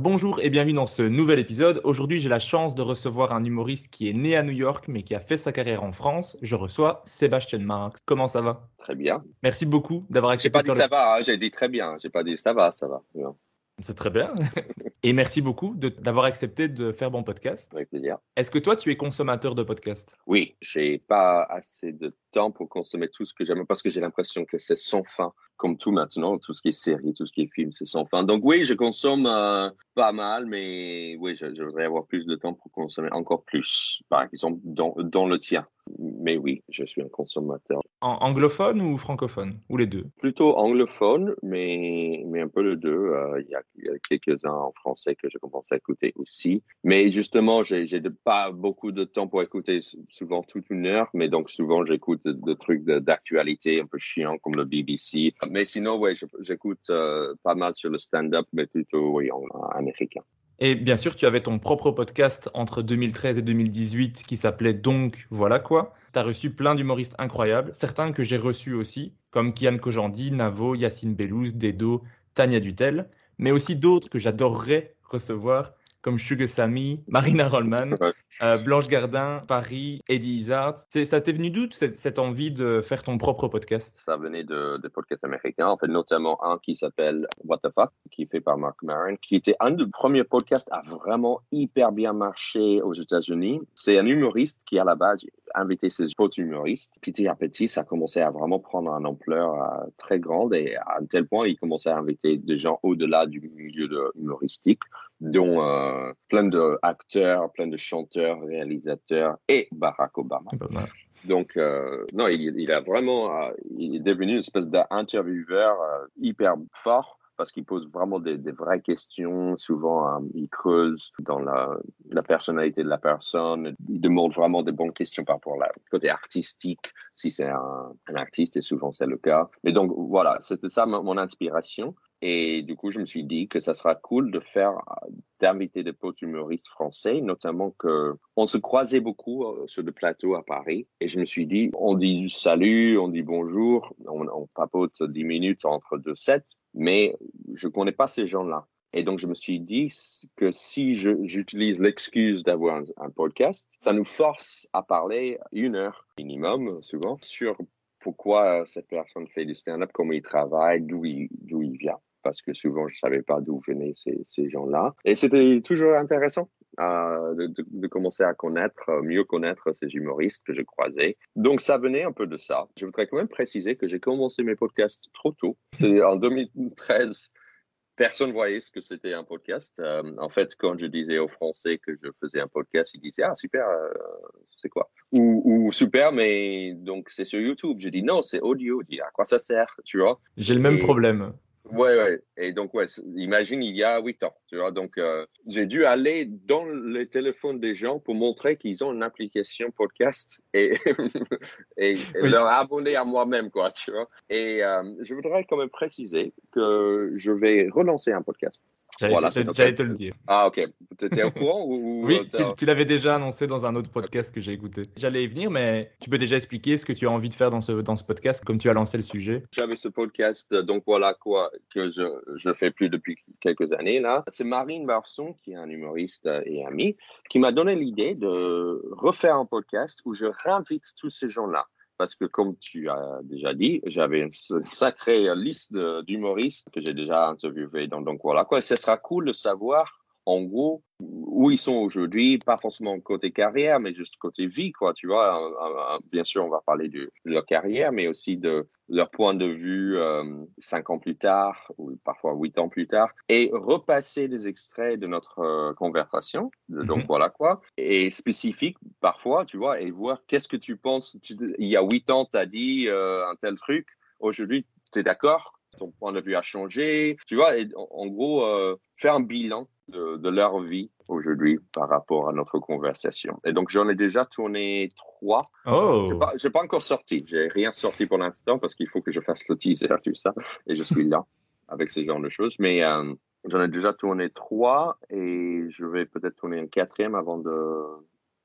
Bonjour et bienvenue dans ce nouvel épisode. Aujourd'hui, j'ai la chance de recevoir un humoriste qui est né à New York mais qui a fait sa carrière en France. Je reçois Sébastien Marx. Comment ça va? Très bien. Merci beaucoup d'avoir J'ai accepté. pas dit ça va, hein, j'ai dit très bien. J'ai pas dit ça va, ça va. Non, C'est très bien. et merci beaucoup d'avoir accepté de faire mon podcast. avec plaisir. Est-ce que toi, tu es consommateur de podcasts? Oui, j'ai pas assez de temps pour consommer tout ce que j'aime parce que j'ai l'impression que c'est sans fin, comme tout maintenant, tout ce qui est série, tout ce qui est film, c'est sans fin. Donc oui, je consomme euh, pas mal, mais oui, je, je voudrais avoir plus de temps pour consommer encore plus, par exemple dans, dans le tien. Mais oui, je suis un consommateur En anglophone ou francophone? Ou les deux? Plutôt anglophone, mais, mais un peu les deux. Euh, Il y a, il y a quelques-uns en français que je commence à écouter aussi. Mais justement, j'ai pas beaucoup de temps pour écouter souvent toute une heure, mais donc souvent j'écoute de, de trucs d'actualité un peu chiants comme le BBC. Mais sinon, ouais, j'écoute euh, pas mal sur le stand-up, mais plutôt oui, en, en américain. Et bien sûr, tu avais ton propre podcast entre 2013 et 2018 qui s'appelait Donc Voilà quoi. Tu as reçu plein d'humoristes incroyables, certains que j'ai reçus aussi, comme Kian Kojandi, Navo, Yacine Bellouz, Dedo, Tania Dutel, mais aussi d'autres que j'adorerais recevoir, comme Sugar Sammy, Marina Rollman, euh, Blanche Gardin, Paris, Eddie Izzard. C'est- Ça t'est venu d'où cette, cette envie de faire ton propre podcast? Ça venait de, de podcasts américains, en fait, notamment un qui s'appelle What the Fuck, qui est fait par Mark Maron, qui était un des premiers podcasts à vraiment hyper bien marcher aux États-Unis. C'est un humoriste qui, à la base, invitait ses potes humoristes. Petit à petit, ça commençait à vraiment prendre une ampleur euh, très grande et à un tel point, il commençait à inviter des gens au-delà du milieu de, humoristique, dont euh, plein d'acteurs, plein de chanteurs, réalisateurs et Barack Obama. Donc, euh, non, il, il a vraiment, euh, il est devenu une espèce d'intervieweur hyper fort parce qu'il pose vraiment des, des vraies questions. Souvent, euh, il creuse dans la, la personnalité de la personne. Il demande vraiment des bonnes questions par rapport au côté artistique, si c'est un, un artiste, et souvent c'est le cas. Mais donc, voilà, c'était ça mon, mon inspiration. Et du coup, je me suis dit que ça sera cool de faire, euh, d'inviter des potes humoristes français, notamment que on se croisait beaucoup euh, sur le plateau à Paris. Et je me suis dit, on dit salut, on dit bonjour, on, on papote 10 minutes entre deux sets, mais je connais pas ces gens-là. Et donc, je me suis dit que si j'utilise l'excuse d'avoir un, podcast, ça nous force à parler une heure minimum, souvent, sur pourquoi cette personne fait du stand-up, comment il travaille, d'où il, il vient. Parce que souvent, je savais pas d'où venaient ces, ces gens-là. Et c'était toujours intéressant euh, de, de- de commencer à connaître, euh, mieux connaître ces humoristes que je croisais. Donc, ça venait un peu de ça. Je voudrais quand même préciser que j'ai commencé mes podcasts trop tôt. C'est en 2013. Personne voyait ce que c'était un podcast. Euh, en fait, quand je disais aux Français que je faisais un podcast, ils disaient ah super, euh, c'est quoi? Ou, ou super, mais donc c'est sur YouTube. Je dis non, c'est audio. Je dis à quoi ça sert, tu vois? J'ai le même Et- problème. Ouais, ouais. Et donc, ouais, imagine, il y a huit ans, tu vois. Donc, euh, j'ai dû aller dans les téléphones des gens pour montrer qu'ils ont une application podcast et, et, et Oui. leur abonner à moi-même, quoi, tu vois. Et euh, je voudrais quand même préciser que je vais relancer un podcast. J'allais Voilà, te- le dire. Ah, ok. Tu étais au courant ou, ou, Oui, euh, tu, l'avais déjà annoncé dans un autre podcast que j'ai écouté. J'allais y venir, mais tu peux déjà expliquer ce que tu as envie de faire dans ce, dans ce podcast, comme tu as lancé le sujet. J'avais ce podcast, euh, donc voilà quoi, que je je fais plus depuis quelques années là. C'est Marine Barson, qui est un humoriste euh, et ami, qui m'a donné l'idée de refaire un podcast où je réinvite tous ces gens-là. Parce que comme tu as déjà dit, j'avais une sacrée liste d'humoristes que j'ai déjà interviewés. Donc, donc voilà quoi, ce sera cool de savoir en gros, où ils sont aujourd'hui, pas forcément côté carrière, mais juste côté vie, quoi, tu vois. bien sûr, on va parler de, leur carrière, mais aussi de leur point de vue euh, cinq ans plus tard, ou parfois huit ans plus tard, et repasser des extraits de notre euh, conversation, donc mhm. voilà quoi, et spécifique parfois, tu vois, et voir qu'est-ce que tu penses. il y a huit ans, tu as dit euh, un tel truc, aujourd'hui, tu es d'accord? Ton point de vue a changé, tu vois, et en, gros, faire un bilan de, leur vie aujourd'hui par rapport à notre conversation. Et donc, j'en ai déjà tourné trois. Oh. Je n'ai pas, encore sorti. J'ai rien sorti pour l'instant parce qu'il faut que je fasse le teaser, tout ça. Et je suis là avec ce genre de choses. Mais euh, j'en ai déjà tourné trois et je vais peut-être tourner un quatrième avant de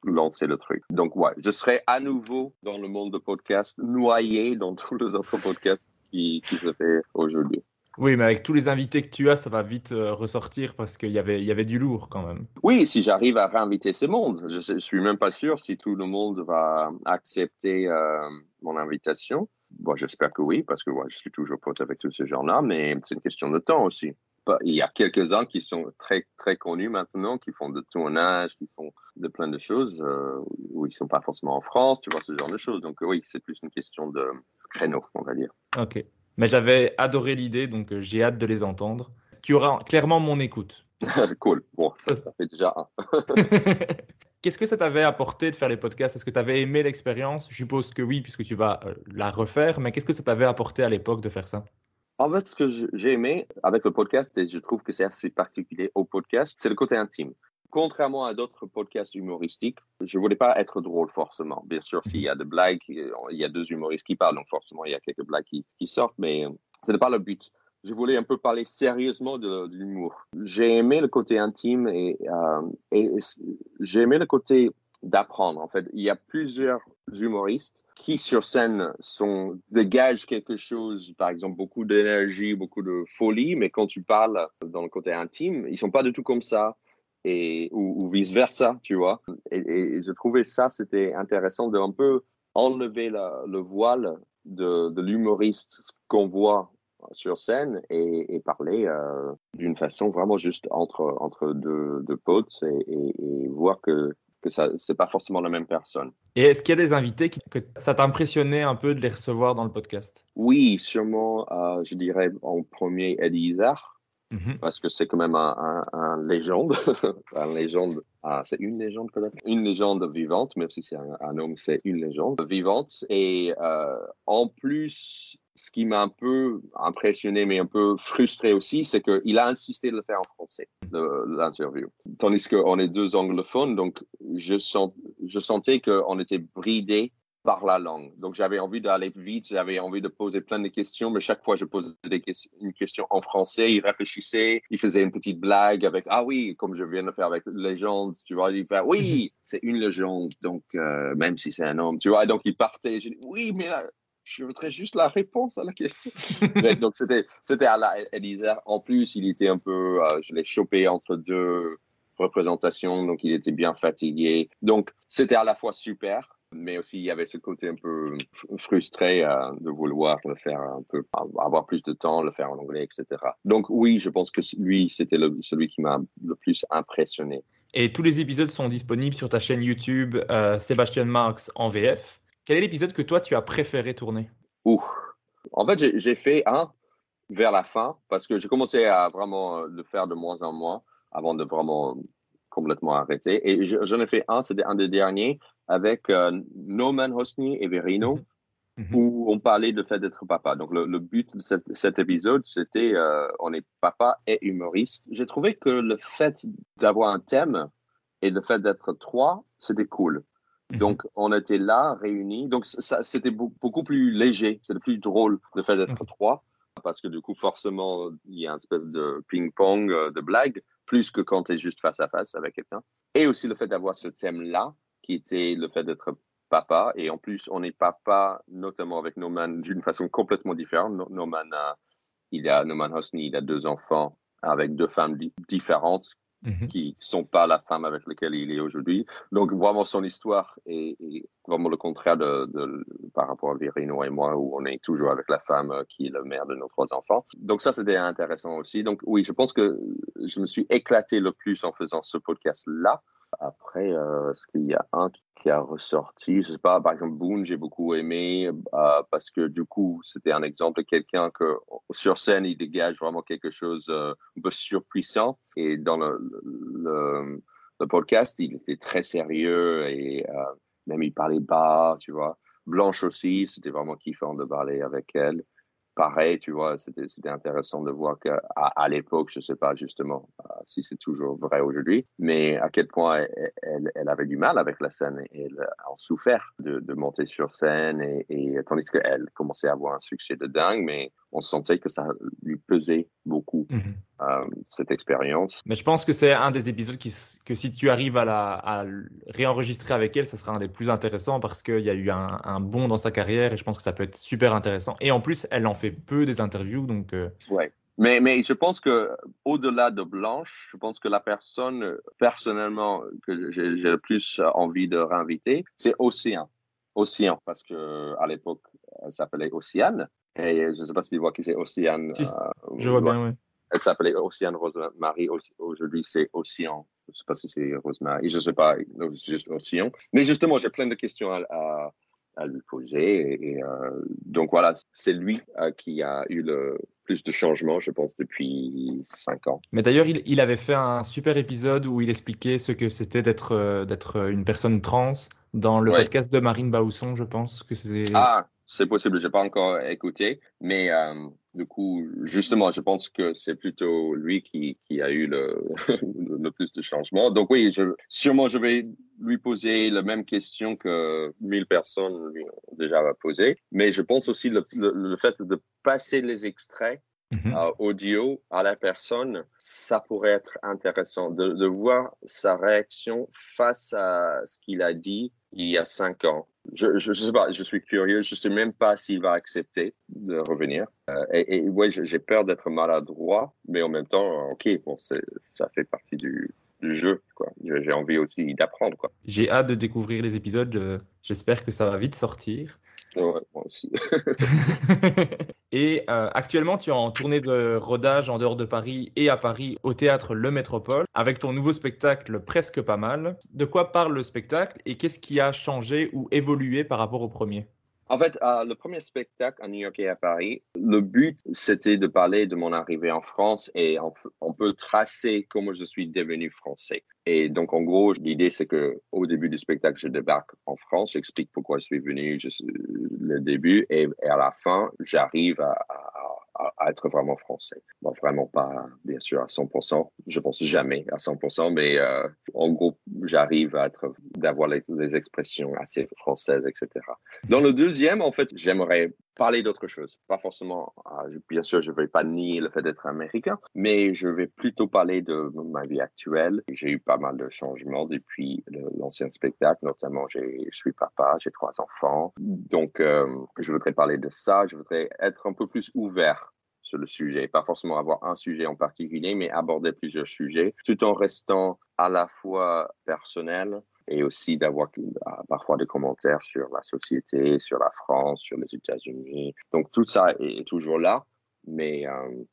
lancer le truc. Donc, ouais, je serai à nouveau dans le monde de podcast, noyé dans tous les autres podcasts qui, qui se fait aujourd'hui. Oui, mais avec tous les invités que tu as, ça va vite euh, ressortir parce qu'il y avait, y avait du lourd quand même. Oui, si j'arrive à réinviter ce monde. Je ne suis même pas sûr si tout le monde va accepter euh, mon invitation. Bon, j'espère que oui, parce que je suis toujours pote avec tous ces gens-là, mais c'est une question de temps aussi. Il y a quelques-uns qui sont très, très connus maintenant, qui font de tournage, qui font de plein de choses, euh, où ils ne sont pas forcément en France, tu vois, ce genre de choses. Donc oui, c'est plus une question de créneau, on va dire. Ok. Mais j'avais adoré l'idée, donc euh, j'ai hâte de les entendre. Tu auras clairement mon écoute. cool. Bon, ça, fait déjà un. Qu'est-ce que ça t'avait apporté de faire les podcasts? Est-ce que tu avais aimé l'expérience? Je suppose que oui, puisque tu vas euh, la refaire, mais qu'est-ce que ça t'avait apporté à l'époque de faire ça? En fait, ce que j'ai aimé avec le podcast, et je trouve que c'est assez particulier au podcast, c'est le côté intime contrairement à d'autres podcasts humoristiques, je voulais pas être drôle forcément. Bien sûr, s'il y a des blagues, il y a deux humoristes qui parlent, donc forcément il y a quelques blagues qui, sortent, mais euh, ce n'est pas le but. Je voulais un peu parler sérieusement de, l'humour. J'ai aimé le côté intime et, euh, j'ai aimé le côté d'apprendre. En fait, il y a plusieurs humoristes qui sur scène dégagent quelque chose, par exemple beaucoup d'énergie, beaucoup de folie, mais quand tu parles dans le côté intime, ils sont pas du tout comme ça et, ou, vice-versa, tu vois. Et, je trouvais ça, c'était intéressant de un peu enlever le voile de, de l'humoriste qu'on voit sur scène et, parler euh, d'une façon vraiment juste entre, entre deux, deux potes et, voir que, que ça c'est pas forcément la même personne. Et est-ce qu'il y a des invités qui, que ça t'a impressionné un peu de les recevoir dans le podcast? Oui, sûrement, euh, je dirais en premier Eddie Izzard. Mhm. Parce que c'est quand même un, légende. un légende. Ah, c'est une légende Une légende vivante, même si c'est un, homme, c'est une légende vivante. Et euh, en plus, ce qui m'a un peu impressionné, mais un peu frustré aussi, c'est qu'il a insisté de le faire en français, l'interview. Tandis qu'on est deux anglophones, donc je, je sentais qu'on était bridé par la langue. Donc j'avais envie d'aller vite, j'avais envie de poser plein de questions, mais chaque fois je posais des une question en français, il réfléchissait, il faisait une petite blague avec ah oui, comme je viens de faire avec légende, tu vois, il fait oui, c'est une légende, donc euh, même si c'est un homme, tu vois, donc il partait, je dis oui, mais là, je voudrais juste la réponse à la question. donc c'était c'était à la Elisa. En plus, il était un peu, euh, je l'ai chopé entre deux représentations, donc il était bien fatigué. Donc c'était à la fois super mais aussi il y avait ce côté un peu frustré euh, de vouloir le faire un peu, avoir plus de temps, le faire en anglais, etc. Donc oui, je pense que lui, c'était celui qui m'a le plus impressionné. Et tous les épisodes sont disponibles sur ta chaîne YouTube euh, Sébastien Marx en VF. Quel est l'épisode que toi tu as préféré tourner? Ouh. En fait, j'ai fait un vers la fin parce que j'ai commencé à vraiment euh, le faire de moins en moins avant de vraiment complètement arrêter. Et j'en ai fait un, c'était un des derniers avec euh, Norman Hosni et Verino, mhm. Mhm. où on parlait de fait d'être papa. Donc le, but de cet épisode, c'était euh, on est papa et humoriste. J'ai trouvé que le fait d'avoir un thème et le fait d'être trois, c'était cool. Mhm. Donc, on était là, réunis. Donc, c'était beaucoup plus léger, c'était plus drôle le fait d'être trois, parce que du coup, forcément, il y a une espèce de ping-pong, euh, de blague, plus que quand tu es juste face à face avec quelqu'un. Et aussi le fait d'avoir ce thème-là, qui était le fait d'être papa. Et en plus, on est papa, notamment avec Norman, d'une façon complètement différente. Norman, a, il a, Norman Hosni, il a deux enfants avec deux femmes différentes mhm. qui ne sont pas la femme avec laquelle il est aujourd'hui. Donc vraiment son histoire est, vraiment le contraire de, par rapport à Virino et moi, où on est toujours avec la femme qui est la mère de nos trois enfants. Donc ça, c'était intéressant aussi. Donc oui, je pense que je me suis éclaté le plus en faisant ce podcast-là. Après, euh, est-ce qu'il y a un qui a ressorti? Je sais pas, par exemple, Boone, j'ai beaucoup aimé euh, parce que du coup, c'était un exemple de quelqu'un que sur scène, il dégage vraiment quelque chose euh, peu surpuissant. Et dans le, le, le, podcast, il était très sérieux et euh, même il parlait bas, tu vois. Blanche aussi, c'était vraiment kiffant de parler avec elle pareil, tu vois, c'était intéressant de voir qu'à l'époque, je ne sais pas justement euh, si c'est toujours vrai aujourd'hui, mais à quel point elle, avait du mal avec la scène et elle a souffert de, de monter sur scène et, et tandis qu'elle commençait à avoir un succès de dingue, mais on sentait que ça lui pesait beaucoup, mhm. euh, cette expérience. Mais je pense que c'est un des épisodes qui, que si tu arrives à, la, à réenregistrer avec elle, ça sera un des plus intéressants parce qu'il y a eu un, un, bond dans sa carrière et je pense que ça peut être super intéressant. Et en plus, elle en fait peu des interviews, donc... Euh, ouais. Mais, mais je pense que au-delà de Blanche, je pense que la personne personnellement que j'ai le plus envie de réinviter, c'est Océan. Océan, parce que à l'époque, elle s'appelait Océane. Et je ne sais pas si tu vois qui c'est Océane. Euh, je vois bien, oui. Elle s'appelait Océane Rosemary. Aujourd'hui, c'est Océan. Je ne sais pas si c'est Rosemary. Je ne sais pas, juste Océan. Mais justement, j'ai plein de questions à, à, lui poser. Et, euh, donc voilà, c'est lui euh, qui a eu le plus de changements, je pense, depuis cinq ans. Mais d'ailleurs, il, il, avait fait un super épisode où il expliquait ce que c'était d'être d'être une personne trans dans le podcast de Marine Bausson, je pense que c'est. Ah, c'est possible, j'ai pas encore écouté, mais euh, du coup, justement, je pense que c'est plutôt lui qui, qui a eu le, le plus de changements. Donc oui, je, sûrement je vais lui poser la même question que mille personnes lui ont déjà posé, mais je pense aussi le, le, fait de passer les extraits mhm. euh, audio à la personne, ça pourrait être intéressant de, de voir sa réaction face à ce qu'il a dit il y a cinq ans. Je, sais pas, je suis curieux, je sais même pas s'il va accepter de revenir. Euh, et, et, ouais, j'ai peur d'être maladroit, mais en même temps, ok, bon, ça fait partie du, du jeu. J'ai envie aussi d'apprendre. J'ai hâte de découvrir les épisodes. J'espère que ça va vite sortir. Et euh, actuellement, tu es en tournée de rodage en dehors de Paris et à Paris au théâtre Le Métropole avec ton nouveau spectacle Presque pas mal. De quoi parle le spectacle et qu'est-ce qui a changé ou évolué par rapport au premier? En fait, euh, le premier spectacle à New York et à Paris, le but, c'était de parler de mon arrivée en France et on, peut tracer comment je suis devenu français. Et donc, en gros, l'idée, c'est que au début du spectacle, je débarque en France, j'explique pourquoi je suis venu, le début, et, à la fin, j'arrive à, à, être vraiment français. Bon, vraiment pas, bien sûr, à 100%. Je pense jamais à 100%, mais euh, en gros, j'arrive à être, d'avoir les, expressions assez françaises, etc. Dans le deuxième, en fait, j'aimerais parler d'autre chose. Pas forcément, euh, bien sûr, je ne vais pas nier le fait d'être américain, mais je vais plutôt parler de ma vie actuelle. J'ai eu pas mal de changements depuis l'ancien spectacle, notamment je suis papa, j'ai trois enfants. Donc, euh, je voudrais parler de ça. Je voudrais être un peu plus ouvert sur le sujet, pas forcément avoir un sujet en particulier, mais aborder plusieurs sujets, tout en restant à la fois personnel, et aussi d'avoir euh, parfois des commentaires sur la société, sur la France, sur les États-Unis. Donc tout ça est, toujours là, mais euh,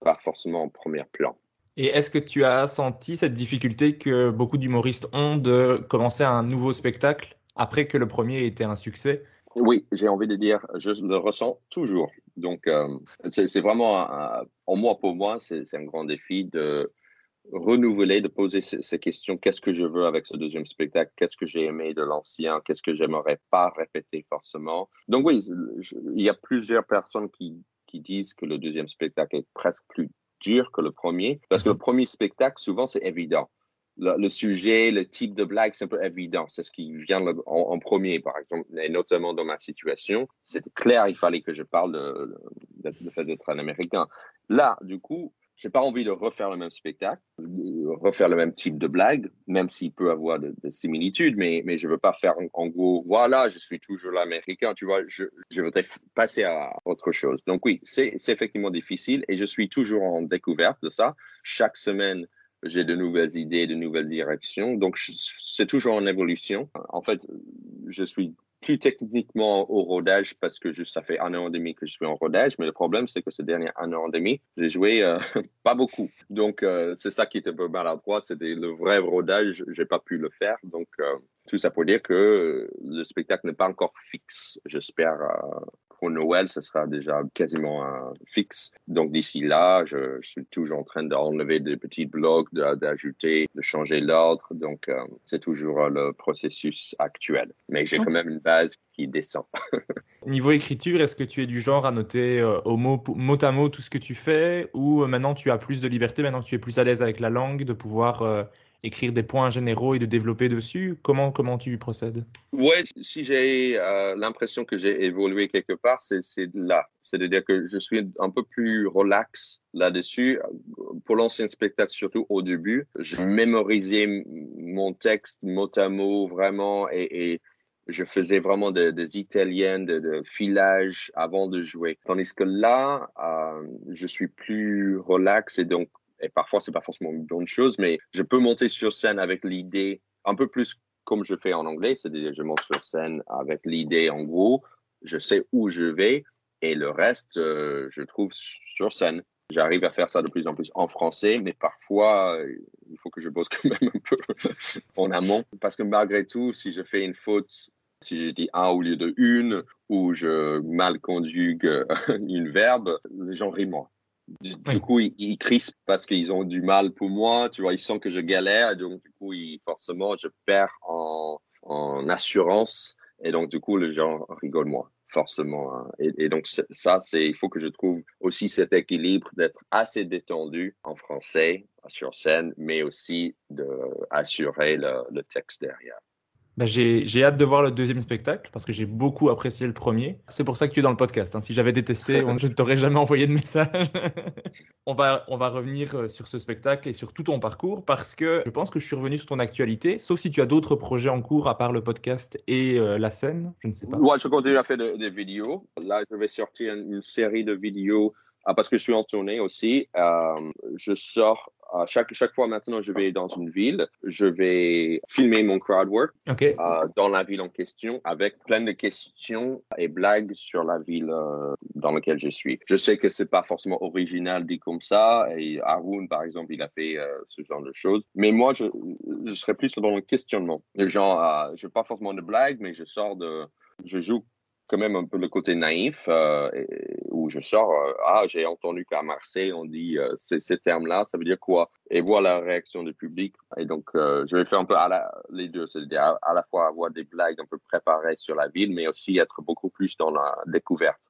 pas forcément en premier plan. Et est-ce que tu as senti cette difficulté que beaucoup d'humoristes ont de commencer un nouveau spectacle après que le premier ait été un succès? Oui, j'ai envie de dire, je le ressens toujours. Donc, euh, c'est vraiment, en moi, pour moi, c'est un grand défi de renouveler, de poser ces, questions. Qu'est-ce que je veux avec ce deuxième spectacle? Qu'est-ce que j'ai aimé de l'ancien? Qu'est-ce que j'aimerais pas répéter forcément? Donc oui, il y a plusieurs personnes qui, qui disent que le deuxième spectacle est presque plus dur que le premier, parce que le mhm. premier spectacle, souvent, c'est évident. Le, sujet, le type de blague, c'est un peu évident. C'est ce qui vient en, premier, par exemple, et notamment dans ma situation. C'était clair, il fallait que je parle de, de, de fait d'être un Américain. Là, du coup, j'ai pas envie de refaire le même spectacle, refaire le même type de blague, même s'il peut avoir de, similitudes, mais, mais je veux pas faire en, gros, voilà, je suis toujours l'américain, tu vois, je, je voudrais passer à autre chose. Donc oui, c'est effectivement difficile et je suis toujours en découverte de ça. Chaque semaine, j'ai de nouvelles idées, de nouvelles directions. Donc, c'est toujours en évolution. En fait, je suis plus techniquement au rodage parce que juste ça fait un an et demi que je suis en rodage, mais le problème c'est que ce dernier un an et demi, j'ai joué euh, pas beaucoup. Donc euh, c'est ça qui était un peu maladroit, c'était le vrai rodage, j'ai pas pu le faire. Donc euh, tout ça pour dire que le spectacle n'est pas encore fixe. J'espère pour Noël, ce sera déjà quasiment un fixe. Donc d'ici là, je, suis toujours en train d'enlever des petits blocs, d'ajouter, de, changer l'ordre. Donc euh, c'est toujours euh, le processus actuel. Mais j'ai quand même une base qui descend. Niveau écriture, est-ce que tu es du genre à noter euh, au mot, mot à mot tout ce que tu fais? Ou maintenant tu as plus de liberté, maintenant tu es plus à l'aise avec la langue, de pouvoir écrire des points généraux et de développer dessus? Comment, comment tu procèdes? Ouais, si j'ai euh, l'impression que j'ai évolué quelque part, c'est là. C'est-à-dire que je suis un peu plus relax là-dessus. Pour l'ancien spectacle, surtout au début, je mémorisais mon texte mot à mot vraiment et, je faisais vraiment des, italiennes, de, filage avant de jouer. Tandis que là, euh, je suis plus relax et donc et parfois c'est pas forcément une bonne chose, mais je peux monter sur scène avec l'idée un peu plus comme je fais en anglais, c'est-à-dire je monte sur scène avec l'idée en gros, je sais où je vais et le reste euh, je trouve sur scène. J'arrive à faire ça de plus en plus en français, mais parfois euh, il faut que je bosse quand même un peu en amont parce que malgré tout, si je fais une faute si je dis un au lieu de une, ou je mal conjugue une verbe, les gens rient moins. Du, coup, ils, ils, crispent parce qu'ils ont du mal pour moi. Tu vois, ils sentent que je galère. Donc, du coup, forcément, je perds en, en, assurance. Et donc, du coup, les gens rigolent moins, forcément. Hein. Et, donc, ça, c'est, il faut que je trouve aussi cet équilibre d'être assez détendu en français sur scène, mais aussi d'assurer le, le texte derrière. Bah, j'ai hâte de voir le deuxième spectacle parce que j'ai beaucoup apprécié le premier. C'est pour ça que tu es dans le podcast. Hein. Si j'avais détesté, je ne t'aurais jamais envoyé de message. on, va, on va revenir euh, sur ce spectacle et sur tout ton parcours parce que je pense que je suis revenu sur ton actualité, sauf si tu as d'autres projets en cours à part le podcast et euh, la scène. Je ne sais pas. Moi, je continue à faire des vidéos. Là, je vais sortir une, série de vidéos parce que je suis en tournée aussi. Euh, je sors chaque, chaque fois maintenant, je vais dans une ville, je vais filmer mon crowd work euh, dans la ville en question avec plein de questions et blagues sur la ville euh, dans laquelle je suis. Je sais que c'est pas forcément original dit comme ça et Haroun, par exemple, il a fait euh, ce genre de choses. Mais moi, je, je serais plus dans le questionnement. Genre, je pas forcément de blagues, mais je sors de, je joue quand même un peu le côté naïf euh, je sors euh, ah j'ai entendu qu'à Marseille on dit euh, ces, termes-là ça veut dire quoi? Et voir la réaction du public. Et donc je vais faire un peu les deux c'est-à-dire à, la fois avoir des blagues un peu préparées sur la ville mais aussi être beaucoup plus dans la découverte.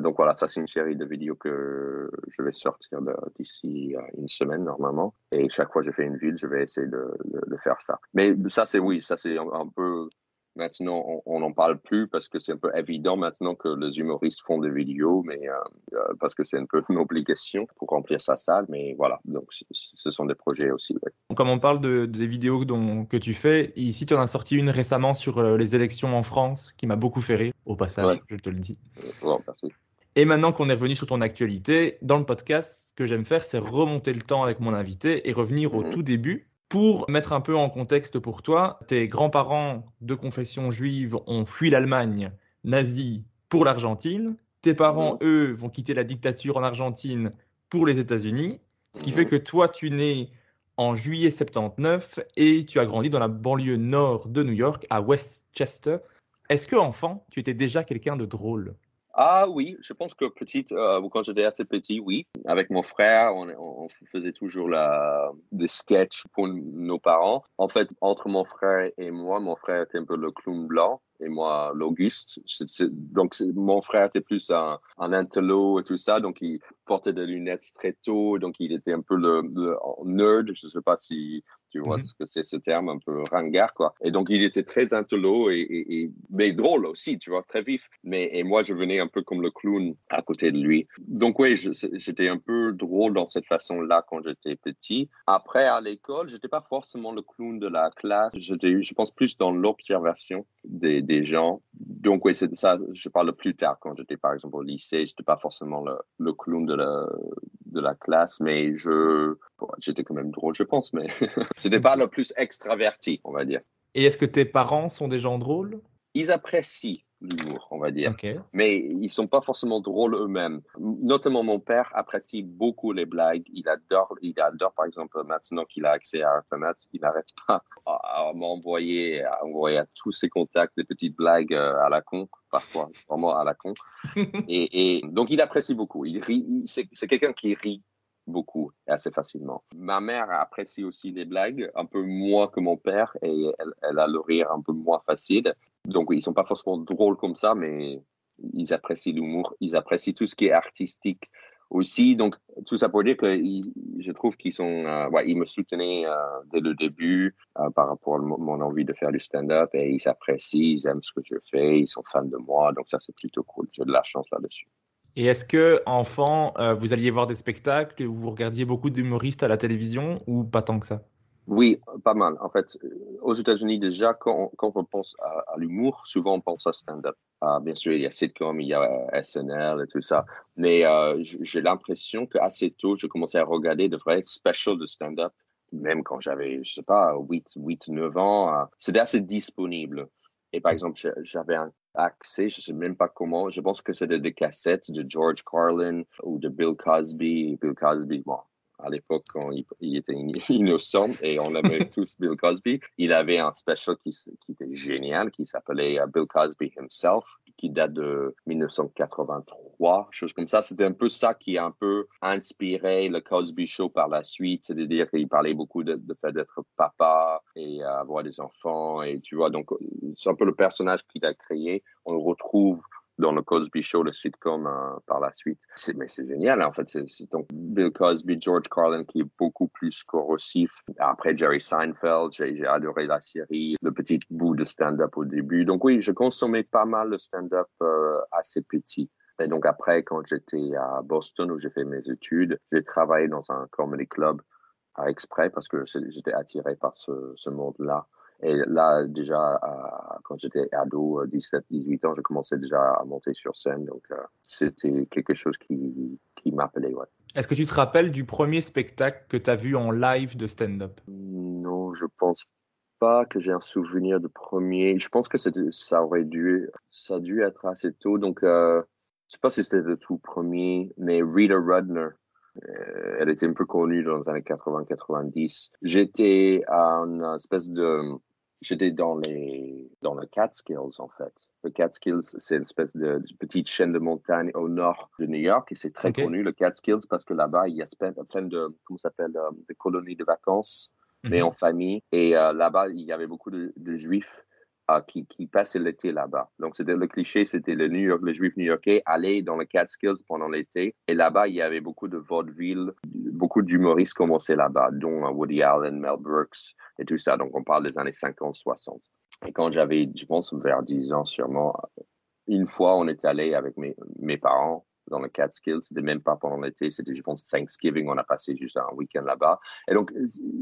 Donc voilà ça c'est une série de vidéos que je vais sortir d'ici une semaine normalement. Et chaque fois que je fais une ville je vais essayer de, faire ça. Mais ça c'est oui ça c'est un peu Maintenant, on n'en parle plus parce que c'est un peu évident maintenant que les humoristes font des vidéos, mais euh, euh, parce que c'est un peu une obligation pour remplir sa salle. Mais voilà, donc ce sont des projets aussi. Comme on parle de, des vidéos dont, que tu fais, ici tu en as sorti une récemment sur euh, les élections en France qui m'a beaucoup fait rire, au passage, je te le dis. merci. Et maintenant qu'on est revenu sur ton actualité, dans le podcast, ce que j'aime faire, c'est remonter le temps avec mon invité et revenir au mhm. tout début pour mettre un peu en contexte pour toi, tes grands-parents de confession juive ont fui l'Allemagne nazie pour l'Argentine. Tes parents, mhm. eux, vont quitter la dictature en Argentine pour les États-Unis. Ce qui fait que toi, tu nais en juillet 79 et tu as grandi dans la banlieue nord de New York, à Westchester. Est-ce que, enfant, tu étais déjà quelqu'un de drôle? Ah oui, je pense que petite, euh, quand j'étais assez petit, oui. Avec mon frère, on, on faisait toujours la, des sketchs pour nos parents. En fait, entre mon frère et moi, mon frère était un peu le clown blanc et moi l'Auguste. Donc mon frère était plus un, un intello et tout ça, donc il portait des lunettes très tôt, donc il était un peu le, le nerd. Je ne sais pas si tu vois mhm. ce que c'est ce terme un peu ringard quoi. Et donc il était très intello et, et, mais drôle aussi, tu vois, très vif. Mais et moi je venais un peu comme le clown à côté de lui. Donc oui, j'étais un peu drôle dans cette façon-là quand j'étais petit. Après à l'école, j'étais pas forcément le clown de la classe. J'étais, je pense plus dans l'observation des, des, gens. Donc oui, c'est ça. Je parle plus tard quand j'étais par exemple au lycée. J'étais pas forcément le, le clown de la de la classe, mais je, j'étais quand même drôle, je pense, mais j'étais pas le plus extraverti, on va dire. Et est-ce que tes parents sont des gens drôles? Ils apprécient l'humour, on va dire. Mais ils sont pas forcément drôles eux-mêmes. Notamment mon père apprécie beaucoup les blagues. Il adore, il adore par exemple maintenant qu'il a accès à Internet, il n'arrête pas à, m'envoyer, à envoyer à tous ses contacts des petites blagues euh, à la con, parfois vraiment à la con. et, et, donc il apprécie beaucoup. Il rit. C'est quelqu'un qui rit beaucoup et assez facilement. Ma mère apprécie aussi les blagues, un peu moins que mon père, et elle, a le rire un peu moins facile. Donc, ils sont pas forcément drôles comme ça, mais ils apprécient l'humour, ils apprécient tout ce qui est artistique aussi. Donc, tout ça pour dire que je trouve qu'ils sont, euh, ils me soutenaient euh, dès le début euh, par rapport à mon envie de faire du stand-up et ils apprécient, ils aiment ce que je fais, ils sont fans de moi. Donc, ça, c'est plutôt cool. J'ai de la chance là-dessus. Et est-ce que, enfant, vous alliez voir des spectacles, vous regardiez beaucoup d'humoristes à la télévision ou pas tant que ça? Oui, pas mal. En fait, euh, aux États-Unis, déjà, quand on, pense à, l'humour, souvent on pense à stand-up. Ah, bien sûr, il y a sitcom, il y a euh, SNL et tout ça. Mais euh, j'ai l'impression qu'assez tôt, je commençais à regarder de vrais specials de stand-up. Même quand j'avais, je sais pas, 8, 8 9 ans, c'était assez disponible. Et par exemple, j'avais un accès, je sais même pas comment, je pense que c'était des cassettes de George Carlin ou de Bill Cosby. Bill Cosby, bon, à l'époque quand il, était innocent et on aimait tous Bill Cosby. Il avait un special qui, qui était génial qui s'appelait euh, Bill Cosby Himself qui date de 1983, chose comme ça. C'était un peu ça qui a un peu inspiré le Cosby Show par la suite, c'est-à-dire qu'il parlait beaucoup de, de fait d'être papa et avoir des enfants et tu vois, donc c'est un peu le personnage qu'il a créé. On le retrouve dans le Cosby Show, le sitcom par la suite. Mais c'est génial, en fait. C'est donc Bill Cosby, George Carlin qui est beaucoup plus corrosif. Après Jerry Seinfeld, j'ai adoré la série, le petit bout de stand-up au début. Donc oui, je consommais pas mal le stand-up euh, assez petit. Et donc après, quand j'étais à Boston où j'ai fait mes études, j'ai travaillé dans un comedy club à exprès parce que j'étais attiré par ce monde-là. Et là, déjà, quand j'étais ado, 17, 18 ans, je commençais déjà à monter sur scène. Donc, euh, c'était quelque chose qui, qui m'appelait. Ouais. Est-ce que tu te rappelles du premier spectacle que tu as vu en live de stand-up? Non, je pense pas que j'ai un souvenir de premier. Je pense que ça aurait dû, ça a dû être assez tôt. Donc, euh, je sais pas si c'était le tout premier, mais Rita Rudner, euh, elle était un peu connue dans les années 80-90. J'étais à une espèce de J'étais dans les dans le Catskills en fait. Le Catskills, c'est une espèce de, petite chaîne de montagne au nord de New York et c'est très connu le Catskills parce que là-bas il y a plein de comment s'appelle euh, de colonies de vacances mais mhm. en famille et euh, là-bas il y avait beaucoup de, de juifs qui, qui passaient l'été là-bas. Donc, c'était le cliché, c'était le New York, le juif new-yorkais aller dans le Catskills pendant l'été. Et là-bas, il y avait beaucoup de vaudeville, beaucoup d'humoristes commençaient là-bas, dont Woody Allen, Mel Brooks et tout ça. Donc, on parle des années 50, 60. Et quand j'avais, je pense, vers 10 ans sûrement, une fois, on est allé avec mes parents dans le Catskills. C'était même pas pendant l'été, c'était, je pense, Thanksgiving. On a passé juste un week-end là-bas. Et donc,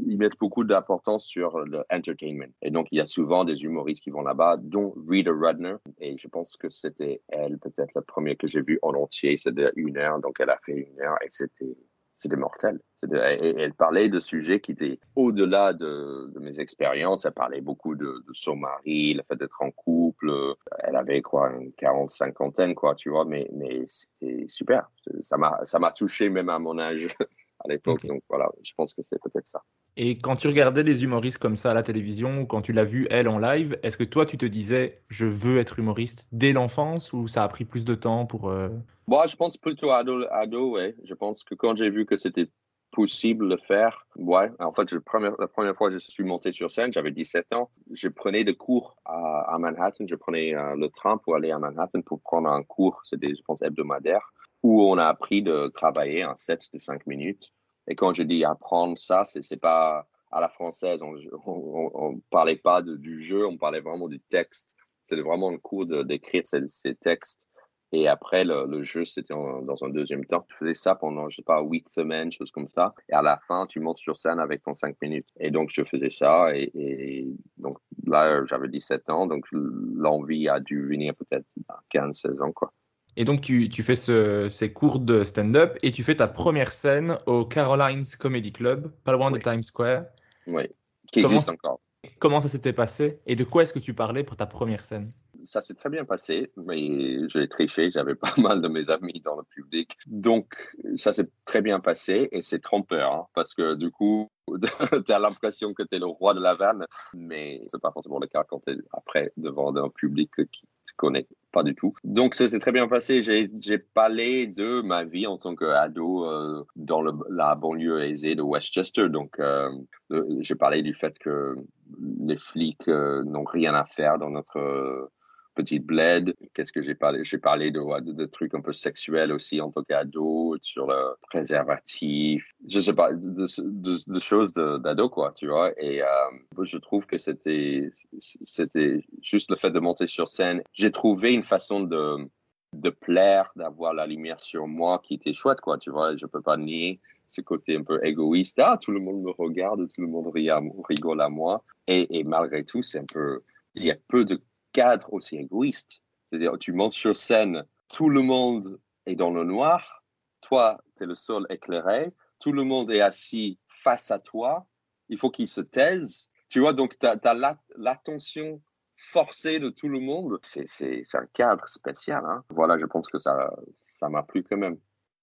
ils mettent beaucoup d'importance sur l'entertainment. Et donc, il y a souvent des humoristes qui vont là-bas, dont Rita Rudner. Et je pense que c'était elle, peut-être la première que j'ai vue en entier. C'était une heure. Donc, elle a fait une heure et c'était c'était mortel. elle parlait de sujets qui étaient au-delà de, mes expériences. Elle parlait beaucoup de, son mari, le fait d'être en couple. Elle avait quoi, une quarante, cinquantaine, quoi, tu vois, mais, mais c'était super. Ça m'a, ça m'a touché même à mon âge à l'époque. Donc voilà, je pense que c'est peut-être ça. Et quand tu regardais des humoristes comme ça à la télévision, ou quand tu l'as vu elle en live, est-ce que toi tu te disais je veux être humoriste dès l'enfance ou ça a pris plus de temps pour. Euh... Je pense plutôt ado, ado, ouais. Je pense que quand j'ai vu que c'était possible de faire. Ouais, en fait, la première fois que je suis monté sur scène, j'avais 17 ans. Je prenais des cours à, Manhattan. Je prenais euh, le train pour aller à Manhattan pour prendre un cours, c'était, je pense, hebdomadaire où on a appris de travailler un set de cinq minutes. Et quand je dis apprendre ça, c'est, pas à la française. On, on, parlait pas du jeu, on parlait vraiment du texte. C'était vraiment le cours d'écrire ces, ces, textes. Et après, le, jeu, c'était dans un deuxième temps. Tu faisais ça pendant, je sais pas, huit semaines, choses comme ça. Et à la fin, tu montes sur scène avec ton cinq minutes. Et donc, je faisais ça. Et, et donc, là, j'avais 17 ans. Donc, l'envie a dû venir peut-être à 15, 16 ans, quoi. Et donc, tu, tu fais ce, ces cours de stand-up et tu fais ta première scène au Carolines Comedy Club, pas loin de Times Square. Oui, qui Comment- existe encore. Comment ça s'était passé et de quoi est-ce que tu parlais pour ta première scène? Ça s'est très bien passé, mais j'ai triché, j'avais pas mal de mes amis dans le public. Donc, ça s'est très bien passé et c'est trompeur, hein, parce que du coup, tu as l'impression que tu es le roi de la vanne, mais c'est pas forcément le cas quand tu es après devant un public qui te connaît pas du tout. Donc, ça s'est très bien passé. J'ai parlé de ma vie en tant qu'ado euh, dans la banlieue aisée de Westchester. Donc, euh, euh, j'ai parlé du fait que les flics n'ont rien à faire dans notre petite bled. Qu'est-ce que j'ai parlé? J'ai parlé de, trucs un peu sexuels aussi en tant qu'ado, sur le préservatif, je sais pas, de, choses d'ado, quoi, tu vois. Et euh, je trouve que c'était c'était juste le fait de monter sur scène. J'ai trouvé une façon de de plaire, d'avoir la lumière sur moi qui était chouette, quoi, tu vois. Je peux pas nier ce côté un peu égoïste. Ah, tout le monde me regarde, tout le monde rigole à moi. Et, et malgré tout, c'est un peu, il y a peu de cadres aussi égoïstes. C'est-à-dire, tu montes sur scène, tout le monde est dans le noir, toi, tu es le seul éclairé, tout le monde est assis face à toi, il faut qu'ils se taisent. Tu vois, donc tu as, l'attention forcée de tout le monde. C'est un cadre spécial. Hein. Voilà, je pense que ça ça m'a plu quand même.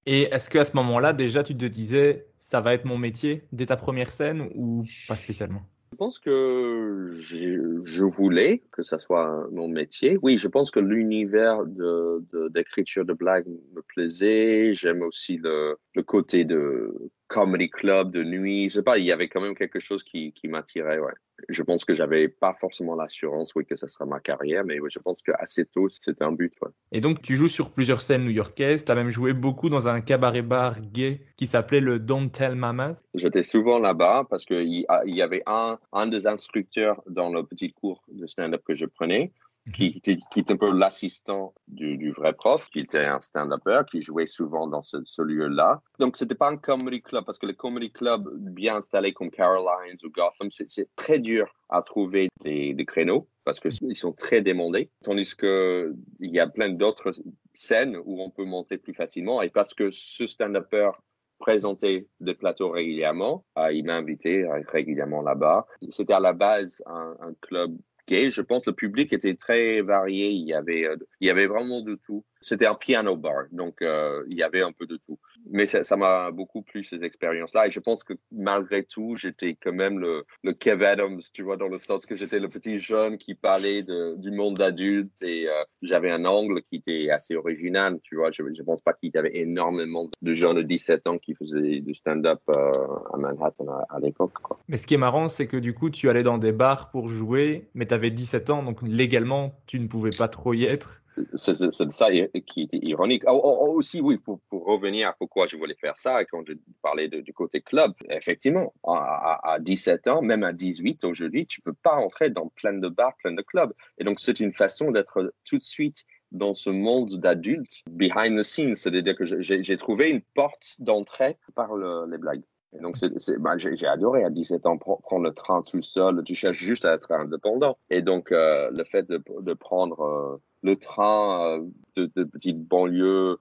Et est-ce qu'à ce moment-là, déjà, tu te disais, ça va être mon métier dès ta première scène ou pas spécialement? Je pense que j'ai- je voulais que ça soit mon métier. Oui, je pense que l'univers de, de- d'écriture de blagues me plaisait. J'aime aussi le, le côté de comedy club de nuit. Je sais pas, il y avait quand même quelque chose qui, qui m'attirait. Ouais. Je pense que j'avais pas forcément l'assurance, oui, que ça sera ma carrière, mais je pense que assez tôt, c'était un but. Ouais. Et donc, tu joues sur plusieurs scènes new-yorkaises. Tu as même joué beaucoup dans un cabaret-bar gay qui s'appelait le Don't Tell Mamas. J'étais souvent là-bas parce qu'il il y avait un, un des instructeurs dans le petit cours de stand-up que je prenais qui, qui, était un peu l'assistant du, vrai prof, qui était un stand-upper, qui jouait souvent dans ce, lieu-là. Donc, c'était pas un comedy club, parce que les comedy clubs bien installés comme Carolines ou Gotham, c'est très dur à trouver des, créneaux, parce qu'ils sont très demandés. Tandis que il y a plein d'autres scènes où on peut monter plus facilement, et parce que ce stand-upper présentait des plateaux régulièrement, euh, il m'a invité régulièrement là-bas. C'était à la base un club Je pense que le public était très varié. Il y avait, euh, il y avait vraiment de tout. C'était un piano bar, donc euh, il y avait un peu de tout. Mais ça m'a beaucoup plu ces expériences-là. Et je pense que malgré tout, j'étais quand même le, le Kev Adams, tu vois, dans le sens que j'étais le petit jeune qui parlait du monde adulte et euh, j'avais un angle qui était assez original, tu vois. Je ne pense pas qu'il y avait énormément de jeunes de 17 ans qui faisaient du stand-up euh, à Manhattan à, à l'époque. Mais ce qui est marrant, c'est que du coup, tu allais dans des bars pour jouer, mais tu avais 17 ans, donc légalement, tu ne pouvais pas trop y être. C'est ça qui était ironique. Oh, oh, aussi, oui, pour, revenir à pourquoi je voulais faire ça, quand je parlais du côté club, effectivement, à, à, 17 ans, même à 18 aujourd'hui, tu peux pas entrer dans plein de bars, plein de clubs. Et donc, c'est une façon d'être tout de suite dans ce monde d'adultes, behind the scenes, c'est-à-dire que j'ai trouvé une porte d'entrée par le, les blagues. Et donc, bah, j'ai adoré à 17 ans prendre le train tout seul. Tu cherches juste à être indépendant. Et donc, euh, le fait de, de prendre euh, le train euh, de, de petite banlieue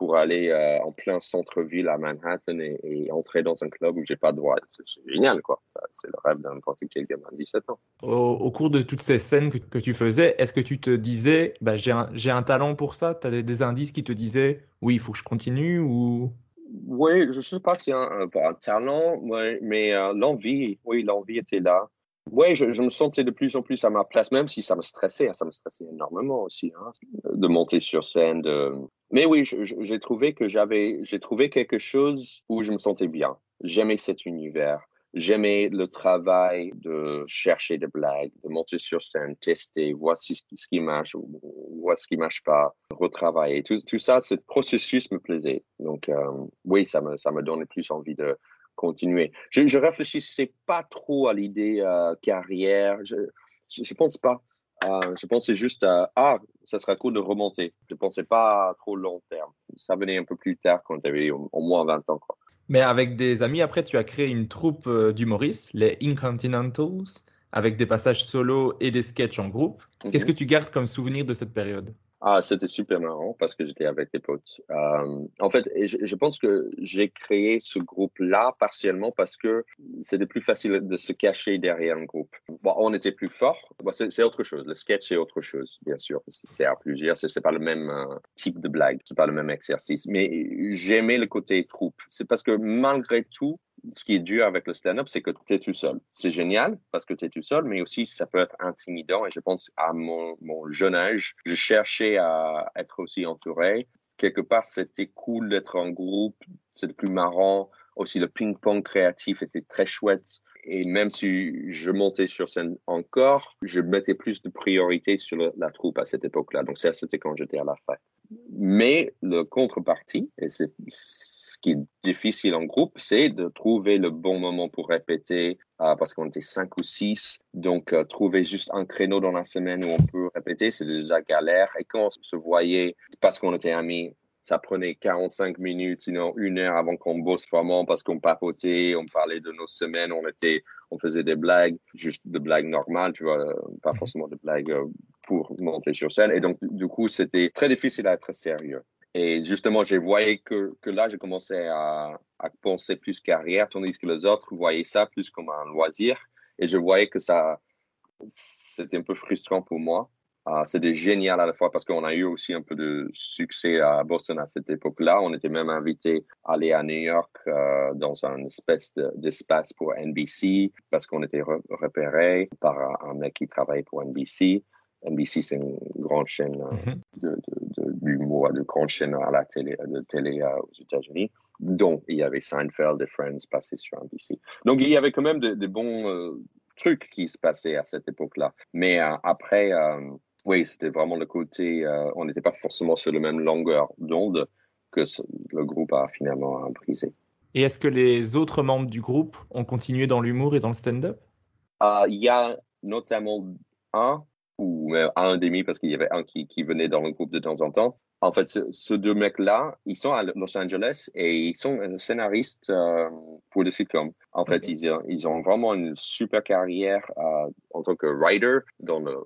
pour aller euh, en plein centre-ville à Manhattan et, et, entrer dans un club où j'ai pas de droit, c'est génial, quoi. C'est le rêve d'un n'importe quel gamin de 17 ans. Au, au, cours de toutes ces scènes que, que tu faisais, est-ce que tu te disais, bah, j'ai un, un, talent pour ça? Tu as des, des indices qui te disaient, oui, il faut que je continue ou? Oui, je ne sais pas si un, un, un, talent, ouais, mais euh, l'envie, oui, l'envie était là. Oui, je, me sentais de plus en plus à ma place, même si ça me stressait, ça me stressait énormément aussi, hein, de monter sur scène. Mais oui, j'ai trouvé que j'avais, j'ai trouvé quelque chose où je me sentais bien. J'aimais cet univers. J'aimais le travail de chercher des blagues, de monter sur scène, tester, voir ce, ce qui marche, voir ce qui marche pas, retravailler. Tout, tout ça, ce processus me plaisait. Donc, euh, oui, ça me, ça me donnait plus envie de continuer. Je, je réfléchissais pas trop à l'idée euh, carrière. Je, je, je, pense pas. Euh, je pensais juste à ah, ça serait cool de remonter. Je pensais pas trop long terme. Ça venait un peu plus tard quand tu avais au, au moins 20 ans. Quoi. Mais avec des amis, après, tu as créé une troupe euh, d'humoristes, les Incontinentals, avec des passages solo et des sketchs en groupe. Mm -hmm. Qu'est-ce que tu gardes comme souvenir de cette période? Ah, c'était super marrant parce que j'étais avec des potes. Euh, en fait, je, je, pense que j'ai créé ce groupe-là partiellement parce que c'était plus facile de se cacher derrière un groupe. Bon, on était plus fort. Bon, c'est autre chose. Le sketch, c'est autre chose, bien sûr. Faire plusieurs, c'est pas le même euh, type de blague, c'est pas le même exercice. Mais j'aimais le côté troupe. C'est parce que malgré tout, ce qui est dur avec le stand-up, c'est que tu es tout seul. C'est génial parce que tu es tout seul, mais aussi ça peut être intimidant. Et je pense à mon, jeune âge, je cherchais à être aussi entouré. Quelque part, c'était cool d'être en groupe, c'était plus marrant. Aussi, le ping-pong créatif était très chouette. Et même si je montais sur scène encore, je mettais plus de priorité sur la troupe à cette époque-là. Donc ça, c'était quand j'étais à la fac. Mais le contrepartie, et c'est qui est difficile en groupe, c'est de trouver le bon moment pour répéter, euh, parce qu'on était cinq ou six. Donc, euh, trouver juste un créneau dans la semaine où on peut répéter, c'est déjà galère. Et quand on se voyait, parce qu'on était amis, ça prenait 45 minutes, sinon une heure avant qu'on bosse vraiment parce qu'on papotait, on parlait de nos semaines, on était, on faisait des blagues, juste des blagues normales, tu vois, pas mhm. forcément des blagues euh, pour monter sur scène. Et donc, du coup, c'était très difficile à être sérieux. Et justement, j'ai voyé que, que là, j'ai commencé à, à, penser plus carrière, tandis que les autres voyaient ça plus comme un loisir. Et je voyais que ça, c'était un peu frustrant pour moi. Uh, c'était génial à la fois parce qu'on a eu aussi un peu de succès à Boston à cette époque-là. On était même invité à aller à New York euh, dans un espèce d'espace pour NBC parce qu'on était repéré par un mec qui travaillait pour NBC. NBC, c'est une grande chaîne euh, mm-hmm. de, d'humour, de grande chaîne à la télé, de télé euh, aux États-Unis. Donc, il y avait Seinfeld et Friends passés sur NBC. Donc, il y avait quand même de, bons euh, trucs qui se passaient à cette époque-là. Mais après, oui, c'était vraiment le côté, on n'était pas forcément sur la même longueur d'onde que le groupe a finalement brisé. Et est-ce que les autres membres du groupe ont continué dans l'humour et dans le stand-up? Il y a notamment un ou un demi parce qu'il y avait un qui, qui, venait dans le groupe de temps en temps. En fait, ce, deux mecs-là, ils sont à Los Angeles et ils sont scénaristes euh, pour des sitcoms. En fait, ils, ils, ont vraiment une super carrière euh, en tant que writer, dans le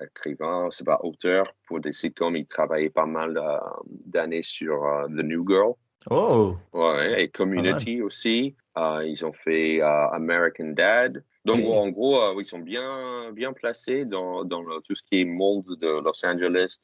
écrivain, c'est pas auteur pour des sitcoms. Ils travaillaient pas mal euh, d'années sur The New Girl. Oh. Ouais, et Community aussi. ils ont fait American Dad. Donc, en gros, euh, ils sont bien, bien placés dans, dans tout ce qui est monde de Los Angeles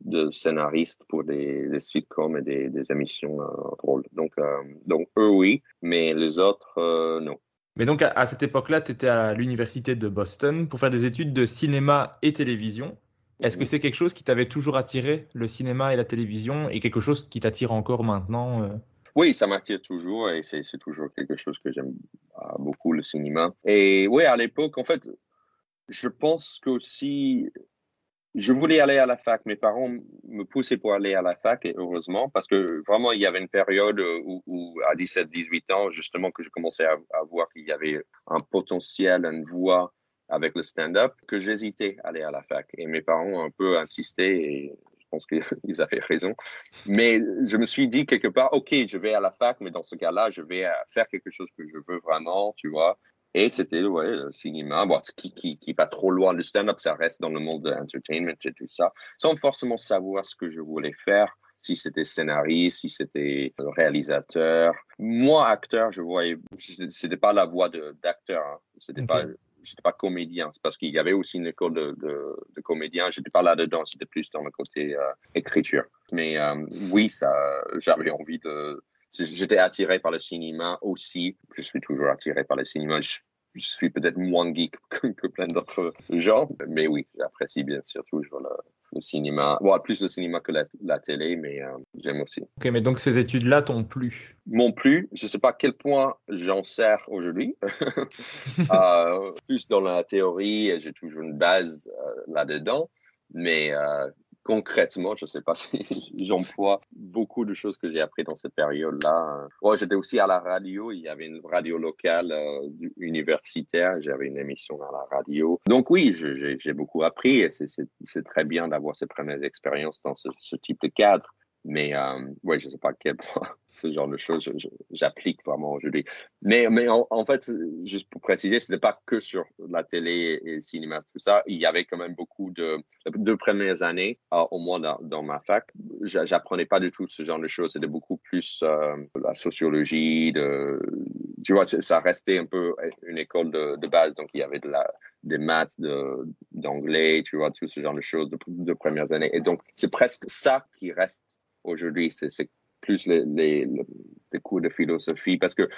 de, scénaristes pour des, des, sitcoms et des, des émissions euh, drôles. Donc, euh, donc, eux, oui, mais les autres, non. Mais donc, à, cette époque-là, tu étais à l'université de Boston pour faire des études de cinéma et télévision. Est-ce que c'est quelque chose qui t'avait toujours attiré, le cinéma et la télévision, et quelque chose qui t'attire encore maintenant oui, ça m'attire toujours et c'est toujours quelque chose que j'aime ah, beaucoup, le cinéma. Et oui, à l'époque, en fait, je pense que si je voulais aller à la fac, mes parents me poussaient pour aller à la fac, et heureusement, parce que vraiment, il y avait une période où, à 17, 18 ans, justement, que je commençais à, à voir qu'il y avait un potentiel, une voie avec le stand-up, que j'hésitais à aller à la fac. Et mes parents ont un peu insisté et je pense qu'ils avaient raison. Mais je me suis dit quelque part, OK, je vais à la fac, mais dans ce cas-là, je vais faire quelque chose que je veux vraiment, tu vois. Et c'était, ouais, le cinéma, bon, qui, qui, qui pas trop loin du stand-up, ça reste dans le monde de l'entertainment et tout ça, sans forcément savoir ce que je voulais faire si c'était scénariste, si c'était réalisateur. Moi, acteur, je voyais, c'était pas la voix d'acteur, hein. c'était pas j'étais pas comédien. C'est parce qu'il y avait aussi une école de, de, de comédien. J'étais pas là-dedans. C'était plus dans le côté euh, écriture. Mais euh, oui, ça, j'avais envie de. J'étais attiré par le cinéma aussi. Je suis toujours attiré par le cinéma. Je, suis peut-être moins geek que, plein d'autres gens, mais oui, j'apprécie bien sûr le cinéma. Bon, plus le cinéma que la, télé, mais euh, j'aime aussi. Ok, mais donc ces études-là t'ont plu? M'ont plu. Je ne sais pas à quel point j'en sers aujourd'hui. euh, plus dans la théorie, j'ai toujours une base euh, là-dedans. Mais concrètement, je ne sais pas si j'emploie beaucoup de choses que j'ai appris dans cette période-là. Ouais, j'étais aussi à la radio. Il y avait une radio locale euh, universitaire. J'avais une émission à la radio. Donc oui, j'ai beaucoup appris et c'est très bien d'avoir ces premières expériences dans ce, type de cadre. Mais euh, ouais, je sais pas quel point ce genre de choses, j'applique vraiment aujourd'hui. Mais, mais en, fait, juste pour préciser, ce n'est pas que sur la télé et le cinéma, tout ça. Il y avait quand même beaucoup de. Deux premières années, euh, au moins dans, ma fac, j'apprenais pas du tout ce genre de choses. C'était beaucoup plus euh, la sociologie, de, tu vois, ça restait un peu une école de, de base. Donc, il y avait de la, des maths, d'anglais, tu vois, tout ce genre de choses de, de premières années. Et donc, c'est presque ça qui reste aujourd'hui. C'est plus les, les, les, cours de philosophie, parce que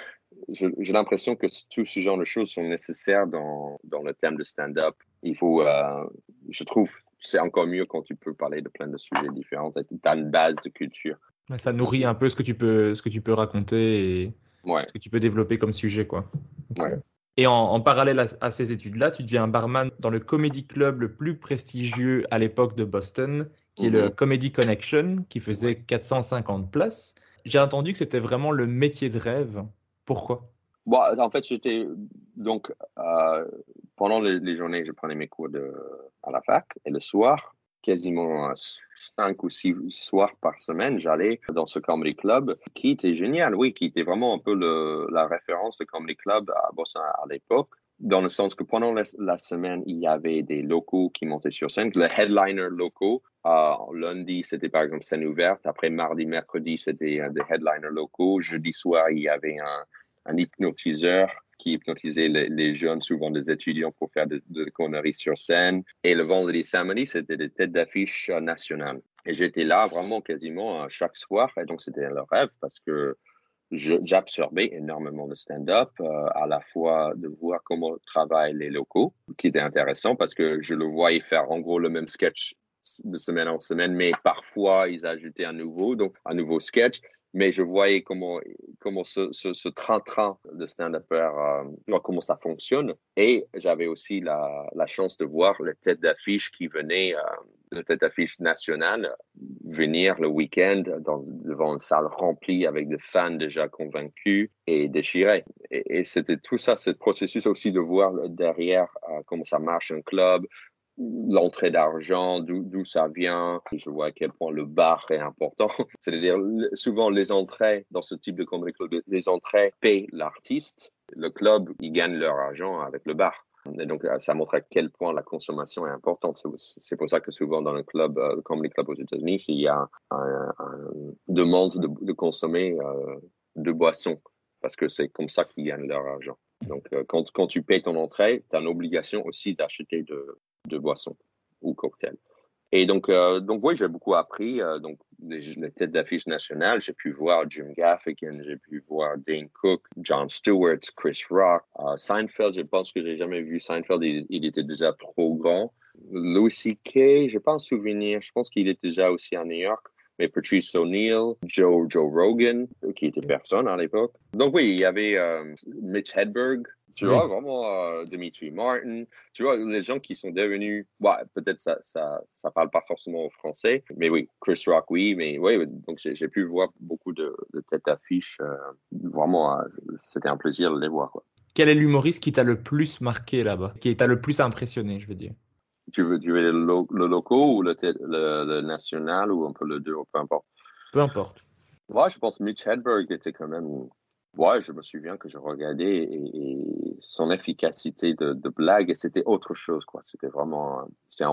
j'ai l'impression que tout ce genre de choses sont nécessaires dans, dans le thème de stand-up. Il faut, euh, je trouve, c'est encore mieux quand tu peux parler de plein de sujets différents. Tu as une base de culture. Ça nourrit un peu ce que tu peux, ce que tu peux raconter et ce que tu peux développer comme sujet. Quoi. Et en, parallèle à, ces études-là, tu deviens un barman dans le comedy club le plus prestigieux à l'époque de Boston, qui est le mhm. Comedy Connection, qui faisait 450 places. J'ai entendu que c'était vraiment le métier de rêve. Pourquoi? Bon, En fait, j'étais. Donc, euh, pendant les, journées, je prenais mes cours de, à la fac. Et le soir, quasiment cinq ou six soirs par semaine, j'allais dans ce comedy club qui était génial, oui, qui était vraiment un peu le, la référence de comedy club à Boston à l'époque dans le sens que pendant la, semaine, il y avait des locaux qui montaient sur scène, le headliner locaux. Euh, lundi, c'était par exemple scène ouverte. Après, mardi, mercredi, c'était des headliners locaux. Jeudi soir, il y avait un, hypnotiseur qui hypnotisait les, jeunes, souvent des étudiants, pour faire de, de conneries sur scène. Et le vendredi, samedi, c'était des têtes d'affiche nationales. Et j'étais là vraiment quasiment chaque soir. Et donc, c'était le rêve parce que j'absorbais énormément de stand-up, euh, à la fois de voir comment travaillent les locaux, qui était intéressant parce que je le voyais faire en gros le même sketch de semaine en semaine, mais parfois ils ajoutaient un nouveau, donc un nouveau sketch. Mais je voyais comment comment ce, ce, train-train de stand-upper, euh, comment ça fonctionne. Et j'avais aussi la, la, chance de voir les têtes d'affiche qui venaient euh, de tête d'affiche nationale venir le week-end devant une salle remplie avec des fans déjà convaincus et déchirés. Et, c'était tout ça, ce processus aussi de voir derrière euh, comment ça marche un club, l'entrée d'argent, d'où ça vient. Je vois à quel point le bar est important. C'est-à-dire, souvent, les entrées dans ce type de comedy club, les entrées payent l'artiste. Le club, ils gagnent leur argent avec le bar. Et donc, euh, ça montre à quel point la consommation est importante. C'est pour ça que souvent dans le club, euh, comme les clubs aux États-Unis, il y a une demande de, consommer euh, de boissons parce que c'est comme ça qu'ils gagnent leur argent. Donc, quand, quand tu payes ton entrée, tu as l'obligation aussi d'acheter de, de boissons ou cocktails. Et donc, euh, donc oui, j'ai beaucoup appris. Euh, donc, les, têtes d'affiche nationales, j'ai pu voir Jim Gaffigan, j'ai pu voir Dane Cook, John Stewart, Chris Rock, uh, Seinfeld. Je pense que j'ai jamais vu Seinfeld. Il, était déjà trop grand. Louis C.K., je pense souvenir. Je pense qu'il était déjà aussi à New York. Mais Patrice O'Neill, Joe, Joe Rogan, qui était personne à l'époque. Donc oui, il y avait euh, Mitch Hedberg, tu vois, vraiment euh, Dimitri Martin, tu vois, les gens qui sont devenus, ouais, peut-être ça, ça, ça parle pas forcément français, mais oui, Chris Rock, oui, mais oui, donc j'ai pu voir beaucoup de, têtes d'affiche. Euh, vraiment, euh, c'était un plaisir de les voir. Quoi. Quel est l'humoriste qui t'a le plus marqué là-bas, qui t'a le plus impressionné, je veux dire? Tu veux, tu veux le, le loco ou le, le, national ou un peu le deux, peu importe? Peu importe. Moi, je pense Mitch Hedberg était quand même Ouais, je me souviens que je regardais et, son efficacité de, de blague, c'était autre chose, quoi. C'était vraiment, c'est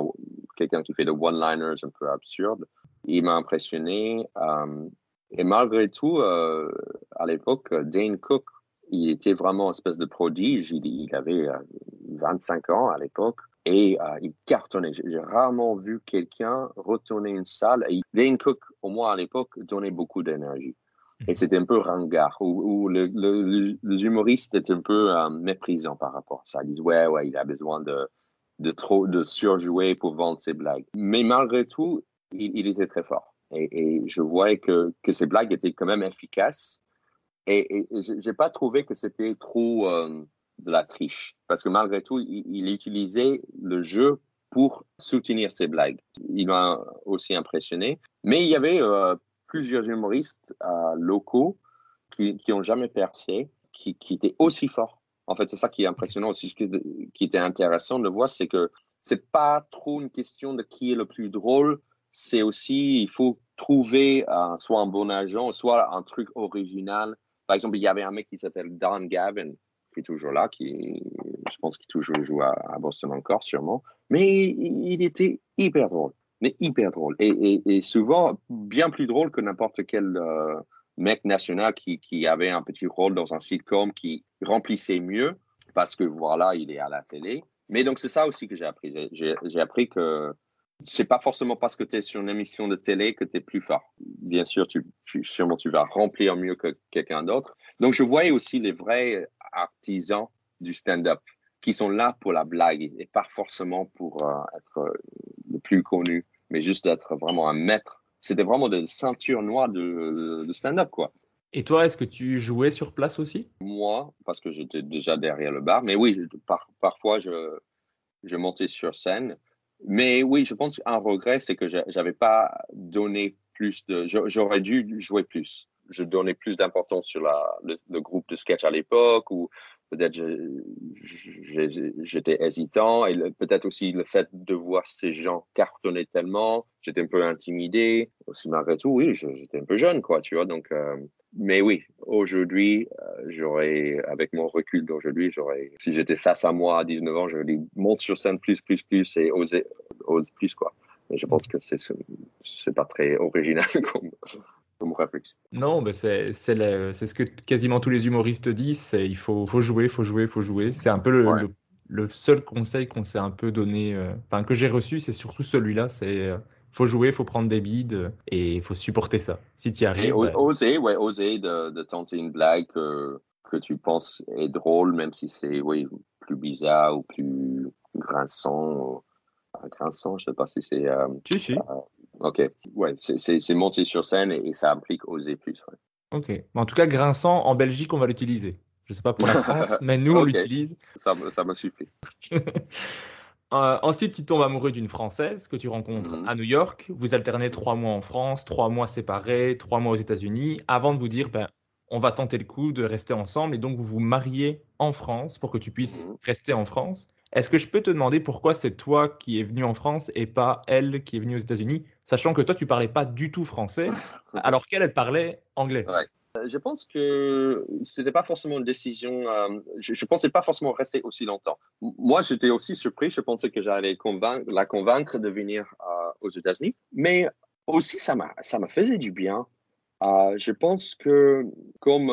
quelqu'un qui fait de one-liners un peu absurdes. Il m'a impressionné. Euh, et malgré tout, euh, à l'époque, Dane Cook, il était vraiment une espèce de prodige. Il, avait 25 euh, ans à l'époque et il cartonnait. J'ai rarement vu quelqu'un retourner une salle. Et Dane Cook, au moins à l'époque, donnait beaucoup d'énergie. Et c'était un peu ringard, où, le, les humoristes étaient un peu euh, méprisants par rapport à ça. Ils disent, ouais, ouais, il a besoin de, de trop de surjouer pour vendre ses blagues. Mais malgré tout, il, était très fort. Et, je voyais que, que ses blagues étaient quand même efficaces. Et, et j'ai pas trouvé que c'était trop euh, de la triche. Parce que malgré tout, il, utilisait le jeu pour soutenir ses blagues. Il m'a aussi impressionné. Mais il y avait euh, plusieurs humoristes euh, locaux qui n'ont jamais percé, qui, qui, étaient aussi forts. En fait, c'est ça qui est impressionnant aussi, qui était intéressant de voir, c'est que c'est pas trop une question de qui est le plus drôle, c'est aussi, il faut trouver soit un bon agent, soit un truc original. Par exemple, il y avait un mec qui s'appelle Don Gavin, qui est toujours là, qui, je pense qu'il toujours joue à, Boston encore, sûrement. Mais il, était hyper drôle, mais hyper drôle. Et, souvent, bien plus drôle que n'importe quel euh, mec national qui, avait un petit rôle dans un sitcom qui remplissait mieux, parce que voilà, il est à la télé. Mais donc, c'est ça aussi que j'ai appris. J'ai appris que c'est pas forcément parce que tu es sur une émission de télé que tu es plus fort. Bien sûr, tu, sûrement tu vas remplir mieux que quelqu'un d'autre. Donc, je voyais aussi les vrais artisans du stand-up qui sont là pour la blague et pas forcément pour euh, être plus connu, mais juste d'être vraiment un maître. C'était vraiment des ceintures noires de, de stand-up, quoi. Et toi, est-ce que tu jouais sur place aussi? Moi, parce que j'étais déjà derrière le bar, mais oui, parfois je, je montais sur scène mais oui, je pense qu'un regret, c'est que j'avais pas donné plus de. J'aurais dû jouer plus. Je donnais plus d'importance sur la, le, groupe de sketch à l'époque, ou peut-être j'étais hésitant, et peut-être aussi le fait de voir ces gens cartonner tellement, j'étais un peu intimidé. Aussi, malgré tout, oui, j'étais un peu jeune, quoi, tu vois. Donc, euh, mais oui, aujourd'hui, euh, j'aurais, avec mon recul d'aujourd'hui, j'aurais, si j'étais face à moi à 19 ans, je lui monte sur scène plus, plus, plus et oser, ose plus, quoi. Mais je pense que c'est, c'est pas très original comme, comme réflexion. Non, mais c'est, ce que quasiment tous les humoristes disent, il faut, faut jouer, faut jouer, faut jouer. C'est un peu le, le, seul conseil qu'on s'est un peu donné, euh, enfin, que j'ai reçu, c'est surtout celui-là, c'est, euh, faut jouer, faut prendre des bides et il faut supporter ça. Si tu y arrives. Ben oser, ouais, oser de, tenter une blague que, que, tu penses est drôle, même si c'est oui, plus bizarre ou plus grinçant. Grinçant, je sais pas si c'est. Euh, si, si. Ok, ouais, c'est monter sur scène et, ça implique oser plus. Ok, en tout cas, grinçant, en Belgique, on va l'utiliser. Je sais pas pour la France, mais nous, on l'utilise. Ça, ça me suffit. Euh, ensuite, tu tombes amoureux d'une Française que tu rencontres mhm. à New York. Vous alternez trois mois en France, trois mois séparés, trois mois aux États-Unis, avant de vous dire, ben, on va tenter le coup de rester ensemble et donc vous vous mariez en France pour que tu puisses mhm. rester en France. Est-ce que je peux te demander pourquoi c'est toi qui es venu en France et pas elle qui est venue aux États-Unis, sachant que toi tu parlais pas du tout français, alors qu'elle elle parlait anglais? Euh, je pense que ce n'était pas forcément une décision. Euh, je ne pensais pas forcément rester aussi longtemps. Moi, j'étais aussi surpris. Je pensais que j'allais la convaincre de venir euh, aux États-Unis. Mais aussi, ça me faisait du bien je pense que comme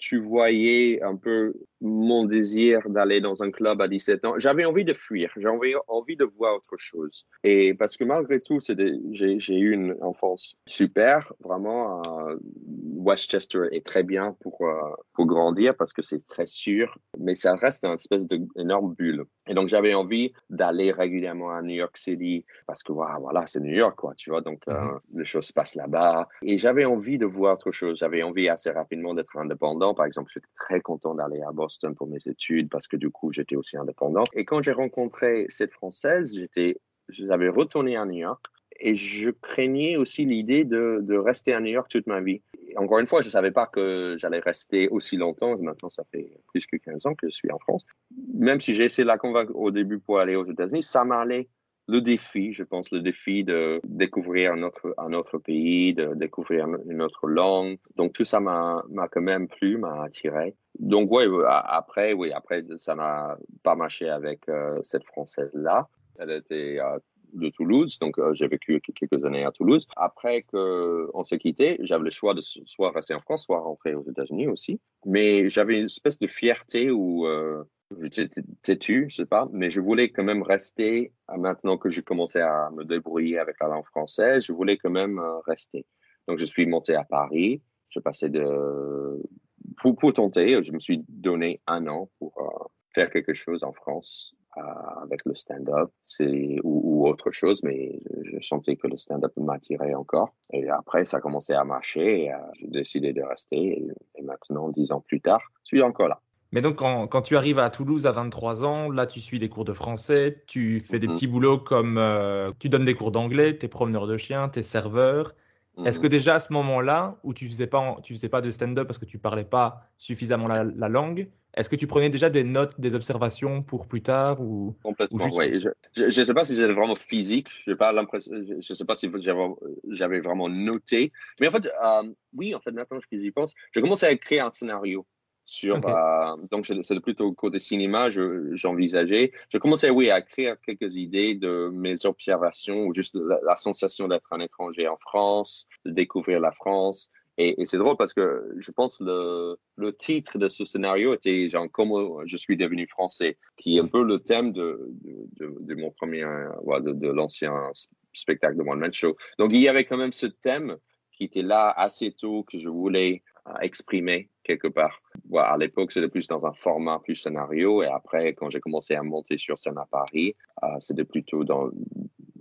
tu voyais un peu mon désir d'aller dans un club à 17 ans, j'avais envie de fuir, j'avais envie de voir autre chose. Et parce que malgré tout, j'ai eu une enfance super, vraiment. Euh, Westchester est très bien pour, euh, pour grandir parce que c'est très sûr, mais ça reste une espèce d'énorme bulle. Et donc j'avais envie d'aller régulièrement à New York City parce que voilà, c'est New York, quoi, tu vois, donc mm-hmm. les choses se passent là-bas. Et j'avais envie de voir autre chose. J'avais envie assez rapidement d'être indépendant. Par exemple, j'étais très content d'aller à Boston pour mes études parce que du coup, j'étais aussi indépendant. Et quand j'ai rencontré cette Française, j'étais, j'avais retourné à New York et je craignais aussi l'idée de, de, rester à New York toute ma vie. encore une fois, je ne savais pas que j'allais rester aussi longtemps. Maintenant, ça fait plus que 15 ans que je suis en France. Même si j'ai essayé de la convaincre au début pour aller aux États-Unis, ça m'allait le défi, je pense, le défi de découvrir un autre, un autre pays, de découvrir une autre langue. Donc tout ça m'a quand même plu, m'a attiré. Donc oui, après, oui, après ça n'a pas marché avec euh, cette française là. Elle était euh, de Toulouse, donc euh, j'ai vécu quelques années à Toulouse. Après qu'on s'est quitté, j'avais le choix de soit rester en France, soit rentrer aux États-Unis aussi. Mais j'avais une espèce de fierté où J'étais têtu, je sais pas, mais je voulais quand même rester, euh, maintenant que j'ai commencé à me débrouiller avec la langue française, je voulais quand même euh, rester. Donc, je suis monté à Paris, je passais de, pour, pour tenter, je me suis donné un an pour euh, faire quelque chose en France avec le stand-up ou, ou, autre chose, mais je, sentais que le stand-up m'attirait encore. Et après, ça a commencé à marcher et j'ai décidé de rester. Et, et maintenant, dix ans plus tard, je suis encore là. Mais donc, quand, tu arrives à Toulouse à 23 ans, là, tu suis des cours de français, tu fais des mhm. petits boulots comme euh, tu donnes des cours d'anglais, tu es promeneur de chiens, tu es serveur. Est-ce que mhm. déjà à ce moment-là, où tu faisais pas, tu faisais pas de stand-up parce que tu parlais pas suffisamment la, langue, Est-ce que tu prenais déjà des notes, des observations pour plus tard ou Complètement, oui. Je ne sais pas si c'était vraiment physique. Je ne sais pas si j'avais vraiment noté. Mais en fait, euh, oui, en fait, maintenant que j'y pense, je commençais à écrire un scénario. Sur, euh, donc, c'est plutôt côté cinéma, j'envisageais. Je, commençais, oui, à écrire quelques idées de mes observations ou juste la sensation d'être un étranger en France, de découvrir la France, et, c'est drôle parce que je pense le, le titre de ce scénario était genre comment je suis devenu français, qui est un peu le thème de, de, de, mon premier, de, de l'ancien spectacle de One Man Show. Donc il y avait quand même ce thème qui était là assez tôt que je voulais exprimer quelque part. Voilà, à l'époque, c'était plus dans un format plus scénario, et après, quand j'ai commencé à monter sur scène à Paris, euh, c'était plutôt dans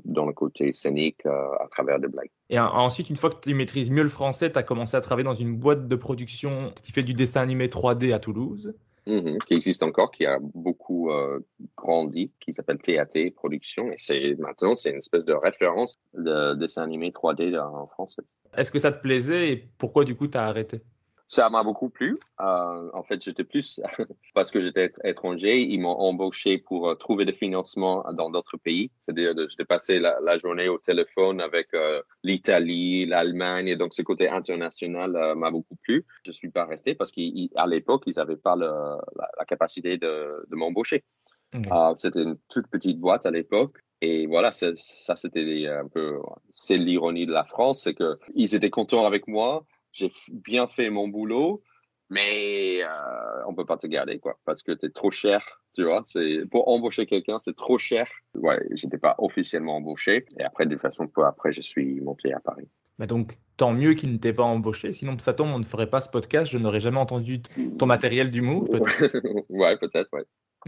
dans le côté scénique euh, à travers des blagues. Et ensuite, une fois que tu maîtrises mieux le français, tu as commencé à travailler dans une boîte de production qui fait du dessin animé 3D à Toulouse. Mm-hmm. qui existe encore, qui a beaucoup euh, grandi, qui s'appelle TAT Production. Et c'est maintenant, c'est une espèce de référence de dessin animé 3D en français. Est-ce que ça te plaisait et pourquoi du coup tu as arrêté? Ça m'a beaucoup plu. Euh, en fait, j'étais plus parce que j'étais étranger. Ils m'ont embauché pour euh, trouver des financements dans d'autres pays. C'est-à-dire, j'étais passé la, la, journée au téléphone avec euh, l'Italie, l'Allemagne. Et donc, ce côté international euh, m'a beaucoup plu. Je suis pas resté parce qu'à l'époque, ils n'avaient pas le, la, la, capacité de, de m'embaucher. C'était une toute petite boîte à l'époque. Et voilà, ça, c'était un peu, c'est l'ironie de la France, c'est que ils étaient contents avec moi j'ai bien fait mon boulot, mais euh, on peut pas te garder quoi, parce que tu es trop cher. Tu vois, c'est pour embaucher quelqu'un, c'est trop cher. Ouais, j'étais pas officiellement embauché. Et après, de façon peu après, je suis monté à Paris. Mais donc, tant mieux qu'il ne t'ait pas embauché. Sinon, ça tombe, on ne ferait pas ce podcast. Je n'aurais jamais entendu ton matériel d'humour. ouais, peut-être, ouais.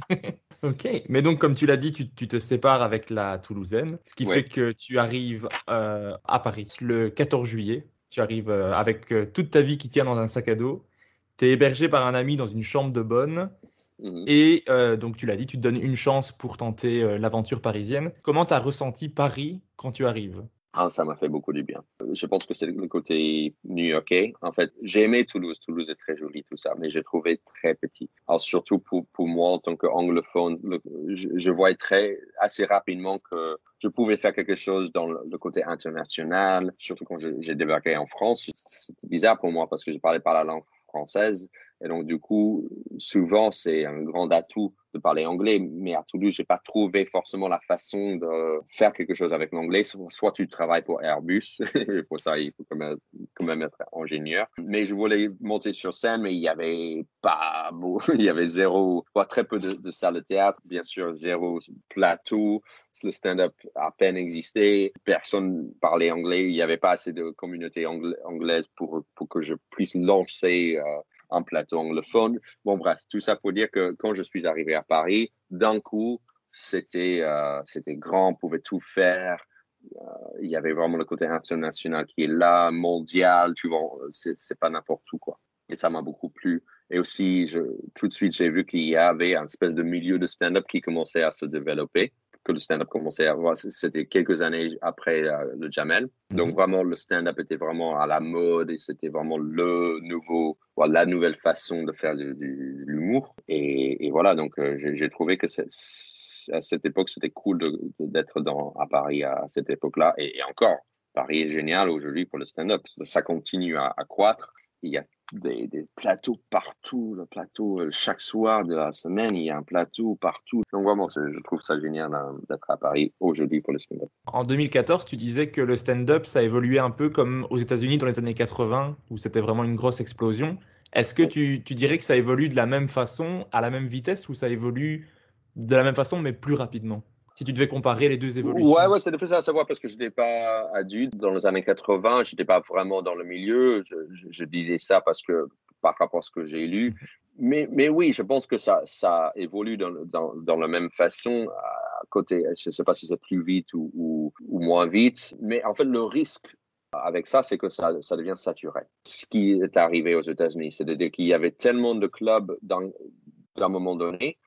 ok, mais donc comme tu l'as dit, tu, te sépares avec la Toulousaine, ce qui fait que tu arrives euh, à Paris le 14 juillet tu arrives euh, avec euh, toute ta vie qui tient dans un sac à dos. Tu es hébergé par un ami dans une chambre de bonne. Mhm. Et euh, donc, tu l'as dit, tu te donnes une chance pour tenter l'aventure parisienne. Comment tu as ressenti Paris quand tu arrives? Ah, ça m'a fait beaucoup du bien. Je pense que c'est le côté new-yorkais. En fait, j'ai aimé Toulouse. Toulouse est très joli, tout ça, mais j'ai trouvé très petit. Alors, surtout pour, pour moi, en tant qu'anglophone, je, je voyais très, assez rapidement que je pouvais faire quelque chose dans le, côté international, surtout quand j'ai débarqué en France. C'était bizarre pour moi parce que je parlais pas la langue française. Et donc, du coup, souvent, c'est un grand atout de parler anglais, mais à Toulouse, j'ai pas trouvé forcément la façon de faire quelque chose avec l'anglais. Soit tu travailles pour Airbus, et pour ça, il faut quand même, être ingénieur. Mais je voulais monter sur scène, mais il y avait pas, il y avait zéro, pas très peu de, salles de théâtre, bien sûr, zéro plateau. Le stand-up à peine existait. Personne parlait anglais. Il n'y avait pas assez de communauté anglaise pour, pour que je puisse lancer euh, un plateau anglophone. Bon, bref, tout ça pour dire que quand je suis arrivé à Paris, d'un coup, c'était euh, c'était grand, on pouvait tout faire. Euh, il y avait vraiment le côté international qui est là, mondial, tu vois, c'est pas n'importe où, quoi. Et ça m'a beaucoup plu. Et aussi, tout de suite, j'ai vu qu'il y avait un espèce de milieu de stand-up qui commençait à se développer que le stand-up commençait à voir. C'était quelques années après euh, le Jamel. Donc mhm. vraiment, le stand-up était vraiment à la mode et c'était vraiment le nouveau, la nouvelle façon de faire de, l'humour. Et, et, voilà, donc euh, j'ai trouvé que à cette époque, c'était cool d'être dans à Paris à cette époque-là. Et, et, encore, Paris est génial aujourd'hui pour le stand-up. Ça continue à, à croître. Il y a des, des, plateaux partout, le plateau, euh, chaque soir de la semaine, il y a un plateau partout. Donc vraiment, je trouve ça génial hein, d'être à Paris aujourd'hui pour le stand-up. En 2014, tu disais que le stand-up, ça évoluait un peu comme aux États-Unis dans les années 80, où c'était vraiment une grosse explosion. Est-ce que tu, tu, dirais que ça évolue de la même façon, à la même vitesse, ou ça évolue de la même façon, mais plus rapidement? Si tu devais comparer les deux évolutions Ouais, ouais c'est difficile à savoir parce que je n'étais pas adulte dans les années 80, je n'étais pas vraiment dans le milieu. Je, disais ça parce que par rapport à ce que j'ai lu. Mais, oui, je pense que ça, évolue dans, dans, la même façon. À côté, je ne sais pas si c'est plus vite ou, moins vite, mais en fait, le risque avec ça, c'est que ça, devient saturé. Ce qui est arrivé aux États-Unis, c'est-à-dire qu'il y avait tellement de clubs dans, un moment donné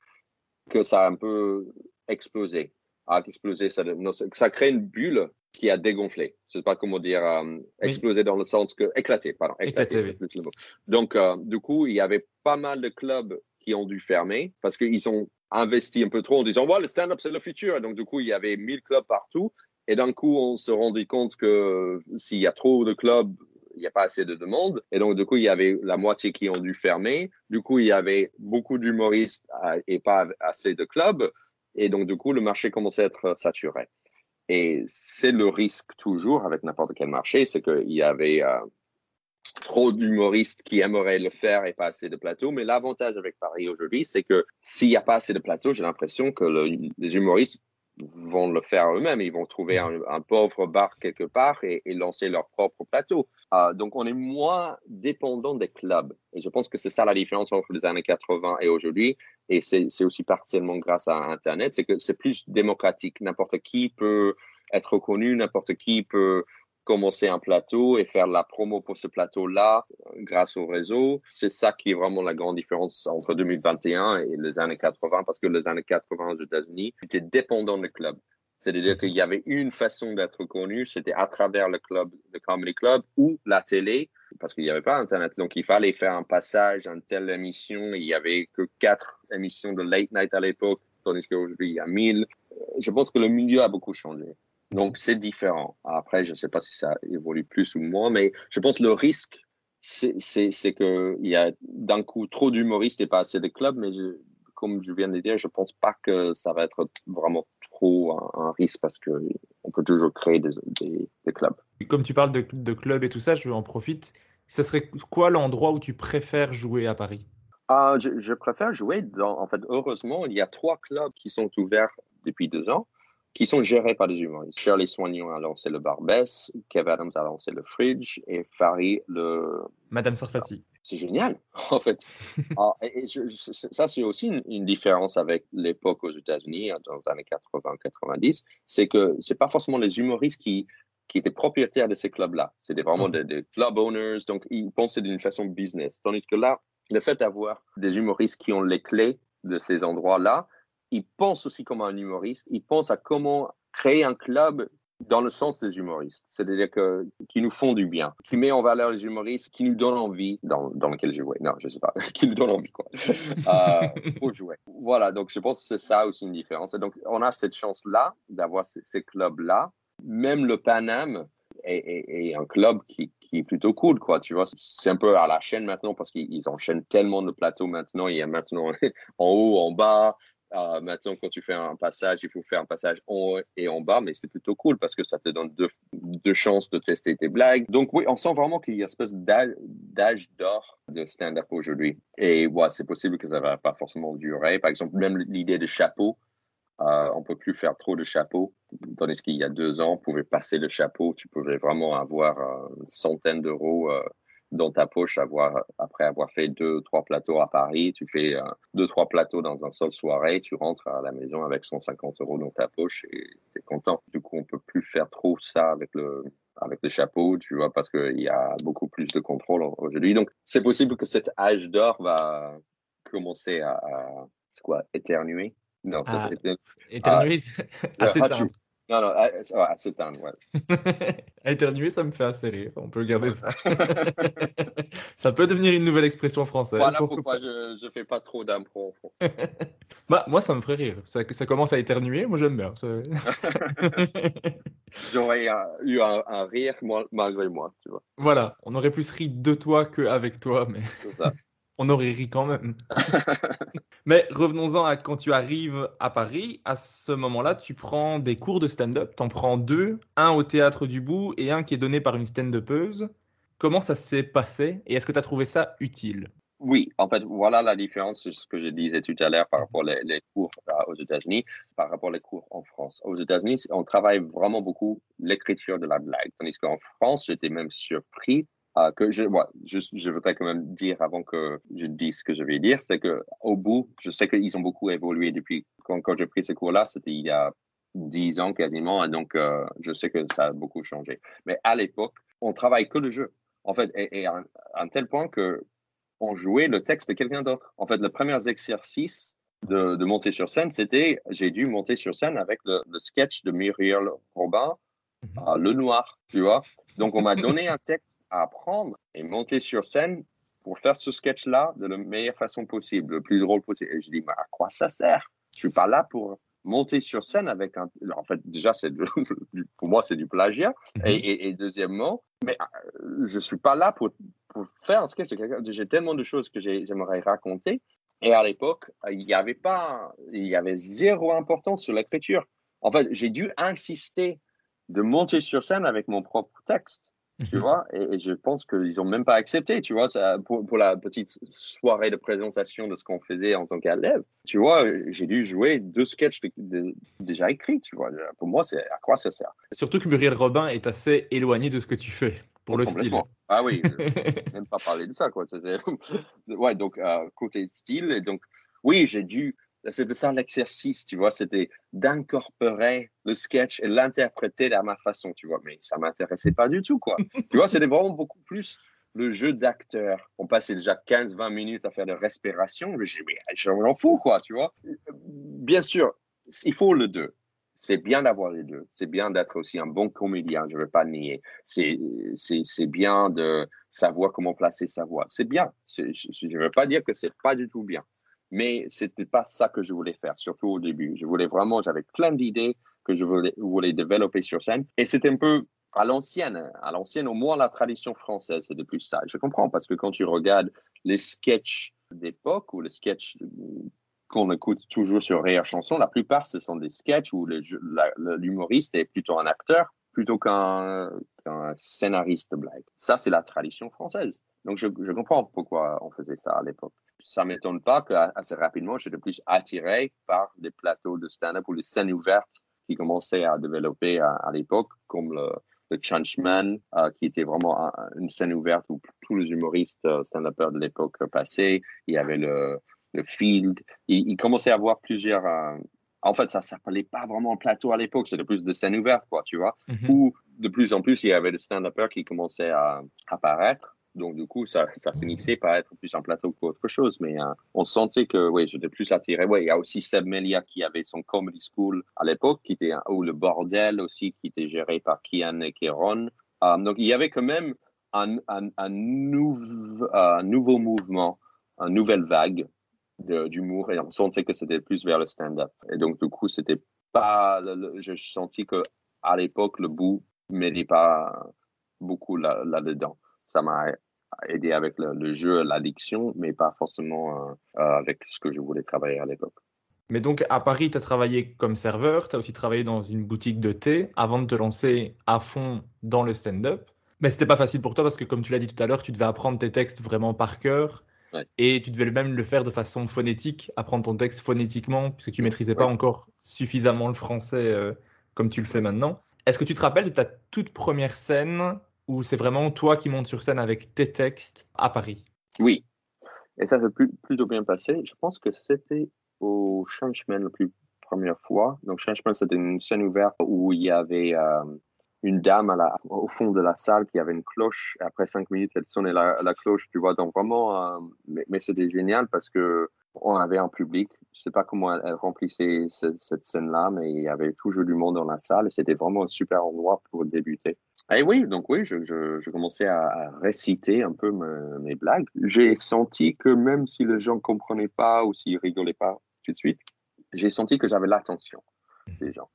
que ça a un peu explosé a explosé. Ça, ça crée une bulle qui a dégonflé. Je sais pas comment dire euh, exploser dans le sens que éclater, pardon, éclater. Donc, euh, du coup, il y avait pas mal de clubs qui ont dû fermer parce qu'ils ont investi un peu trop en disant, voilà, le stand-up, c'est le futur. Et donc, du coup, il y avait 1000 clubs partout. Et d'un coup, on se rendait compte que s'il y a trop de clubs, il n'y a pas assez de demandes. Et donc, du coup, il y avait la moitié qui ont dû fermer. Du coup, il y avait beaucoup d'humoristes euh, et pas assez de clubs. Et donc, du coup, le marché commençait à être saturé. Et c'est le risque toujours avec n'importe quel marché, c'est qu'il y avait euh, trop d'humoristes qui aimeraient le faire et pas assez de plateaux. Mais l'avantage avec Paris aujourd'hui, c'est que s'il n'y a pas assez de plateaux, j'ai l'impression que les humoristes vont le faire eux-mêmes. Ils vont trouver un, pauvre bar quelque part et, lancer leur propre plateau. Euh, donc, on est moins dépendant des clubs. Et je pense que c'est ça la différence entre les années 80 et aujourd'hui. Et c'est aussi partiellement grâce à Internet. C'est que c'est plus démocratique. N'importe qui peut être reconnu, n'importe qui peut commencer un plateau et faire la promo pour ce plateau-là grâce au réseau. C'est ça qui est vraiment la grande différence entre 2021 et les années 80, parce que les années 80 aux États-Unis, c'était dépendant du club. C'est-à-dire qu'il y avait une façon d'être connu, c'était à travers le club, le comedy club ou la télé, parce qu'il n'y avait pas Internet. Donc, il fallait faire un passage, une telle émission. Il n'y avait que quatre émissions de late night à l'époque, tandis qu'aujourd'hui, il y a mille. Je pense que le milieu a beaucoup changé. Donc, c'est différent. Après, je ne sais pas si ça évolue plus ou moins, mais je pense que le risque, c'est qu'il y a d'un coup trop d'humoristes et pas assez de clubs, mais comme je viens de dire, je ne pense pas que ça va être vraiment trop un, risque parce qu'on peut toujours créer des, des, clubs. Comme tu parles de, de clubs et tout ça, je en profite. Ce serait quoi l'endroit où tu préfères jouer à Paris? Ah, je, je, préfère jouer dans. En fait, heureusement, il y a trois clubs qui sont ouverts depuis deux ans qui sont gérés par des humoristes. Shirley Soignon a lancé le Barbès, Kev Adams a lancé le Fridge et Farid le... Madame Sarfati. C'est génial, en fait. Ah, et ça, c'est aussi une, différence avec l'époque aux États-Unis, hein, dans les années 80-90, c'est que c'est pas forcément les humoristes qui, qui étaient propriétaires de ces clubs-là. C'était vraiment des, des, club owners, donc ils pensaient d'une façon business. Tandis que là, le fait d'avoir des humoristes qui ont les clés de ces endroits-là, il pense aussi comme un humoriste, il pense à comment créer un club dans le sens des humoristes, c'est-à-dire que qui nous font du bien, qui met en valeur les humoristes, qui nous donne envie dans, dans lequel jouer. Non, je sais pas, qui nous donne envie quoi, euh, pour jouer. Voilà, donc je pense que c'est ça aussi une différence. Et donc on a cette chance-là d'avoir ces, clubs-là. Même le Paname est, est, un club qui, qui, est plutôt cool, quoi. Tu vois, c'est un peu à la chaîne maintenant parce qu'ils enchaînent tellement de plateaux maintenant. Il y a maintenant en haut, en bas, euh, maintenant, quand tu fais un passage, il faut faire un passage en haut et en bas, mais c'est plutôt cool parce que ça te donne deux, chances de tester tes blagues. Donc oui, on sent vraiment qu'il y a une espèce d'âge d'or de stand-up aujourd'hui. Et ouais, c'est possible que ça va pas forcément durer. Par exemple, même l'idée de chapeau, euh, on peut plus faire trop de chapeaux. Tandis qu'il y a deux ans, on pouvait passer le chapeau, tu pouvais vraiment avoir euh, une centaine d'euros euh, dans ta poche avoir, après avoir fait deux, trois plateaux à Paris. Tu fais euh, deux, trois plateaux dans un seul soirée, tu rentres à la maison avec 150 euros dans ta poche et tu es content. Du coup, on peut plus faire trop ça avec le, avec le chapeau, tu vois, parce qu'il y a beaucoup plus de contrôle aujourd'hui. Donc, c'est possible que cet âge d'or va commencer à, c'est quoi, éternuer? Non, ah, éternuer, à, à, non, non, à, s'éteindre, ouais. éternuer, ça me fait assez rire. On peut garder ça. ça peut devenir une nouvelle expression française. Voilà pourquoi je ne fais pas trop d'impro en bah, moi, ça me ferait rire. Ça, ça commence à éternuer, moi j'aime bien. J'aurais eu un, rire malgré moi, tu vois. Voilà, on aurait plus ri de toi qu'avec toi, mais. C'est ça on aurait ri quand même. Mais revenons-en à quand tu arrives à Paris. À ce moment-là, tu prends des cours de stand-up. Tu en prends deux, un au théâtre du Bout et un qui est donné par une stand-upeuse. Comment ça s'est passé et est-ce que tu as trouvé ça utile? Oui, en fait, voilà la différence, ce que je disais tout à l'heure par rapport aux les cours euh, aux États-Unis, par rapport aux cours en France. Aux États-Unis, on travaille vraiment beaucoup l'écriture de la blague, tandis qu'en France, j'étais même surpris ah, que je, je, je, voudrais quand même dire avant que je dise ce que je vais dire, c'est que au bout, je sais qu'ils ont beaucoup évolué depuis quand, quand j'ai pris ce cours-là, c'était il y a dix ans quasiment, et donc euh, je sais que ça a beaucoup changé. Mais à l'époque, on travaille que le jeu, en fait, et, à, un tel point que on jouait le texte de quelqu'un d'autre. En fait, le premier exercice de, de monter sur scène, c'était j'ai dû monter sur scène avec le, le sketch de Muriel Robin, mm-hmm. Le Noir, tu vois. Donc on m'a donné un texte à apprendre et monter sur scène pour faire ce sketch-là de la meilleure façon possible, le plus drôle possible. Et je dis, mais à quoi ça sert? Je suis pas là pour monter sur scène avec un. En fait, déjà, c'est pour moi, c'est du plagiat. Mhm. Et, deuxièmement, mais euh, je suis pas là pour, pour faire un sketch. J'ai tellement de choses que j'aimerais raconter. Et à l'époque, il n'y avait pas, il y avait zéro importance sur l'écriture. En fait, j'ai dû insister de monter sur scène avec mon propre texte. Tu mhm. vois, et, je pense qu'ils n'ont même pas accepté, tu vois, pour, pour, la petite soirée de présentation de ce qu'on faisait en tant qu'élève. Tu vois, j'ai dû jouer deux sketchs déjà écrits, tu vois. Pour moi, c'est à quoi ça sert? Surtout que Muriel Robin est assez éloigné de ce que tu fais pour le style. Ah oui, même pas parler de ça, quoi. ouais, donc, euh, côté style, donc, oui, j'ai dû c'était ça l'exercice, tu vois, c'était d'incorporer le sketch et l'interpréter à ma façon, tu vois. Mais ça m'intéressait pas du tout, quoi. tu vois, c'était vraiment beaucoup plus le jeu d'acteur. On passait déjà 15-20 minutes à faire de respiration. Mais je m'en fous, quoi, tu vois. Bien sûr, il faut le deux. C'est bien d'avoir les deux. C'est bien d'être aussi un bon comédien, je ne veux pas nier. C'est bien de savoir comment placer sa voix. C'est bien. Je ne veux pas dire que c'est pas du tout bien. Mais c'était pas ça que je voulais faire, surtout au début. Je voulais vraiment, j'avais plein d'idées que je voulais, développer sur scène. Et c'était un peu à l'ancienne, à l'ancienne, au moins la tradition française, c'est de plus ça. Je comprends parce que quand tu regardes les sketchs d'époque ou les sketchs qu'on écoute toujours sur Rire Chanson, la plupart ce sont des sketchs où l'humoriste est plutôt un acteur plutôt qu'un scénariste de blague. Ça, c'est la tradition française. Donc, je comprends pourquoi on faisait ça à l'époque ça ne m'étonne pas qu'assez rapidement, j'étais plus attiré par des plateaux de stand-up ou les scènes ouvertes qui commençaient à développer à, l'époque, comme le, le Chunchman, euh, qui était vraiment une scène ouverte où tous les humoristes euh, stand-uppers de l'époque passaient. Il y avait le, le Field. Il, il, commençait à avoir plusieurs. Euh, en fait, ça s'appelait pas vraiment un plateau à l'époque, c'était plus de scènes ouvertes, quoi, tu vois. Mm-hmm. Ou de plus en plus, il y avait des stand-uppers qui commençaient à apparaître. Donc, du coup, ça, ça finissait par être plus un plateau qu'autre chose. Mais euh, on sentait que, oui, j'étais plus attiré. Oui, il y a aussi Seb Melia qui avait son comedy school à l'époque, qui était, ou le bordel aussi, qui était géré par Kian et Kéron. Euh, donc, il y avait quand même un, un, un, nouveau mouvement, une nouvelle vague d'humour. Et on sentait que c'était plus vers le stand-up. Et donc, du coup, c'était pas, je sentis que à l'époque, le bout m'aidait pas beaucoup là-dedans. ça m'a aider avec le, jeu, l'addiction, mais pas forcément euh, euh, avec ce que je voulais travailler à l'époque. Mais donc à Paris, tu as travaillé comme serveur, tu as aussi travaillé dans une boutique de thé avant de te lancer à fond dans le stand-up. Mais c'était pas facile pour toi parce que comme tu l'as dit tout à l'heure, tu devais apprendre tes textes vraiment par cœur. Et tu devais même le faire de façon phonétique, apprendre ton texte phonétiquement, puisque tu maîtrisais pas encore suffisamment le français euh, comme tu le fais maintenant. Est-ce que tu te rappelles de ta toute première scène ou c'est vraiment toi qui montes sur scène avec tes textes à Paris? Oui, et ça s'est plutôt bien passé. Je pense que c'était au Changement la première fois. Donc, Changement, c'était une scène ouverte où il y avait euh, une dame à la, au fond de la salle qui avait une cloche. Après cinq minutes, elle sonnait la, cloche, tu vois. Donc, vraiment, euh, mais, c'était génial parce que on avait un public. Je sais pas comment elle, remplissait cette, cette scène-là, mais il y avait toujours du monde dans la salle c'était vraiment un super endroit pour débuter. Et oui, donc oui, je, je, je commençais à, réciter un peu mes, blagues. J'ai senti que même si les gens ne comprenaient pas ou s'ils rigolaient pas tout de suite, j'ai senti que j'avais l'attention des gens.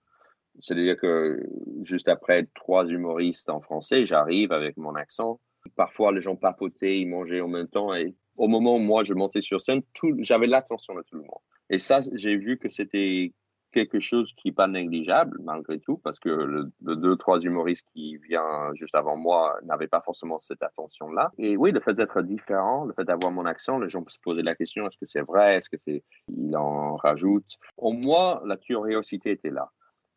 C'est-à-dire que juste après trois humoristes en français, j'arrive avec mon accent. Parfois, les gens papotaient, ils mangeaient en même temps. Et au moment où moi, je montais sur scène, j'avais l'attention de tout le monde. Et ça, j'ai vu que c'était quelque chose qui n'est pas négligeable malgré tout, parce que le, deux, trois humoristes qui viennent juste avant moi n'avaient pas forcément cette attention-là. Et oui, le fait d'être différent, le fait d'avoir mon accent, les gens se poser la question est-ce que c'est vrai Est-ce que c'est il en rajoute Pour moi, la curiosité était là.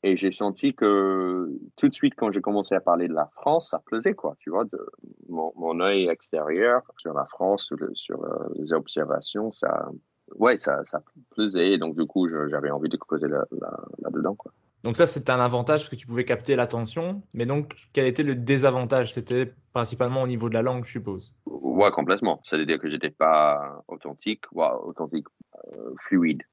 Et j'ai senti que tout de suite, quand j'ai commencé à parler de la France, ça plaisait, quoi, tu vois, de mon, œil extérieur sur la France, sur, sur euh, les observations, ça, ouais, ça, ça plaisait. Donc, du coup, j'avais envie de creuser là-dedans. quoi. Donc, ça, c'était un avantage parce que tu pouvais capter l'attention. Mais donc, quel était le désavantage? C'était principalement au niveau de la langue, je suppose. Ouais, complètement. C'est-à-dire que j'étais pas authentique, ouais, authentique, euh, fluide.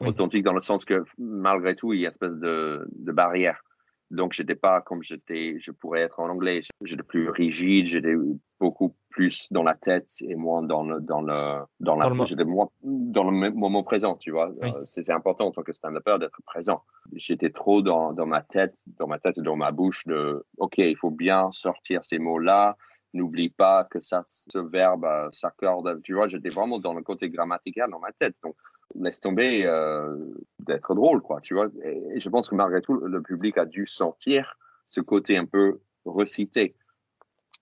Authentique dans le sens que, malgré tout, il y a une espèce de, de barrière. Donc, j'étais pas comme j'étais, je pourrais être en anglais. J'étais plus rigide, j'étais beaucoup plus dans la tête et moins dans le dans le dans, la, Dans le mo- dans le moment présent, tu vois. Oui. Euh, c'est important en tant que stand-upper d'être présent. J'étais trop dans, dans ma tête, dans ma tête dans ma bouche de OK, il faut bien sortir ces mots-là. N'oublie pas que ça, ce verbe euh, s'accorde. Tu vois, j'étais vraiment dans le côté grammatical dans ma tête. Donc, laisse tomber euh, d'être drôle, quoi. Tu vois. Et, et je pense que malgré tout, le public a dû sentir ce côté un peu recité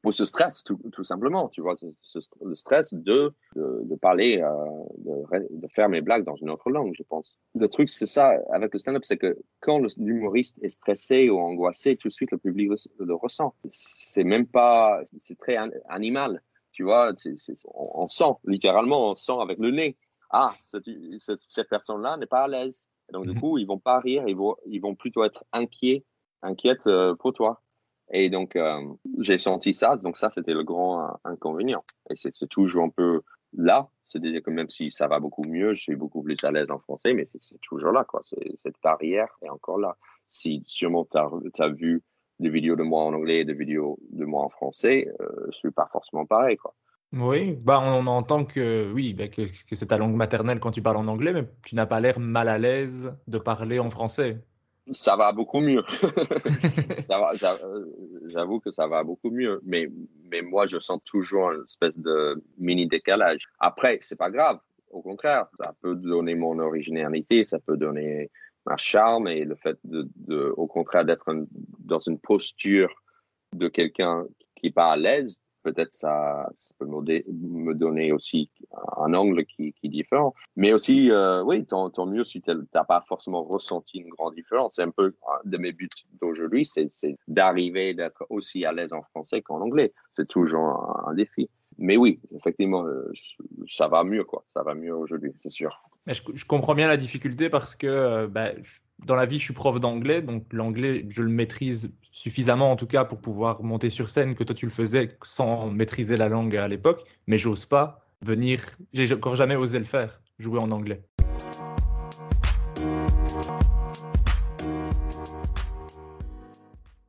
ou ce stress, tout, tout simplement, tu vois, ce, ce- le stress de, de, de parler, euh, de, faire mes blagues dans une autre langue, je pense. Le truc, c'est ça, avec le stand-up, c'est que quand l'humoriste est stressé ou angoissé, tout de suite, le public le, le ressent. C'est même pas, c'est très an- animal, tu vois, on, on sent, littéralement, on sent avec le nez. Ah, cette, cette, cette personne-là n'est pas à l'aise. Donc, du Mhm. coup, ils vont pas rire, ils vont, ils vont plutôt être inquiets, inquiètes euh, pour toi. Et donc, euh, j'ai senti ça. Donc, ça, c'était le grand inconvénient. Et c'est toujours un peu là. C'est-à-dire que même si ça va beaucoup mieux, je suis beaucoup plus à l'aise en français, mais c'est toujours là, quoi. Cette barrière est encore là. Si sûrement tu as, vu des vidéos de moi en anglais et des vidéos de moi en français, euh, je pas forcément pareil, quoi. Oui, bah on entend que oui, bah, que c'est ta langue maternelle quand tu parles en anglais, mais tu n'as pas l'air mal à l'aise de parler en français. Ça va beaucoup mieux. Euh, J'avoue que ça va beaucoup mieux, mais, mais moi, je sens toujours une espèce de mini décalage. Après, c'est pas grave. Au contraire, ça peut donner mon originalité, ça peut donner ma charme et le fait de, de au contraire, d'être dans une posture de quelqu'un qui est pas à l'aise, peut-être ça, ça peut me, donner aussi un angle qui, qui est différent. Mais aussi, euh, oui, tant, tant mieux si tu n'as pas forcément ressenti une grande différence. C'est un peu un de mes buts d'aujourd'hui, c'est d'arriver d'être aussi à l'aise en français qu'en anglais. C'est toujours un, défi. Mais oui, effectivement, euh, ça va mieux, quoi. Ça va mieux aujourd'hui, c'est sûr. Mais je, je comprends bien la difficulté parce que euh, bah, je- dans la vie, je suis prof d'anglais, donc l'anglais, je le maîtrise suffisamment en tout cas pour pouvoir monter sur scène, que toi tu le faisais sans maîtriser la langue à l'époque, mais j'ose pas venir, j'ai encore jamais osé le faire, jouer en anglais.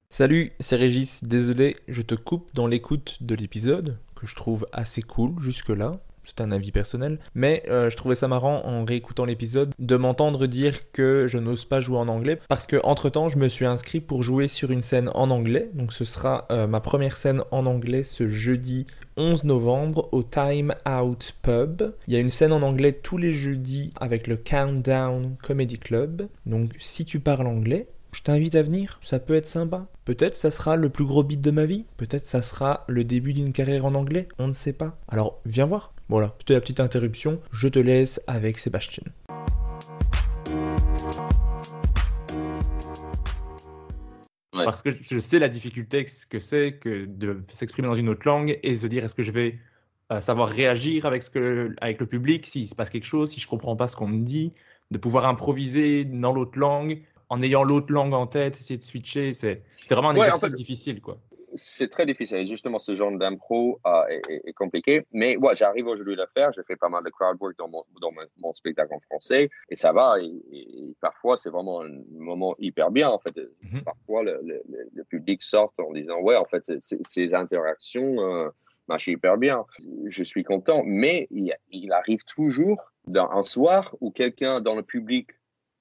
Salut, c'est Régis. Désolé, je te coupe dans l'écoute de l'épisode, que je trouve assez cool jusque-là. C'est un avis personnel. Mais euh, je trouvais ça marrant en réécoutant l'épisode de m'entendre dire que je n'ose pas jouer en anglais parce que entre temps je me suis inscrit pour jouer sur une scène en anglais. Donc ce sera euh, ma première scène en anglais ce jeudi 11 novembre au Time Out Pub. Il y a une scène en anglais tous les jeudis avec le Countdown Comedy Club. Donc si tu parles anglais, je t'invite à venir, ça peut être sympa. Peut-être ça sera le plus gros beat de ma vie, peut-être ça sera le début d'une carrière en anglais, on ne sait pas. Alors viens voir. Voilà, c'était la petite interruption, je te laisse avec Sébastien. Ouais. Parce que je sais la difficulté que- que c'est que de s'exprimer dans une autre langue et se dire est-ce que je vais euh, savoir réagir avec, ce que, avec le public? S'il se passe quelque chose, si je comprends pas ce qu'on me dit, de pouvoir improviser dans l'autre langue en ayant l'autre langue en tête, essayer de switcher, c'est vraiment un Ouais, en exercice fait- difficile quoi. C'est très difficile. Et justement, ce genre d'impro euh, est, compliqué. Mais ouais, j'arrive aujourd'hui à le faire. J'ai fait pas mal de crowd work dans mon, dans mon, mon spectacle en français. Et ça va. Et, et parfois, c'est vraiment un moment hyper bien. En fait, Mhm. parfois, le, le, le- le public sort en disant Ouais, en fait, ces interactions euh, marchent hyper bien. Je suis content. Mais il, il arrive toujours dans un soir où quelqu'un dans le public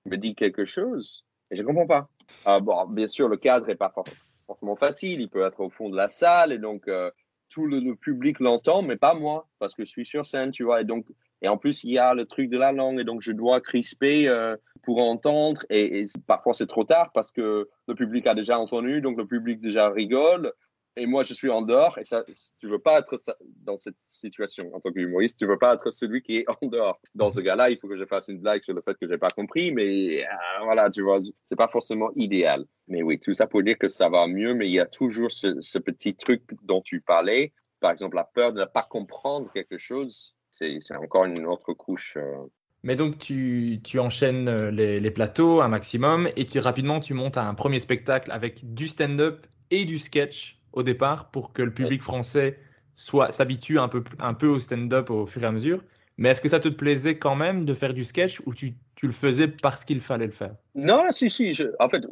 me dit quelque chose et je comprends pas. Ah, bon, bien sûr, le cadre est pas for- forcément facile. Il peut être au fond de la salle et donc euh, tout le, public l'entend, mais pas moi parce que je suis sur scène, tu vois. Et donc, et en plus, il y a le truc de la langue et donc je dois crisper euh, pour entendre. Et parfois, c'est trop tard parce que le public a déjà entendu, donc le public déjà rigole. Et moi, je suis en dehors. Et ça, tu veux pas être dans cette situation en tant qu'humoriste. Tu veux pas être celui qui est en dehors. Dans ce cas-là, il faut que je fasse une blague sur le fait que j'ai pas compris. Mais euh, voilà, tu vois, c'est pas forcément idéal. Mais oui, tout ça pour dire que ça va mieux. Mais il y a toujours ce, petit truc dont tu parlais. Par exemple, la peur de ne pas comprendre quelque chose. C'est encore une autre couche. euh, Mais donc tu, tu enchaînes euh, les, les plateaux un maximum et tu rapidement tu montes à un premier spectacle avec du stand-up et du sketch au départ pour que le public français soit s'habitue un peu, un peu au stand-up au fur et à mesure. Mais est-ce que ça te plaisait quand même de faire du sketch ou tu, tu le faisais parce qu'il fallait le faire? Non, si, si. je- en fait,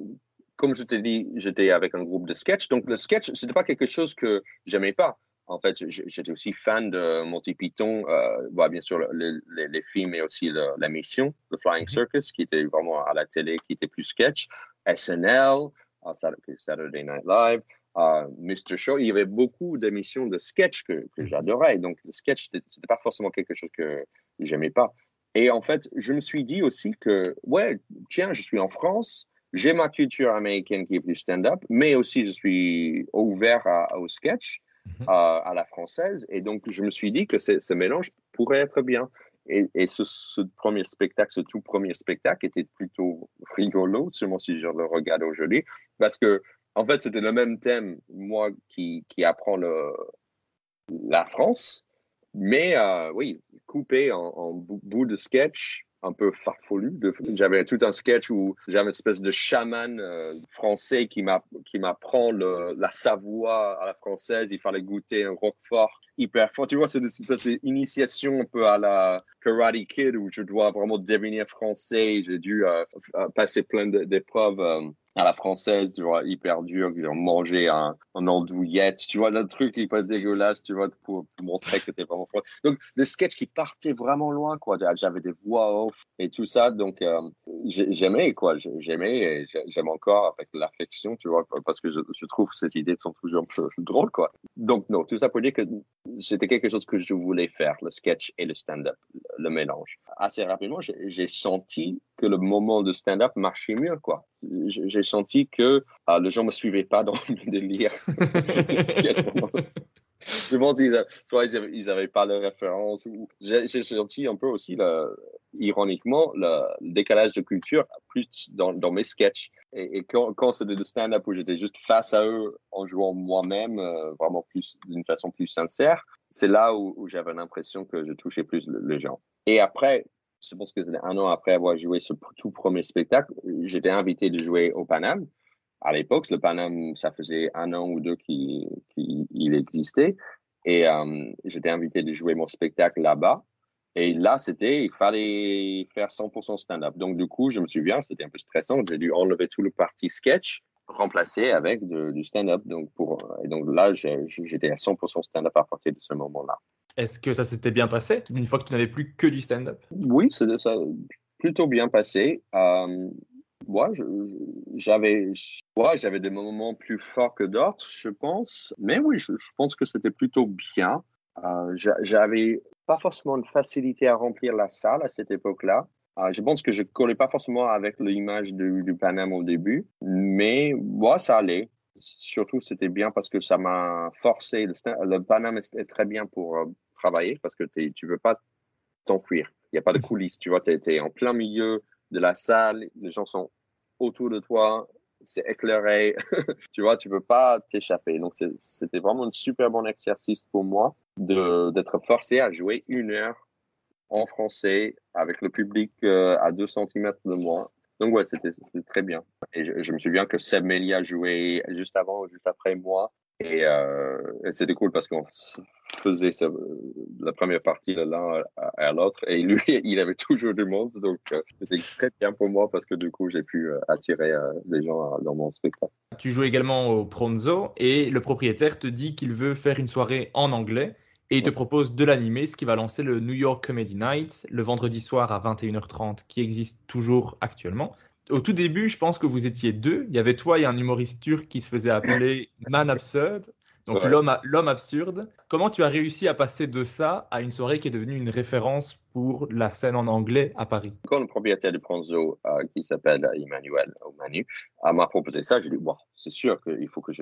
comme je t'ai dit, j'étais avec un groupe de sketch. Donc, le sketch, c'était pas quelque chose que j'aimais pas. En fait, j'étais aussi fan de Monty Python, euh, bah, bien sûr les, les, films et aussi la mission, The Flying mhm. Circus, qui était vraiment à la télé, qui était plus sketch, SNL, Saturday Night Live, uh, Mr. Show. Il y avait beaucoup d'émissions de sketch que, que mhm. j'adorais. Donc, le sketch, c'était pas forcément quelque chose que j'aimais pas. Et en fait, je me suis dit aussi que, ouais, tiens, je suis en France, j'ai ma culture américaine qui est plus stand-up, mais aussi je suis ouvert au sketch, mhm. à, la française. Et donc, je me suis dit que ce mélange pourrait être bien. Et, et ce, ce, premier spectacle, ce tout premier spectacle était plutôt rigolo, seulement si je le regarde aujourd'hui, parce que, en fait, c'était le même thème, moi qui, qui apprends la France, mais euh, oui, coupé en, en bout de sketch un peu farfelu. J'avais tout un sketch où j'avais une espèce de chaman euh, français qui m'apprend la Savoie à la française. Il fallait goûter un roquefort hyper fort. Tu vois, c'est une espèce d'initiation un peu à la Karate Kid où je dois vraiment devenir français. J'ai dû euh, passer plein d'épreuves à la française, tu vois, hyper dur, qu'ils ont mangé un, un andouillette, tu vois, le truc hyper dégueulasse, tu vois, pour, montrer que t'es vraiment fort. Donc, des sketchs qui partaient vraiment loin, quoi. J'avais des voix off et tout ça, donc euh, j'aimais, quoi. J'aimais et j'aime encore avec l'affection, tu vois, parce que je, je, trouve ces idées sont toujours un drôles, quoi. Donc, non, tout ça pour dire que c'était quelque chose que je voulais faire, le sketch et le stand-up, le mélange. Assez rapidement, j'ai senti que le moment de stand-up marchait mieux, quoi. J'ai senti que ah, les gens me suivaient pas dans le délire Je pense qu'ils soit ils n'avaient pas la référence. J'ai senti un peu aussi, ironiquement, le, décalage de culture plus dans, mes sketchs. Et, quand, quand c'était de stand-up où j'étais juste face à eux en jouant moi-même, euh, vraiment plus d'une façon plus sincère, c'est là où, j'avais l'impression que je touchais plus les gens. Et après, je pense que c'était un an après avoir joué ce tout premier spectacle, j'étais invité de jouer au Paname. À l'époque, le Paname, ça faisait un an ou deux qu'il existait. Et euh, j'étais invité de jouer mon spectacle là-bas. Et là, c'était, il fallait faire 100% stand-up. Donc, du coup, je me souviens, c'était un peu stressant. J'ai dû enlever tout le parti sketch, remplacer avec du stand-up. Donc, pour, et donc là, j'étais à 100% stand-up à partir de ce moment-là. Est-ce que ça s'était bien passé une fois que tu n'avais plus que du stand-up? Oui, ça plutôt bien passé. Euh, moi, j'avais ouais, des moments plus forts que d'autres, je pense. Mais oui, je, pense que c'était plutôt bien. Euh, j'avais pas forcément une facilité à remplir la salle à cette époque-là. Euh, je pense que je collais pas forcément avec l'image du, du au début, mais ouais, ça allait. Surtout, c'était bien parce que ça m'a forcé. Le, le Paname est très bien pour euh, travailler parce que tu veux pas t'enfuir. Il n'y a pas de mm. coulisses, tu vois, tu es, en plein milieu de la salle, les gens sont autour de toi, c'est éclairé, tu vois, tu peux pas t'échapper. Donc, c'était vraiment un super bon exercice pour moi d'être forcé à jouer une heure en français avec le public euh, à 2 cm de moi. Donc, ouais, c'était très bien. Et je, me souviens que Seb Melia jouait juste avant, juste après moi. Et, euh, c'était cool parce qu'on faisait la première partie de l'un à, l'autre et lui, il avait toujours du monde. Donc, euh, c'était très bien pour moi parce que du coup, j'ai pu euh, attirer les gens dans mon spectacle. Tu joues également au Pronzo et le propriétaire te dit qu'il veut faire une soirée en anglais et il te propose de l'animer, ce qui va lancer le New York Comedy Night le vendredi soir à 21h30 qui existe toujours actuellement. Au tout début, je pense que vous étiez deux. Il y avait toi et un humoriste turc qui se faisait appeler Man Absurd, donc l'homme absurde. Comment tu as réussi à passer de ça à une soirée qui est devenue une référence pour la scène en anglais à Paris? Quand le propriétaire du Pronzo, euh, qui s'appelle Emmanuel ou Manu, euh, m'a proposé ça, j'ai dit bon, c'est sûr qu'il faut que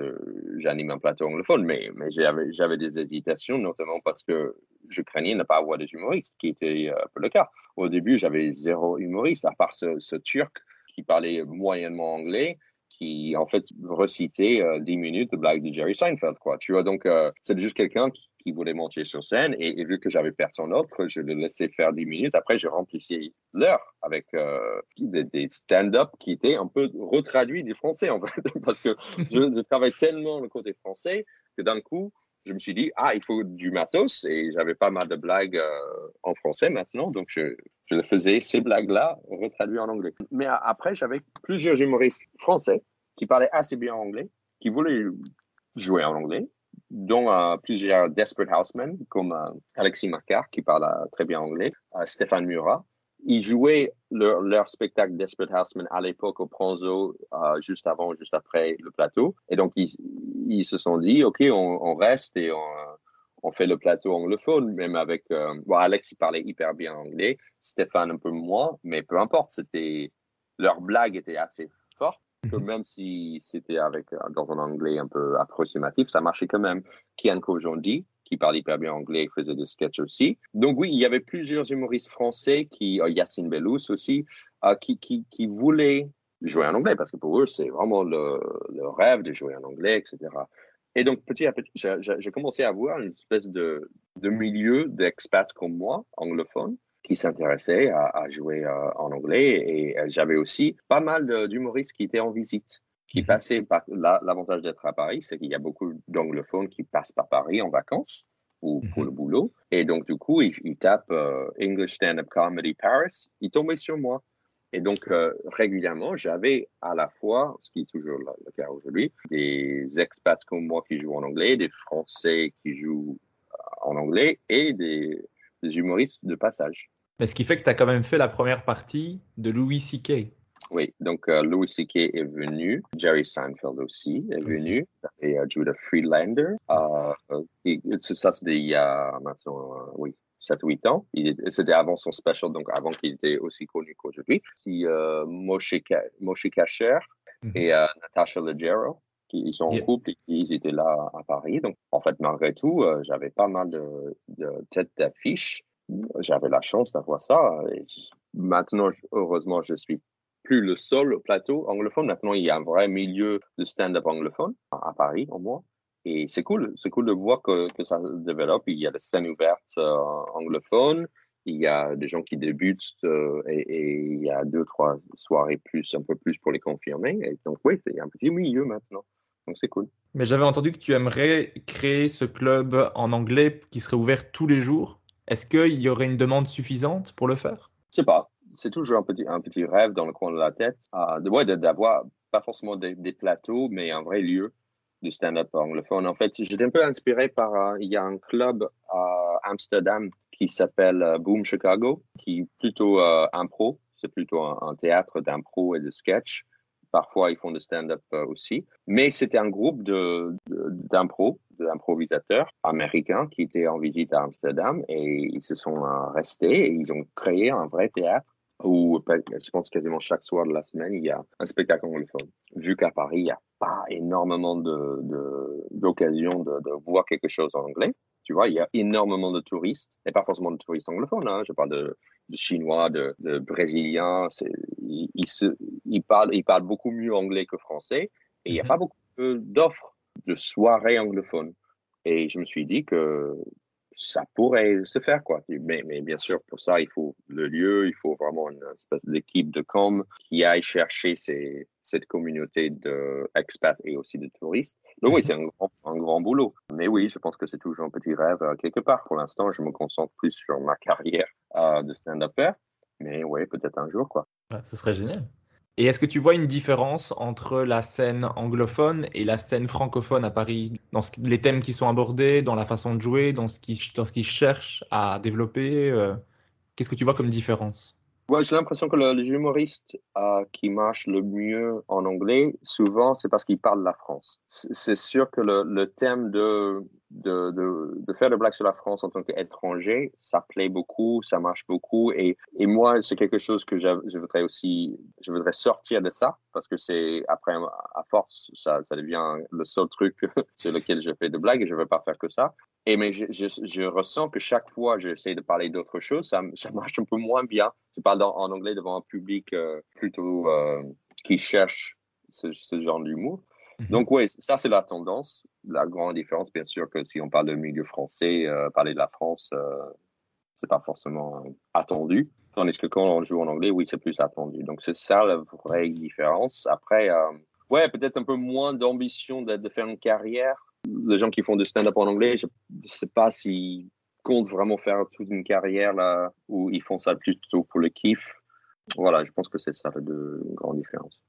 j'anime un plateau anglophone, mais, mais j'avais des hésitations, notamment parce que je craignais ne pas avoir des humoristes, qui était euh, un peu le cas. Au début, j'avais zéro humoriste, à part ce, ce Turc qui parlait moyennement anglais, qui en fait recitait euh, 10 minutes de blagues de Jerry Seinfeld, quoi. Tu vois, donc euh, c'est juste quelqu'un qui, voulait monter sur scène et, vu que j'avais personne d'autre, je le laissais faire 10 minutes. Après, je remplissais l'heure avec euh, des, stand-up qui étaient un peu retraduits du français, en fait, parce que je, je travaille tellement le côté français que d'un coup, je me suis dit, ah, il faut du matos et j'avais pas mal de blagues euh, en français maintenant, donc je, je faisais, ces blagues-là, retraduites en anglais. Mais après, j'avais plusieurs humoristes français qui parlaient assez bien anglais, qui voulaient jouer en anglais, dont euh, plusieurs Desperate Housemen, comme euh, Alexis Macquart, qui parle euh, très bien anglais, Stéphane Murat. Ils jouaient leur, spectacle Desperate Housemen à l'époque au Pronzo, juste avant, juste après le plateau. Et donc, ils, se sont dit, OK, on, reste et on, on, fait le plateau anglophone, même avec... bon, Alex, il parlait hyper bien anglais, Stéphane un peu moins, mais peu importe, c'était... Leur blague était assez forte que mhm. même si c'était avec euh, dans un anglais un peu approximatif, ça marchait quand même. Kian Kojandi, qui parle hyper bien anglais, faisait des sketchs aussi. Donc oui, il y avait plusieurs humoristes français, qui, euh, Yacine Bellous aussi, euh, qui, qui, qui, voulaient jouer en anglais, parce que pour eux, c'est vraiment le, le, rêve de jouer en anglais, etc. Et donc, petit à petit, j'ai commencé à voir une espèce de, de milieu d'expats comme moi, anglophones, qui s'intéressaient à, jouer euh, en anglais. Et euh, j'avais aussi pas mal d'humoristes qui étaient en visite, qui mhm. passaient par. L'avantage d'être à Paris, c'est qu'il y a beaucoup d'anglophones qui passent par Paris en vacances ou pour mhm. le boulot. Et donc, du coup, ils, tapent euh, English Stand-Up Comedy Paris. Ils tombaient sur moi. Et donc, régulièrement, j'avais à la fois, ce qui est toujours le, cas aujourd'hui, des expats comme moi qui jouent en anglais, des Français qui jouent en anglais et des des humoristes de passage. Mais ce qui fait que tu as quand même fait la première partie de Louis C.K. Oui, donc euh, Louis C.K. est venu, Jerry Seinfeld aussi est venu, et uh, Judah Friedlander. Uh, ça, c'était il y a maintenant, uh, oui, 7-8 ans. C'était avant son special, donc avant qu'il était aussi connu qu'aujourd'hui. Si, Moshe, Moshe Kacher mm -hmm. et Natasha Leggero ils sont en couple et ils étaient là à Paris. Donc, en fait, malgré tout, euh, j'avais pas mal de, de têtes d'affiche. J'avais la chance d'avoir ça. Maintenant, heureusement, je suis plus le seul plateau anglophone. Maintenant, il y a un vrai milieu de stand-up anglophone à Paris, au moins. Et c'est cool, c'est cool de voir que, que, ça se développe. Il y a des scènes ouvertes euh, anglophones, il y a des gens qui débutent euh, et, et, il y a deux, trois soirées plus, un peu plus pour les confirmer. Et donc, oui, c'est un petit milieu maintenant. Donc c'est cool. Mais j'avais entendu que tu aimerais créer ce club en anglais qui serait ouvert tous les jours. Est-ce qu'il y aurait une demande suffisante pour le faire? Je sais pas. C'est toujours un petit, un petit rêve dans le coin de la tête d'avoir pas forcément des, des, plateaux, mais un vrai lieu de stand-up anglophone. En fait, j'étais un peu inspiré par, euh, il y a un club à Amsterdam qui s'appelle euh, Boom Chicago, qui est plutôt euh, impro. C'est plutôt un, un théâtre d'impro et de sketch. Parfois, ils font de stand-up euh, aussi. Mais c'était un groupe de, d'impro, d'improvisateurs américains qui étaient en visite à Amsterdam et ils se sont euh, restés et ils ont créé un vrai théâtre où je pense quasiment chaque soir de la semaine, il y a un spectacle anglophone. Vu qu'à Paris, il n'y a pas énormément de, d'occasion de, de, voir quelque chose en anglais. Tu vois, il y a énormément de touristes, et pas forcément de touristes anglophones. Hein. Je parle de, de Chinois, de, de Brésiliens. Ils, ils, se, ils, parlent, ils parlent beaucoup mieux anglais que français, et il n'y a mhm. pas beaucoup d'offres de soirées anglophones. Et je me suis dit que ça pourrait se faire, quoi. Mais, mais, bien sûr, pour ça, il faut le lieu, il faut vraiment une espèce d'équipe de com qui aille chercher ces, cette communauté d'expats et aussi de touristes. Donc oui, mhm. c'est un grand, un grand boulot. Mais oui, je pense que c'est toujours un petit rêve euh, quelque part. Pour l'instant, je me concentre plus sur ma carrière euh, de stand-upper. Mais oui, peut-être un jour, quoi. ce serait génial. Et est-ce que tu vois une différence entre la scène anglophone et la scène francophone à Paris Dans les thèmes qui sont abordés, dans la façon de jouer, dans ce qu'ils qu cherchent à développer euh, Qu'est-ce que tu vois comme différence? Ouais, j'ai l'impression que le, les humoristes euh, qui marchent le mieux en anglais, souvent, c'est parce qu'ils parlent la France. C'est sûr que le, le thème de de, de, de, faire de blagues sur la France en tant qu'étranger, ça plaît beaucoup, ça marche beaucoup. Et, et moi, c'est quelque chose que je, voudrais aussi, je voudrais sortir de ça parce que c'est, après, à force, ça, ça devient le seul truc sur lequel je fais de blagues et je ne veux pas faire que ça. Et mais je, je, je ressens que chaque fois j'essaie de parler d'autre chose, ça, ça, marche un peu moins bien. Je parle en anglais devant un public euh, plutôt euh, qui cherche ce genre d'humour. Mhm. Donc oui, ça c'est la tendance. La grande différence, bien sûr, que si on parle de milieu français, euh, parler de la France, euh, c'est pas forcément attendu. Tandis que quand on joue en anglais, oui, c'est plus attendu. Donc c'est ça la vraie différence. Après, euh, ouais, peut-être un peu moins d'ambition de, de, faire une carrière. Les gens qui font du stand-up en anglais, je sais pas s'ils comptent vraiment faire toute une carrière là, ou ils font ça plutôt pour le kiff. Voilà, je pense que c'est ça la grande différence.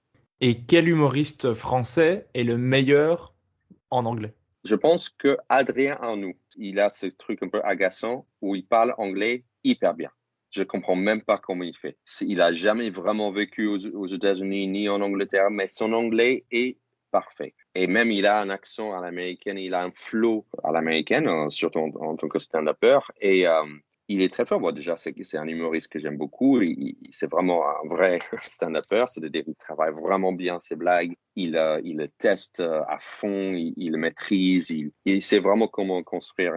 Et quel humoriste français est le meilleur en anglais? Je pense que Adrien Arnoux, il a ce truc un peu agaçant où il parle anglais hyper bien. Je comprends même pas comment il fait. Il a jamais vraiment vécu aux, États-Unis ni en Angleterre, mais son anglais est parfait. Et même, il a un accent à l'américaine, il a un flow à l'américaine, euh, surtout en, tant que stand-upper. Et euh, il est très fort. Bon, déjà, c'est, un humoriste que j'aime beaucoup. C'est vraiment un vrai stand-upper. C'est-à-dire qu'il travaille vraiment bien ses blagues. Il, euh, il le teste à fond. Il, le maîtrise. Il, sait vraiment comment construire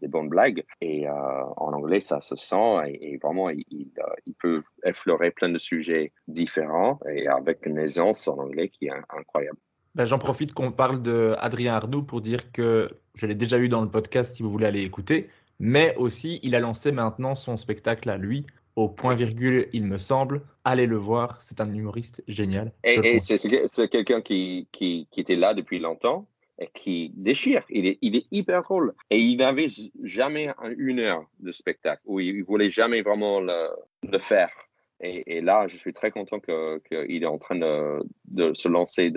des bonnes blagues. Et en anglais, ça se sent. Et, vraiment, il, il, peut effleurer plein de sujets différents et avec une aisance en anglais qui est incroyable. Ben, j'en profite qu'on parle de Adrien Arnoux pour dire que je l'ai déjà eu dans le podcast si vous voulez aller écouter, mais aussi il a lancé maintenant son spectacle à lui, au point virgule, il me semble. Allez le voir, c'est un humoriste génial. Et, c'est, quelqu'un qui, qui, était là depuis longtemps et qui déchire. Il est, il est hyper drôle. Et il n'avait jamais une heure de spectacle où il, ne voulait jamais vraiment le, le faire. Et, là, je suis très content qu'il est en train de, se lancer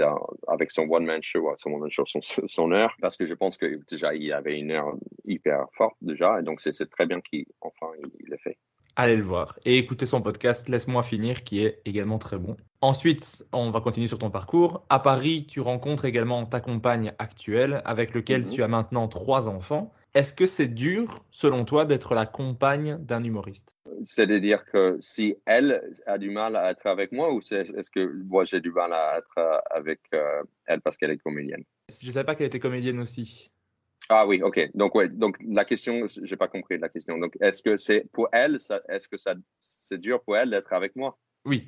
avec son one-man show, son one-man show, son, heure, parce que je pense que déjà, il avait une heure hyper forte déjà, et donc c'est très bien qu'il enfin il, le fait. Allez le voir et écoutez son podcast Laisse-moi finir, qui est également très bon. Ensuite, on va continuer sur ton parcours. À Paris, tu rencontres également ta compagne actuelle, avec lequel mm-hmm. tu as maintenant trois enfants. Est-ce que c'est dur, selon toi, d'être la compagne d'un humoriste? C'est-à-dire que si elle a du mal à être avec moi, ou est-ce que moi j'ai du mal à être avec euh, elle parce qu'elle est comédienne? Je ne savais pas qu'elle était comédienne aussi. Ah oui, ok. Donc ouais, donc la question, j'ai pas compris la question. Donc est-ce que c'est pour elle, est-ce que ça c'est dur pour elle d'être avec moi? Oui.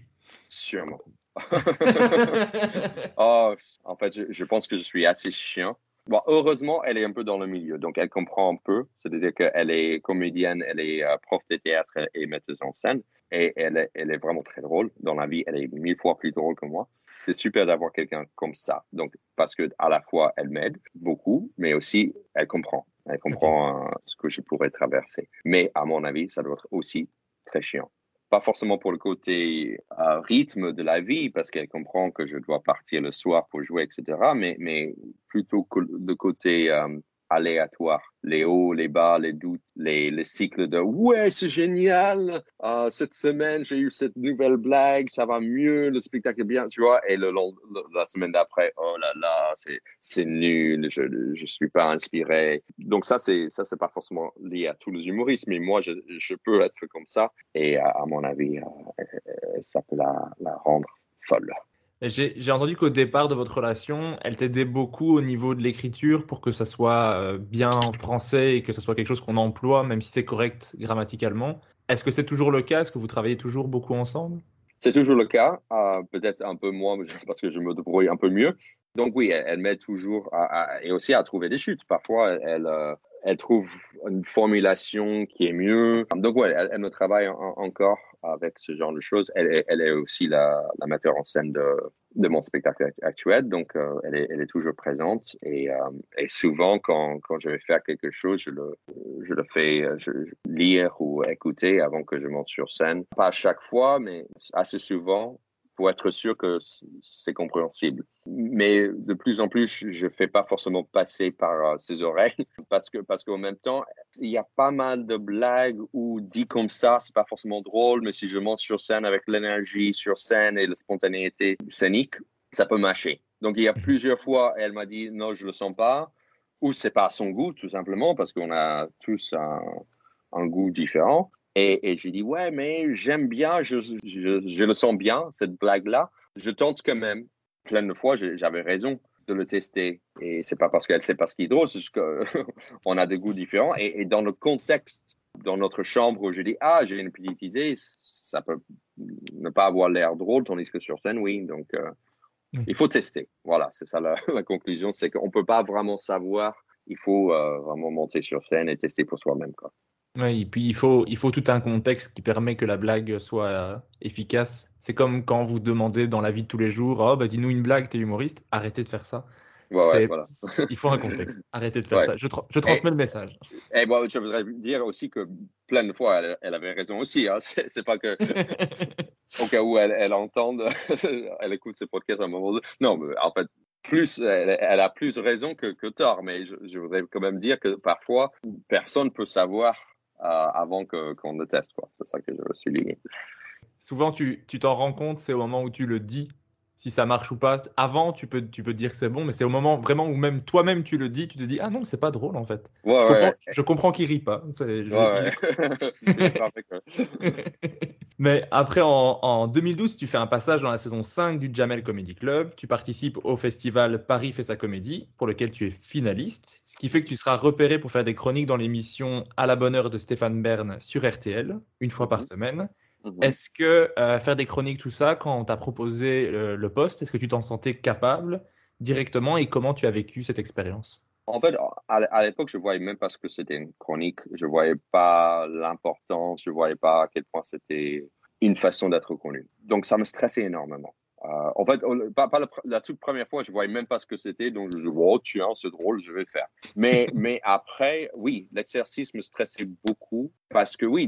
Sûrement. oh, en fait, je, je, pense que je suis assez chiant Bon, heureusement, elle est un peu dans le milieu, donc elle comprend un peu. C'est-à-dire qu'elle est comédienne, elle est euh, prof de théâtre et metteuse en scène, et elle est, elle est vraiment très drôle. Dans la vie, elle est mille fois plus drôle que moi. C'est super d'avoir quelqu'un comme ça. Donc, parce que à la fois, elle m'aide beaucoup, mais aussi, elle comprend. Elle comprend euh, ce que je pourrais traverser. Mais à mon avis, ça doit être aussi très chiant pas forcément pour le côté euh, rythme de la vie, parce qu'elle comprend que je dois partir le soir pour jouer, etc., mais, mais plutôt que le côté euh, aléatoire. Les hauts, les bas, les doutes, les, les cycles de ouais, c'est génial, ah, cette semaine j'ai eu cette nouvelle blague, ça va mieux, le spectacle est bien, tu vois, et le, long, la semaine d'après, oh là là, c'est nul, je ne suis pas inspiré. Donc ça, c'est ça c'est pas forcément lié à tous les humoristes, mais moi, je, je peux être comme ça, et à, mon avis, euh, euh, ça peut la, la rendre folle. J'ai entendu qu'au départ de votre relation, elle t'aidait beaucoup au niveau de l'écriture pour que ça soit euh, bien en français et que ce soit quelque chose qu'on emploie, même si c'est correct grammaticalement. Est-ce que c'est toujours le cas? Est-ce que vous travaillez toujours beaucoup ensemble? C'est toujours le cas, euh, peut-être un peu moins parce que je me débrouille un peu mieux. Donc oui, elle, m'aide toujours à, et aussi à trouver des chutes. Parfois, elle, euh, elle trouve une formulation qui est mieux. Donc ouais, elle, me travaille encore avec ce genre de choses. Elle est, elle est aussi la, la metteur en scène de, de mon spectacle actuel, donc euh, elle, est, elle est toujours présente. Et, euh, et souvent, quand, quand je vais faire quelque chose, je le, je le fais je, lire ou écouter avant que je monte sur scène. Pas à chaque fois, mais assez souvent pour être sûr que c'est compréhensible. Mais de plus en plus, je ne fais pas forcément passer par euh, ses oreilles parce que parce qu'en même temps, il y a pas mal de blagues où dit comme ça, c'est pas forcément drôle, mais si je monte sur scène avec l'énergie sur scène et la spontanéité scénique, ça peut marcher. Donc il y a mhm. plusieurs fois, elle m'a dit non, je le sens pas, ou c'est pas à son goût tout simplement parce qu'on a tous un, un goût différent. Et, et j'ai dit, ouais, mais j'aime bien, je, je, je, le sens bien, cette blague-là. Je tente quand même. Plein de fois, j'avais raison de le tester. Et c'est pas parce qu'elle sait pas ce qui est drôle, c'est juste qu'on a des goûts différents. Et, et, dans le contexte, dans notre chambre où je dis, ah, j'ai une petite idée, ça peut ne pas avoir l'air drôle, tandis que sur scène, oui. Donc, euh, il faut tester. Voilà, c'est ça la, la conclusion, c'est qu'on peut pas vraiment savoir. Il faut euh, vraiment monter sur scène et tester pour soi-même. Quoi. Oui, et puis il faut, il faut tout un contexte qui permet que la blague soit euh, efficace. C'est comme quand vous demandez dans la vie de tous les jours, oh bah dis-nous une blague, t'es humoriste, arrêtez de faire ça. il faut un contexte. Arrêtez de faire ça. Je, je transmets le message. Et bon, je voudrais dire aussi que plein de fois, elle, avait raison aussi. Hein. C'est pas que au cas où elle, elle entende, elle écoute ce podcast à un moment donné. Non, mais en fait, plus, elle, a plus raison que, que tort, mais je, voudrais quand même dire que parfois, personne ne peut savoir euh, avant qu'on le teste. C'est ça que je veux souligner. Souvent, tu t'en rends compte, c'est au moment où tu le dis si ça marche ou pas. Avant, tu peux, tu peux dire que c'est bon, mais c'est au moment vraiment où même toi-même tu le dis, tu te dis ah non, c'est pas drôle en fait. Ouais, je, comprends, je, comprends, qu'il rit pas. mais après, en, en, 2012, tu fais un passage dans la saison 5 du Jamel Comedy Club. Tu participes au festival Paris fait sa comédie, pour lequel tu es finaliste, ce qui fait que tu seras repéré pour faire des chroniques dans l'émission À la bonne heure de Stéphane Bern sur RTL, une fois par mhm. semaine. Mhm. Est-ce que euh, faire des chroniques, tout ça, quand on t'a proposé le, poste, est-ce que tu t'en sentais capable directement et comment tu as vécu cette expérience? En fait, à, l'époque, je ne voyais même pas ce que c'était une chronique. Je ne voyais pas l'importance, je ne voyais pas à quel point c'était une façon d'être connu. Donc, ça me stressait énormément. Euh, en fait, pas, la, toute première fois, je voyais même pas ce que c'était, donc je me oh tiens, c'est drôle, je vais le faire. Mais, mais après, oui, l'exercice me stressait beaucoup parce que oui,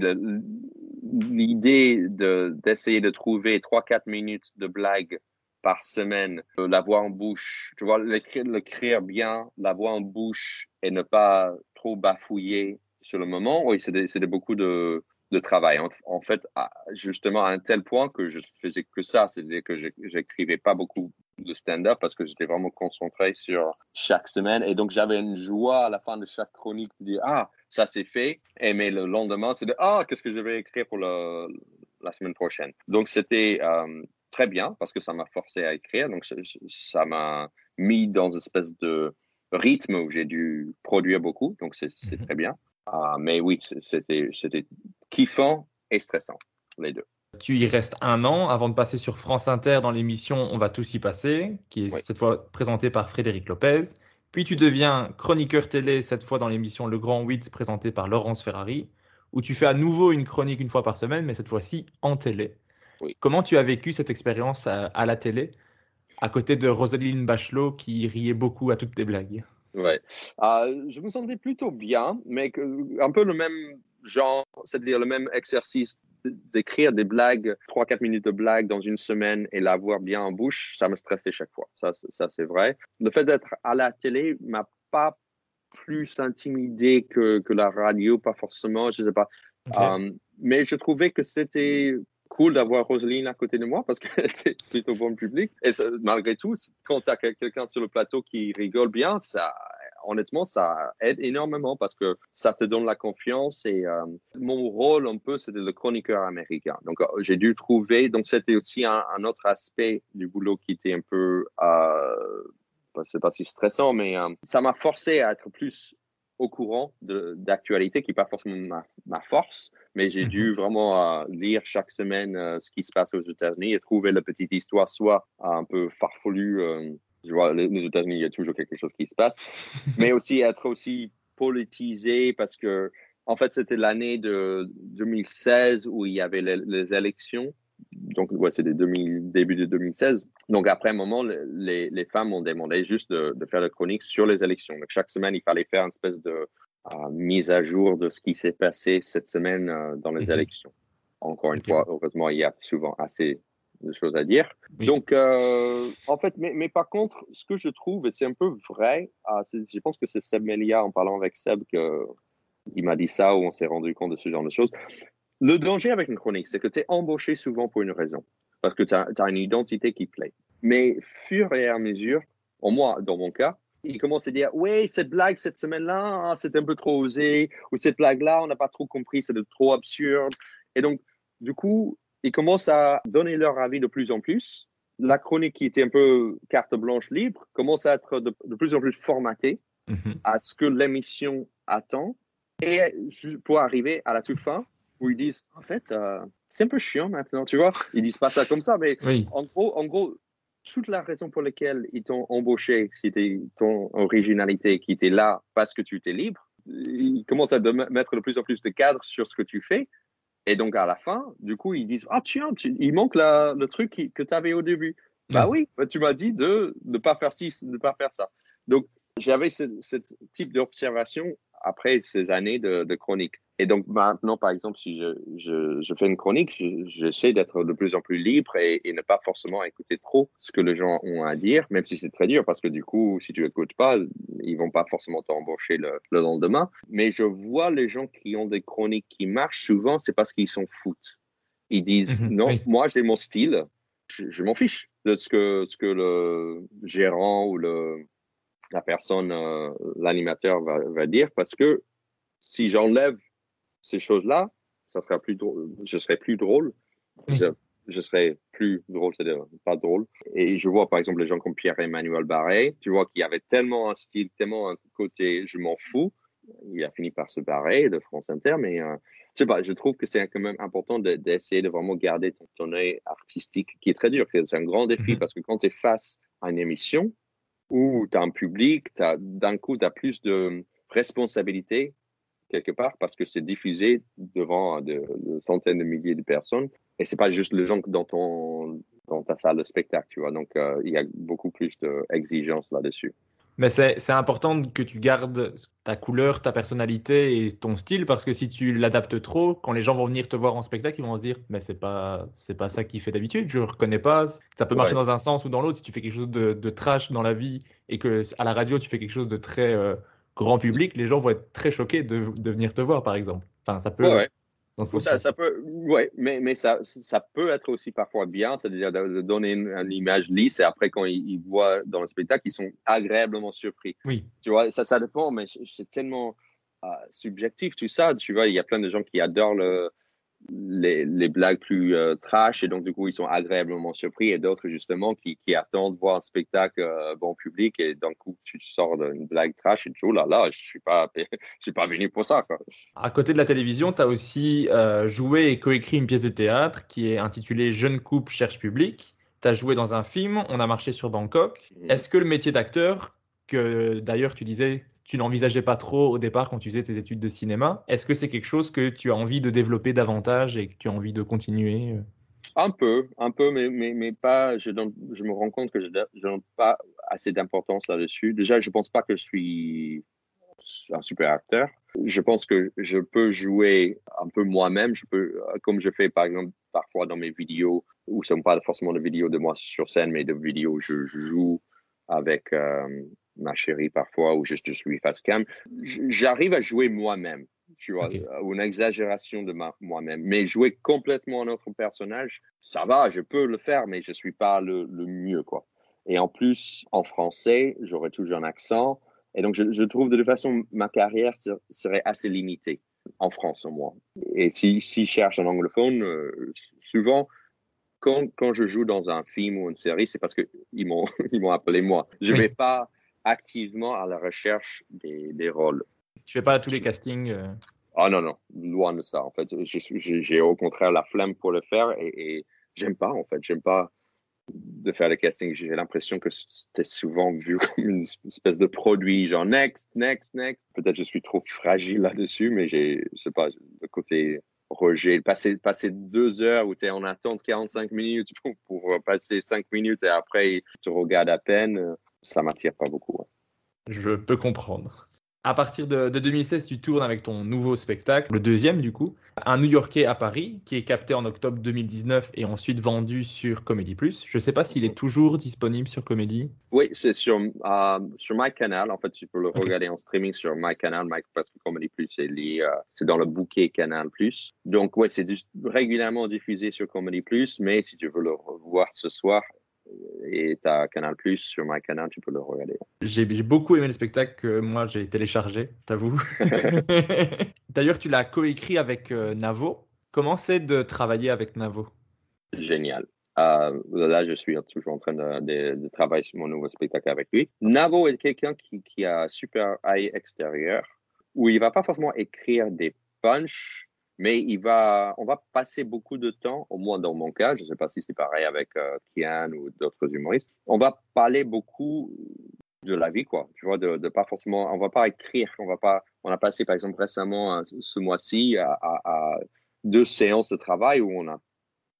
l'idée d'essayer de, trouver 3-4 minutes de blague par semaine, euh, la voix en bouche, tu vois, l'écrire bien, la voix en bouche et ne pas trop bafouiller sur le moment, oui, c'est beaucoup de, de travail. En, fait, justement, à un tel point que je faisais que ça, c'est-à-dire que j'écrivais pas beaucoup de stand-up parce que j'étais vraiment concentré sur chaque semaine. Et donc, j'avais une joie à la fin de chaque chronique de dire, ah, ça c'est fait. Et mais le lendemain, c'est de, ah, qu'est-ce que je vais écrire pour la semaine prochaine? Donc, c'était euh, très bien parce que ça m'a forcé à écrire. Donc, ça m'a mis dans une espèce de rythme où j'ai dû produire beaucoup. Donc, c'est mm-hmm. très bien. Ah, mais oui, c'était kiffant et stressant, les deux. Tu y restes un an avant de passer sur France Inter dans l'émission On va tous y passer, qui est cette fois présentée par Frédéric Lopez. Puis tu deviens chroniqueur télé, cette fois dans l'émission Le Grand 8, présentée par Laurence Ferrari, où tu fais à nouveau une chronique une fois par semaine, mais cette fois-ci en télé. Comment tu as vécu cette expérience à, la télé, à côté de Roselyne Bachelot qui riait beaucoup à toutes tes blagues? Ouais, ah, je me sentais plutôt bien, mais un peu le même genre, c'est-à-dire le même exercice d'écrire des blagues, 3-4 minutes de blagues dans une semaine et l'avoir bien en bouche, ça me stressait chaque fois. Ça, ça c'est vrai. Le fait d'être à la télé m'a pas plus intimidé que, que, la radio, pas forcément, je sais pas. Euh, mais je trouvais que c'était cool d'avoir Roseline à côté de moi parce qu'elle était plutôt bon public. Et malgré tout, quand tu as quelqu'un sur le plateau qui rigole bien, ça, honnêtement, ça aide énormément parce que ça te donne la confiance. Et euh, mon rôle, un peu, c'était le chroniqueur américain. Donc, euh, j'ai dû trouver. Donc, c'était aussi un, autre aspect du boulot qui était un peu. Euh, c'est pas si stressant, mais euh, ça m'a forcé à être plus au courant d'actualité, qui n'est pas forcément ma, force, mais j'ai dû mhm. vraiment lire chaque semaine ce qui se passe aux États-Unis et trouver la petite histoire, soit un peu farfelue je vois, les, États-Unis, il y a toujours quelque chose qui se passe, mais aussi être aussi politisé parce que, en fait, c'était l'année de 2016 où il y avait les, élections. Donc, ouais, c'était début de 2016. Donc, après un moment, les, les femmes ont demandé juste de, faire la chronique sur les élections. Donc, chaque semaine, il fallait faire une espèce de euh, mise à jour de ce qui s'est passé cette semaine euh, dans les mhm. élections. Encore une fois, heureusement, il y a souvent assez de choses à dire. Donc, euh, en fait, mais, mais, par contre, ce que je trouve, et c'est un peu vrai, ah, je pense que c'est Seb Melia en parlant avec Seb qu'il m'a dit ça, où on s'est rendu compte de ce genre de choses. Le danger avec une chronique, c'est que tu es embauché souvent pour une raison, parce que tu as, une identité qui plaît. Mais, fur et à mesure, en moi, dans mon cas, il commence à dire Oui, cette blague cette semaine-là, ah, c'est un peu trop osé, ou cette blague-là, on n'a pas trop compris, c'est trop absurde. Et donc, du coup, ils commencent à donner leur avis de plus en plus. La chronique qui était un peu carte blanche libre commence à être de, plus en plus formatée mhm. à ce que l'émission attend. Et pour arriver à la toute fin, où ils disent, en fait, euh, c'est un peu chiant maintenant, tu vois. Ils disent pas ça comme ça, mais en gros, en gros, toute la raison pour laquelle ils t'ont embauché, c'était ton originalité qui était là parce que tu étais libre, ils commencent à mettre de plus en plus de cadres sur ce que tu fais. Et donc, à la fin, du coup, ils disent Ah, tiens, il manque le truc que tu avais au début. Bah oui, bah, tu m'as dit de ne pas faire ci, de ne pas faire ça. Donc, j'avais ce, type d'observation après ces années de, chronique. Et donc maintenant, par exemple, si je, je, je fais une chronique, j'essaie d'être de plus en plus libre et, et, ne pas forcément écouter trop ce que les gens ont à dire, même si c'est très dur, parce que du coup, si tu écoutes pas, ils vont pas forcément t'embaucher le, le lendemain. Mais je vois les gens qui ont des chroniques qui marchent, souvent, c'est parce qu'ils s'en foutent. Ils disent, Mhm, non, oui. moi j'ai mon style, je, je m'en fiche de ce que, ce que le gérant ou le, la personne, euh, l'animateur va, va dire, parce que si j'enlève ces choses-là, ça sera plus drôle. Je serai plus drôle. Oui. Je, je serai plus drôle, c'est-à-dire pas drôle. Et je vois par exemple les gens comme Pierre-Emmanuel Barré, tu vois qu'il avait tellement un style, tellement un côté je m'en fous. Il a fini par se barrer de France Inter, mais euh, je sais pas, je trouve que c'est quand même important de- d'essayer de, vraiment garder ton, ton œil artistique qui est très dur. C'est un grand défi Mhm. parce que quand tu es face à une émission où tu as un public, d'un coup, tu as plus de responsabilité quelque part parce que c'est diffusé devant de, de centaines de milliers de personnes et c'est pas juste les gens dans ton dans ta salle de spectacle, tu vois. Donc euh, il y a beaucoup plus d'exigences là-dessus. Mais c'est important que tu gardes ta couleur, ta personnalité et ton style parce que si tu l'adaptes trop, quand les gens vont venir te voir en spectacle, ils vont se dire mais c'est pas c'est pas ça qu'il fait d'habitude, je le reconnais pas. Ça peut marcher Ouais. dans un sens ou dans l'autre. Si tu fais quelque chose de, de trash dans la vie et que à la radio tu fais quelque chose de très euh, grand public, les gens vont être très choqués de, de venir te voir par exemple. Enfin ça peut Ouais, ouais. Ça, peut, ouais, mais, mais ça, ça peut être aussi parfois bien, c'est-à-dire de, donner une, une image lisse et après quand ils, ils voient dans le spectacle, ils sont agréablement surpris. Oui. Tu vois, ça, ça dépend, mais c'est- c'est tellement euh, subjectif tout ça. Tu vois, il y a plein de gens qui adorent le, les, les blagues plus euh, trash et donc du coup ils sont agréablement surpris et d'autres justement qui, qui attendent voir un spectacle euh, bon public et d'un coup tu sors d'une blague trash et tu dis oh là là, je suis pas, je suis pas venu pour ça quoi. À côté de la télévision, tu as aussi euh, joué et coécrit une pièce de théâtre qui est intitulée Jeune couple cherche public. Tu as joué dans un film, On a marché sur Bangkok. Mhm. Est-ce que le métier d'acteur, que d'ailleurs tu disais tu n'envisageais pas trop au départ quand tu faisais tes études de cinéma, est-ce que c'est quelque chose que tu as envie de développer davantage et que tu as envie de continuer euh? Un peu, un peu, mais, mais, mais pas. Je, je me rends compte que je ne donne pas assez d'importance là-dessus. Déjà, je pense pas que je suis un super acteur. Je pense que je peux jouer un peu moi-même. Je peux, comme je fais par exemple parfois dans mes vidéos, où ce ne sont pas forcément de vidéos de moi sur scène, mais de vidéos où je, je joue avec euh, ma chérie parfois, ou juste je suis face cam. J'arrive à jouer moi-même tu vois, Ok. ou une exagération de moi-même. Mais jouer complètement un autre personnage, ça va, je peux le faire, mais je suis pas le, le mieux, quoi. Et en plus, en français, j'aurais toujours un accent. Et donc, je, je trouve de toute façon, ma carrière ser- serait assez limitée, en France au moins. Et si, si je cherche un anglophone, euh, souvent, quand, quand je joue dans un film ou une série, c'est parce qu'ils m'ont appelé moi. Je Oui. vais pas activement à la recherche des, des rôles. Tu fais pas tous les castings euh, Ah non, non, loin de ça. En fait, j'ai au contraire la flemme pour le faire et, et j'aime pas, en fait. J'aime pas de faire le casting. J'ai l'impression que c'était souvent vu comme une espèce de produit, genre next, next, next. Peut-être je suis trop fragile là-dessus, mais j'ai, je sais pas, le côté rejet. Passer, passer deux heures où tu es en attente 45 minutes pour, pour passer cinq minutes et après tu te regardes à peine, ça m'attire pas beaucoup. ouais. Je peux comprendre. À partir de, de 2016, tu tournes avec ton nouveau spectacle, le deuxième du coup, un New-Yorkais à Paris, qui est capté en octobre 2019 et ensuite vendu sur Comedy Plus. Je ne sais pas s'il est toujours disponible sur Comedy. Oui, c'est sur, euh, sur MyCanal. En fait, tu peux le regarder en streaming sur MyCanal, My, parce que Comedy Plus, c'est euh, c'est dans le bouquet Canal Plus. Donc, ouais, c'est régulièrement diffusé sur Comedy Plus, mais si tu veux le revoir ce soir et tu as Canal Plus sur MyCanal, tu peux le regarder. J'ai beaucoup aimé le spectacle que moi j'ai téléchargé, t'avoue. D'ailleurs, tu l'as coécrit avec euh, Navo. Comment c'est de travailler avec Navo? Génial. Euh, là, je suis toujours en train de, de- de travailler sur mon nouveau spectacle avec lui. Navo est quelqu'un qui, qui a un super œil extérieur, où il va pas forcément écrire des punchs, mais il va, on va passer beaucoup de temps, au moins dans mon cas, je sais pas si c'est pareil avec euh, Kian ou d'autres humoristes, on va parler beaucoup de la vie, quoi. Tu vois, de, de pas forcément, on va pas écrire, on va pas, on a passé par exemple récemment euh, ce mois-ci à deux séances de travail où on a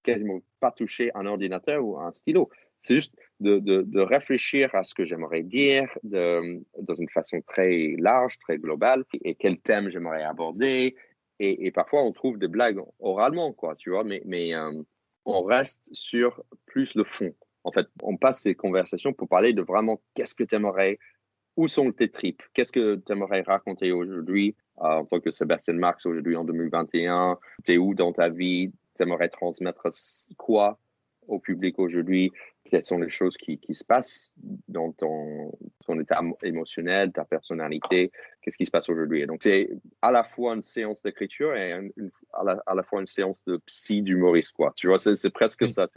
quasiment pas touché un ordinateur ou un stylo. C'est juste de, de, de réfléchir à ce que j'aimerais dire de, dans une façon très large, très globale, et quel thème j'aimerais aborder. Et, parfois, on trouve des blagues oralement, quoi, tu vois, mais, mais euh, on reste sur plus le fond. En fait, on passe ces conversations pour parler de vraiment qu'est-ce que tu aimerais, où sont tes tripes, qu'est-ce que tu aimerais raconter aujourd'hui euh, en tant que Sébastien Marx aujourd'hui en 2021, tu où dans ta vie, tu aimerais transmettre quoi au public aujourd'hui, quelles sont les choses qui, qui se passent dans ton, ton, état émotionnel, ta personnalité, qu'est-ce qui se passe aujourd'hui? Et donc, c'est à la fois une séance d'écriture et à, la, à, la, fois une séance de psy d'humoriste, quoi. Tu vois, c'est presque ça.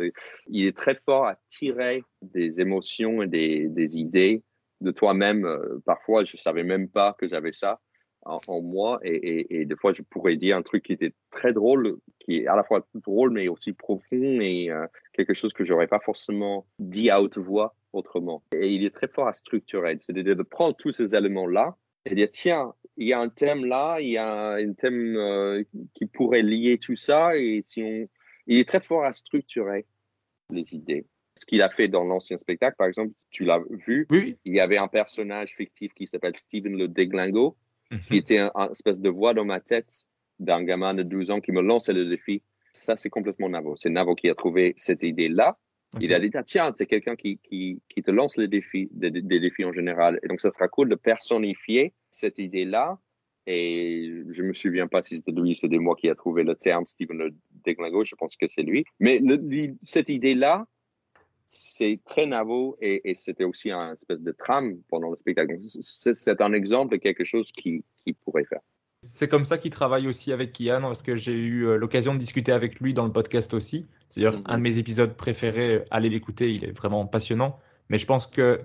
Il est très fort à tirer des émotions et des, des idées de toi-même. Euh, parfois, je savais même pas que j'avais ça en, moi et, des fois je pourrais dire un truc qui était très drôle, qui est à la fois drôle mais aussi profond et euh, quelque chose que j'aurais pas forcément dit à haute voix autrement. Et il est très fort à structurer, c'est-à-dire de prendre tous ces éléments-là et dire tiens, il y a un thème là, il y a un thème euh, qui pourrait lier tout ça et si on, il est très fort à structurer les idées ce qu'il a fait dans l'ancien spectacle, par exemple, tu l'as vu, oui. il y avait un personnage fictif qui s'appelle Steven le Déglingo, qui mhm. était une un espèce de voix dans ma tête d'un gamin de 12 ans qui me lançait le défi. Ça, c'est complètement Navo. C'est Navo qui a trouvé cette idée-là. Il a dit, ah, tiens, c'est quelqu'un qui, qui, qui, te lance les défis, des, défis en général. Et donc, ça sera cool de personnifier cette idée-là. Et je me souviens pas si c'était lui, c'était moi qui a trouvé le terme Steven le Déglingo. Je pense que c'est lui. Mais cette idée-là, c'est très Navo et, c'était aussi un espèce de trame pendant le spectacle. C'est un exemple de quelque chose qu'il qui pourrait faire. C'est comme ça qu'il travaille aussi avec Kian, parce que j'ai eu euh, l'occasion de discuter avec lui dans le podcast aussi. C'est d'ailleurs mm-hmm. un de mes épisodes préférés. Allez l'écouter, il est vraiment passionnant. Mais je pense que,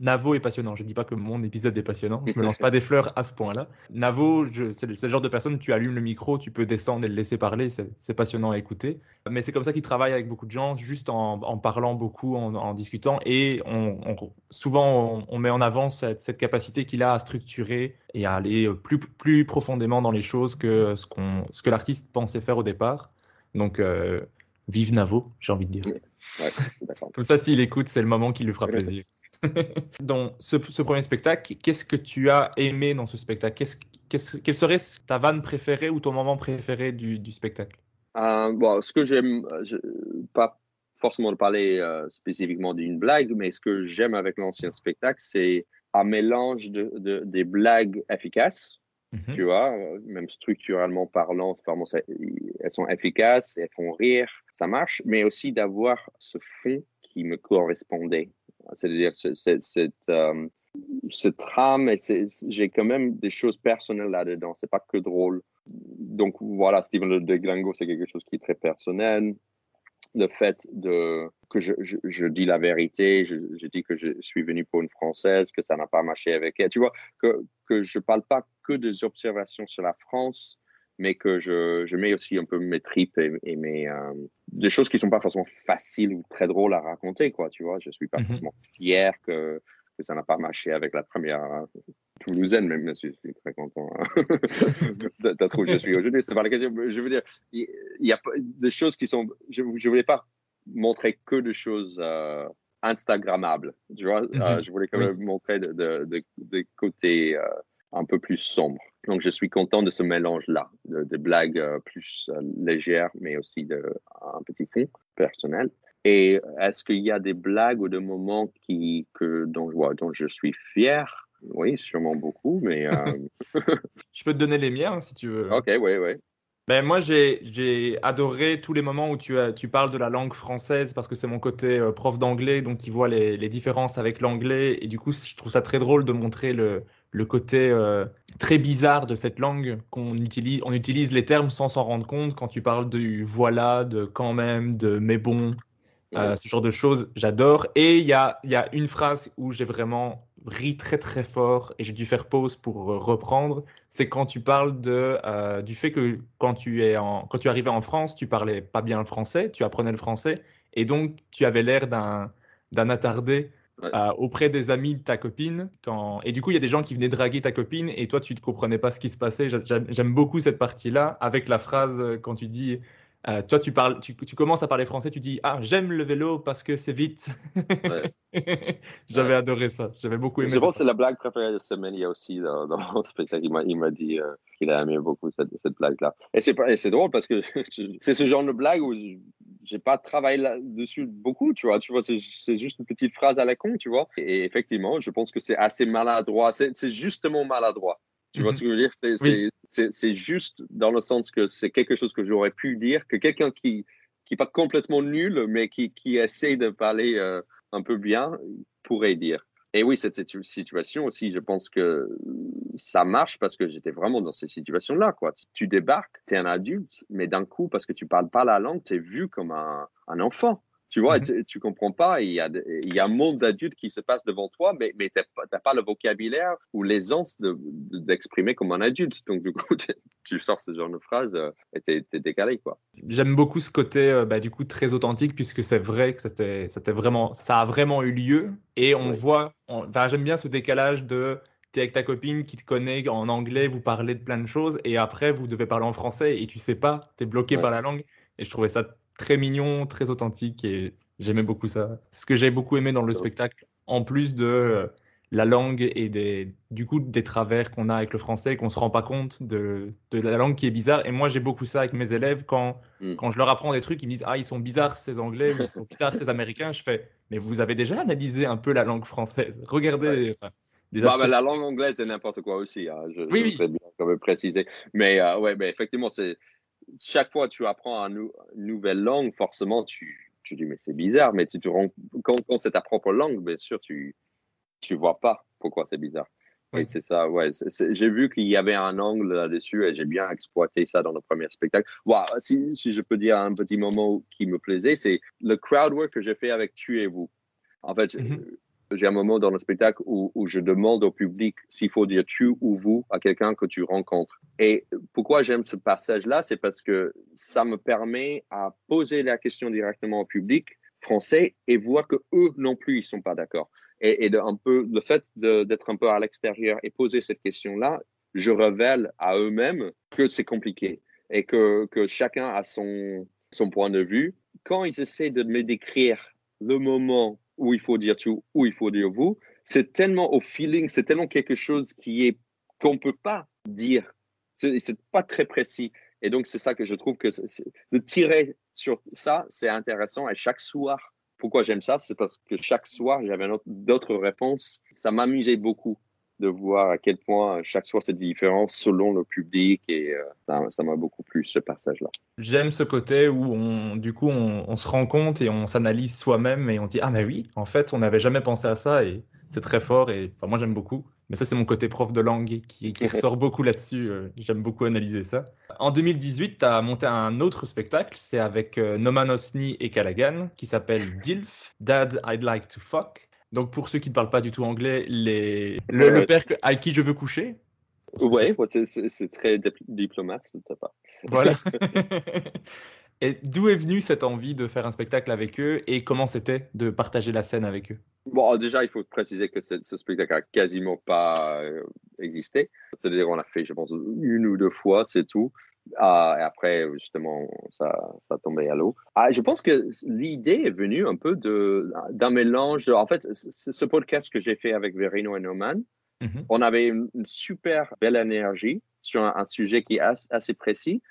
Navo est passionnant. Je ne dis pas que mon épisode est passionnant. Je me lance pas des fleurs à ce point-là. Navo, c'est le, genre de personne, tu allumes le micro, tu peux descendre et le laisser parler. C'est passionnant à écouter. Mais c'est comme ça qu'il travaille avec beaucoup de gens, juste en, parlant beaucoup, en, discutant. Et on, souvent, on, met en avant cette, capacité qu'il a à structurer et à aller plus, plus profondément dans les choses que ce, ce que l'artiste pensait faire au départ. Donc, euh, vive Navo, j'ai envie de dire. Comme ça, s'il écoute, c'est le moment qui lui fera plaisir. dans ce, premier spectacle, qu'est-ce que tu as aimé dans ce spectacle? Quelle serait ta vanne préférée ou ton moment préféré du, spectacle? Euh, bon, Ce que j'aime, pas forcément de parler euh, spécifiquement d'une blague, mais ce que j'aime avec l'ancien spectacle, c'est un mélange de, des blagues efficaces, mhm. tu vois, même structurellement parlant, elles sont efficaces, elles font rire, ça marche, mais aussi d'avoir ce fond qui me correspondait c'est-à-dire, cette, euh, trame, j'ai quand même des choses personnelles là-dedans. C'est pas que drôle. Donc voilà, Steven Le Deglingo, c'est quelque chose qui est très personnel. Le fait de, que je, je, dis la vérité, je, je, dis que je suis venu pour une Française, que ça n'a pas marché avec elle. Tu vois, que, que je parle pas que des observations sur la France, mais que je, je, mets aussi un peu mes tripes et, mes euh, des choses qui sont pas forcément faciles ou très drôles à raconter quoi tu vois je suis pas mhm. forcément fier que, que ça n'a pas marché avec la première euh, toulousaine même je suis très content hein. de trouvé je suis aujourd'hui c'est pas la question je veux dire il y, a des choses qui sont je je voulais pas montrer que des choses euh, instagrammables tu vois mhm. je voulais quand même montrer des de, de, de, côtés un peu plus sombres donc, je suis content de ce mélange-là, de, blagues euh, plus euh, légères, mais aussi de, un petit fond personnel. Et est-ce qu'il y a des blagues ou des moments qui, que, dont, dont je suis fier? Oui, sûrement beaucoup, mais... Euh, je peux te donner les miens, si tu veux. Ok, oui, oui. Ben, moi, j'ai adoré tous les moments où tu, tu parles de la langue française parce que c'est mon côté prof d'anglais, donc qui voit les, les différences avec l'anglais. Et du coup, je trouve ça très drôle de montrer le, le côté euh, très bizarre de cette langue qu'on utilise. On utilise les termes sans s'en rendre compte quand tu parles du voilà, de quand même, de mais bon, euh, ce genre de choses. J'adore. Et il y a, y a une phrase où j'ai vraiment ri très très fort et j'ai dû faire pause pour euh, reprendre. C'est quand tu parles de, du fait que quand tu, es en, quand tu arrivais en France, tu parlais pas bien le français, tu apprenais le français et donc tu avais l'air d'un attardé auprès des amis de ta copine. Quand... Et du coup, il y a des gens qui venaient draguer ta copine et toi, tu ne comprenais pas ce qui se passait. J'aime beaucoup cette partie-là avec la phrase euh, quand tu dis Euh, toi, tu, parles, tu, tu, commences à parler français, tu dis Ah, j'aime le vélo parce que c'est vite. J'avais adoré ça. J'avais beaucoup aimé Je pense que c'est la blague préférée de semaine. Il y a aussi dans, dans mon spectacle, il m'a dit euh, qu'il a aimé beaucoup cette, cette blague-là. Et c'est drôle parce que c'est ce genre de blague où j'ai pas travaillé là-dessus beaucoup, tu vois. Tu vois, c'est juste une petite phrase à la con, tu vois. Et effectivement, je pense que c'est assez maladroit. C'est justement maladroit. Tu vois ce que je veux dire? C'est juste dans le sens que c'est quelque chose que j'aurais pu dire, que quelqu'un qui qui pas complètement nul, mais qui, qui essaie de parler euh, un peu bien pourrait dire. Et oui, cette, situation aussi, je pense que ça marche parce que j'étais vraiment dans cette situation-là. Quoi. Tu débarques, tu es un adulte, mais d'un coup, parce que tu parles pas la langue, tu es vu comme un, un enfant. Tu vois, mhm. tu, comprends pas. Il y, a, il y a un monde d'adultes qui se passe devant toi, mais, mais tu n'as pas le vocabulaire ou l'aisance d'exprimer de, comme un adulte. Donc, du coup, tu sors ce genre de phrase euh, et tu es, décalé. quoi. J'aime beaucoup ce côté, euh, bah, du coup, très authentique, puisque c'est vrai que c'était vraiment, ça a vraiment eu lieu. Et on voit, enfin, j'aime bien ce décalage de tu es avec ta copine qui te connaît en anglais, vous parlez de plein de choses, et après, vous devez parler en français et tu sais pas, tu es bloqué par la langue. Et je trouvais ça très mignon, très authentique et j'aimais beaucoup ça. Ce que j'ai beaucoup aimé dans le spectacle, en plus de euh, la langue et des, du coup des travers qu'on a avec le français, qu'on se rend pas compte de, de, la langue qui est bizarre. Et moi, j'ai beaucoup ça avec mes élèves quand, mm. quand je leur apprends des trucs, ils me disent Ah, ils sont bizarres ces Anglais, ils sont bizarres ces Américains. Je fais Mais vous avez déjà analysé un peu la langue française? Regardez. Bah, la langue anglaise, c'est n'importe quoi aussi. Hein. Je, oui, je bien comme préciser. Mais euh, ouais, mais effectivement, c'est chaque fois que tu apprends une nouvelle langue, forcément, tu, tu dis, mais c'est bizarre. Mais tu te rends, quand, c'est ta propre langue, bien sûr, tu ne vois pas pourquoi c'est bizarre. Oui. c'est ça, ouais. J'ai vu qu'il y avait un angle là-dessus et j'ai bien exploité ça dans le premier spectacle. si, si, je peux dire un petit moment qui me plaisait, c'est le crowd work que j'ai fait avec Tu et vous. En fait, j'ai un moment dans le spectacle où, je demande au public s'il faut dire tu ou vous à quelqu'un que tu rencontres. Et pourquoi j'aime ce passage-là, c'est parce que ça me permet à poser la question directement au public français et voir que eux non plus ils sont pas d'accord. Et, et un peu le fait d'être un peu à l'extérieur et poser cette question-là, je révèle à eux-mêmes que c'est compliqué et que, que chacun a son, son point de vue. Quand ils essaient de me décrire le moment où il faut dire tu, où il faut dire vous, c'est tellement au feeling, c'est tellement quelque chose qui est qu'on peut pas dire. C'est pas très précis. Et donc, c'est ça que je trouve que de tirer sur ça, c'est intéressant. Et chaque soir, pourquoi j'aime ça, c'est parce que chaque soir, j'avais d'autres réponses. Ça m'amusait beaucoup de voir à quel point chaque soir c'est différent selon le public et euh, ça m'a beaucoup plu ce passage-là. J'aime ce côté où on, du coup on, se rend compte et on s'analyse soi-même et on dit ah mais oui en fait on n'avait jamais pensé à ça et c'est très fort et enfin, moi j'aime beaucoup. Mais ça c'est mon côté prof de langue qui, qui ressort beaucoup là-dessus. Euh, j'aime beaucoup analyser ça. En 2018 tu as monté un autre spectacle, c'est avec euh, Noman Osni et Callaghan qui s'appelle DILF, Dad I'd Like to Fuck. Donc, pour ceux qui ne parlent pas du tout anglais, les... le, père à qui je veux coucher? Ouais, c'est très diplomate de ta part. Voilà. et d'où est venue cette envie de faire un spectacle avec eux et comment c'était de partager la scène avec eux? Bon, déjà, il faut préciser que ce, spectacle a quasiment pas euh, existé. C'est-à-dire, on l'a fait, je pense, une ou deux fois, c'est tout. Ah, et après, justement, ça, ça tombé à l'eau. Ah, je pense que l'idée est venue un peu d'un mélange. en fait, ce podcast que j'ai fait avec Verino et Norman, mm-hmm. on avait une, super belle énergie sur un, sujet qui est assez, précis,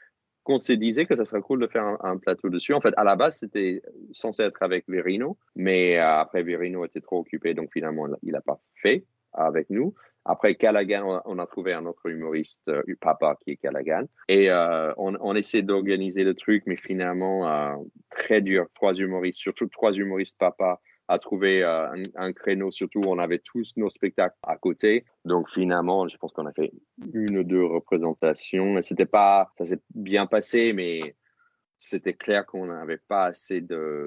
qu'on se disait que ça serait cool de faire un, plateau dessus. En fait, à la base, c'était censé être avec Verino, mais euh, après, Verino était trop occupé, donc finalement, il n'a pas fait avec nous. Après Callaghan, on a trouvé un autre humoriste, euh, papa, qui est Callaghan. Et euh, on, essaie d'organiser le truc, mais finalement, très dur. Trois humoristes, surtout trois humoristes papa, à trouver euh, un, créneau. Surtout, on avait tous nos spectacles à côté. Donc finalement, je pense qu'on a fait une ou deux représentations. C'était pas, ça s'est bien passé, mais c'était clair qu'on n'avait pas assez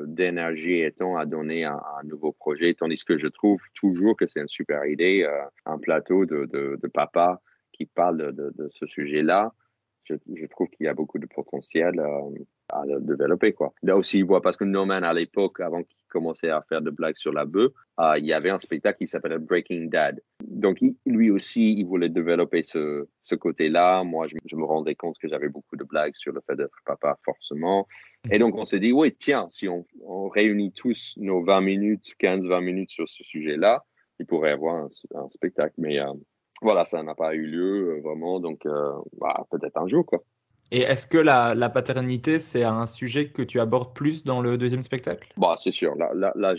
d'énergie et temps à donner à, un nouveau projet, tandis que je trouve toujours que c'est une super idée, euh, un plateau de, de, papa qui parle de, ce sujet-là. Je, trouve qu'il y a beaucoup de potentiel euh, à développer. Quoi. Là aussi, parce que Norman, à l'époque, avant qu'il commençait à faire de blagues sur la bœuf, il y avait un spectacle qui s'appelait Breaking Dad. Donc, lui aussi, il voulait développer ce, ce côté-là. Moi, je, me rendais compte que j'avais beaucoup de blagues sur le fait d'être papa, forcément. Et donc, on s'est dit, oui, tiens, si on, réunit tous nos 20 minutes, 15-20 minutes sur ce sujet-là, il pourrait y avoir un, un spectacle. Mais euh, voilà, ça n'a pas eu lieu, euh, vraiment. Donc, euh, bah, peut-être un jour, quoi. Et est-ce que la, la paternité, c'est un sujet que tu abordes plus dans le deuxième spectacle? Bah, C'est sûr. Là, là, là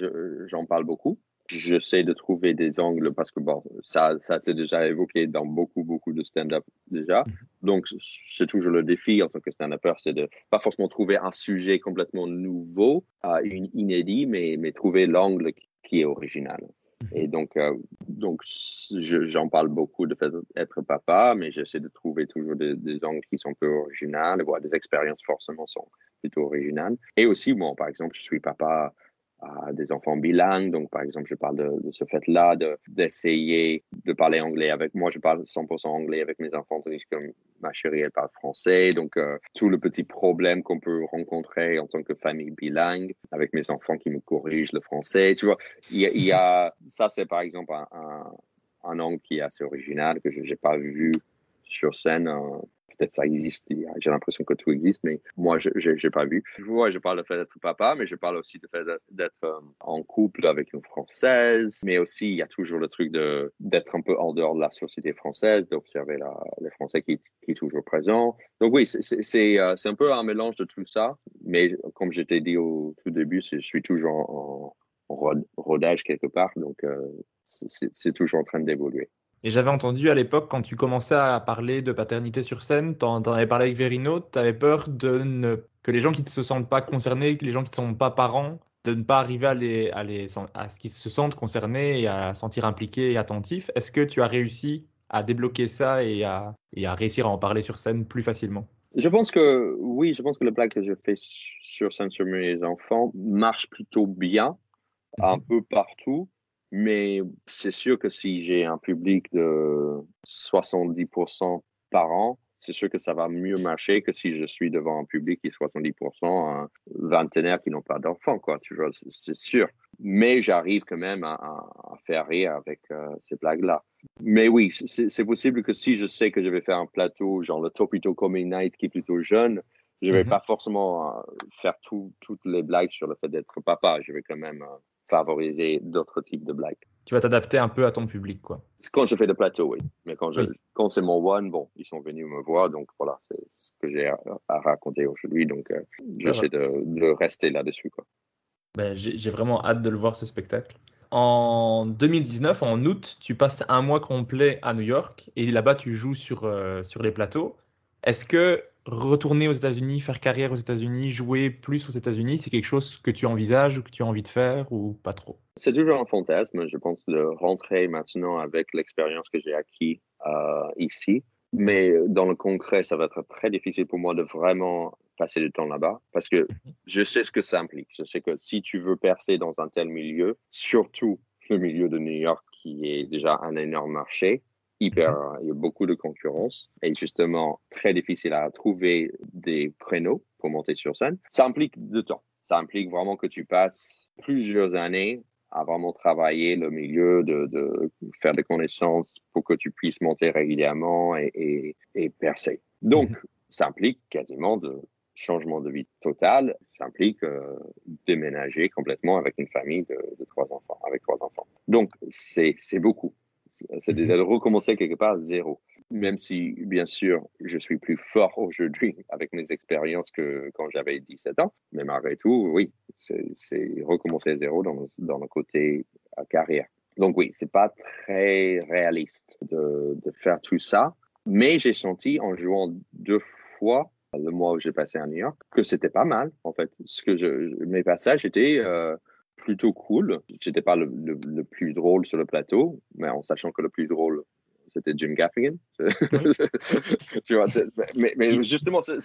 j'en parle beaucoup. J'essaie de trouver des angles parce que bon, ça, ça s'est déjà évoqué dans beaucoup, beaucoup de stand-up déjà. Mhm. Donc, c'est toujours le défi en tant que stand-upper, c'est de pas forcément trouver un sujet complètement nouveau, euh, inédit, mais, mais trouver l'angle qui est original. Et donc, euh, donc j'en parle beaucoup de fait d'être papa, mais j'essaie de trouver toujours des, des, angles qui sont peu originales, voire des expériences forcément sont plutôt originales. Et aussi, bon, par exemple, je suis papa à des enfants bilingues. Donc, par exemple, je parle de, de ce fait-là, d'essayer de, parler anglais avec moi. Je parle 100% anglais avec mes enfants, tandis que ma chérie, elle parle français. Donc, euh, tout le petit problème qu'on peut rencontrer en tant que famille bilingue avec mes enfants qui me corrigent le français. Tu vois, il y a, il y a ça, c'est par exemple un, un, un, angle qui est assez original que je n'ai pas vu sur scène euh, peut-être ça existe. J'ai l'impression que tout existe, mais moi, je n'ai pas vu. vois, je parle de fait d'être papa, mais je parle aussi de fait d'être euh, en couple avec une Française. Mais aussi, il y a toujours le truc d'être un peu en dehors de la société française, d'observer les Français qui, qui est toujours présent. Donc oui, euh, c'est un peu un mélange de tout ça. Mais comme je t'ai dit au tout début, je suis toujours en, rodage quelque part. Donc, euh, c'est toujours en train d'évoluer. Et j'avais entendu à l'époque, quand tu commençais à parler de paternité sur scène, tu en, avais parlé avec Verino, tu avais peur de ne, que les gens qui ne se sentent pas concernés, que les gens qui ne sont pas parents, de ne pas arriver à, les, à, les, à ce qu'ils se sentent concernés et à sentir impliqués et attentifs. Est-ce que tu as réussi à débloquer ça et à, et à réussir à en parler sur scène plus facilement? Je pense que oui, je pense que le blague que je fais sur scène sur mes enfants marche plutôt bien, un mhm. peu partout. Mais c'est sûr que si j'ai un public de 70% par an, c'est sûr que ça va mieux marcher que si je suis devant un public qui est 70% un vingtenaire qui n'ont pas d'enfants, quoi. Tu vois, c'est sûr. Mais j'arrive quand même à, à, faire rire avec euh, ces blagues-là. Mais oui, c'est possible que si je sais que je vais faire un plateau, genre le Topito Comedy Night qui est plutôt jeune, je vais mm-hmm. pas forcément euh, faire toutes les blagues sur le fait d'être papa. Je vais quand même euh, favoriser d'autres types de blagues. Tu vas t'adapter un peu à ton public, quoi. Quand je fais le plateau, oui. Mais quand, je, quand c'est mon one, bon, ils sont venus me voir, donc voilà, c'est ce que j'ai à, raconter aujourd'hui. Donc, euh, j'essaie de, de, rester là-dessus, quoi. Ben, j'ai vraiment hâte de le voir, ce spectacle. En 2019, en août, tu passes un mois complet à New York et là-bas, tu joues sur, euh, sur les plateaux. Est-ce que retourner aux États-Unis, faire carrière aux États-Unis, jouer plus aux États-Unis, c'est quelque chose que tu envisages ou que tu as envie de faire ou pas trop? C'est toujours un fantasme, je pense, de rentrer maintenant avec l'expérience que j'ai acquis euh, ici. Mais dans le concret, ça va être très difficile pour moi de vraiment passer du temps là-bas parce que mhm. je sais ce que ça implique. Je sais que si tu veux percer dans un tel milieu, surtout le milieu de New York qui est déjà un énorme marché, hyper, mhm. il y a beaucoup de concurrence et justement très difficile à trouver des créneaux pour monter sur scène. Ça implique de temps. Ça implique vraiment que tu passes plusieurs années à vraiment travailler le milieu, de, de faire des connaissances pour que tu puisses monter régulièrement et, et, et percer. Donc, mhm. ça implique quasiment de changement de vie total. Ça implique euh, déménager complètement avec une famille de, de trois enfants, avec trois enfants. Donc, c'est beaucoup c'est de recommencer quelque part à zéro. Même si, bien sûr, je suis plus fort aujourd'hui avec mes expériences que quand j'avais 17 ans, mais malgré tout, oui, c'est recommencer à zéro dans dans le côté euh, carrière. Donc oui, c'est pas très réaliste de, faire tout ça, mais j'ai senti en jouant deux fois le mois où j'ai passé à New York que c'était pas mal en fait. Ce que mes passages étaient euh, plutôt cool. J'étais pas le, le, plus drôle sur le plateau, mais en sachant que le plus drôle, c'était Jim Gaffigan. tu vois, mais, mais, justement, c'est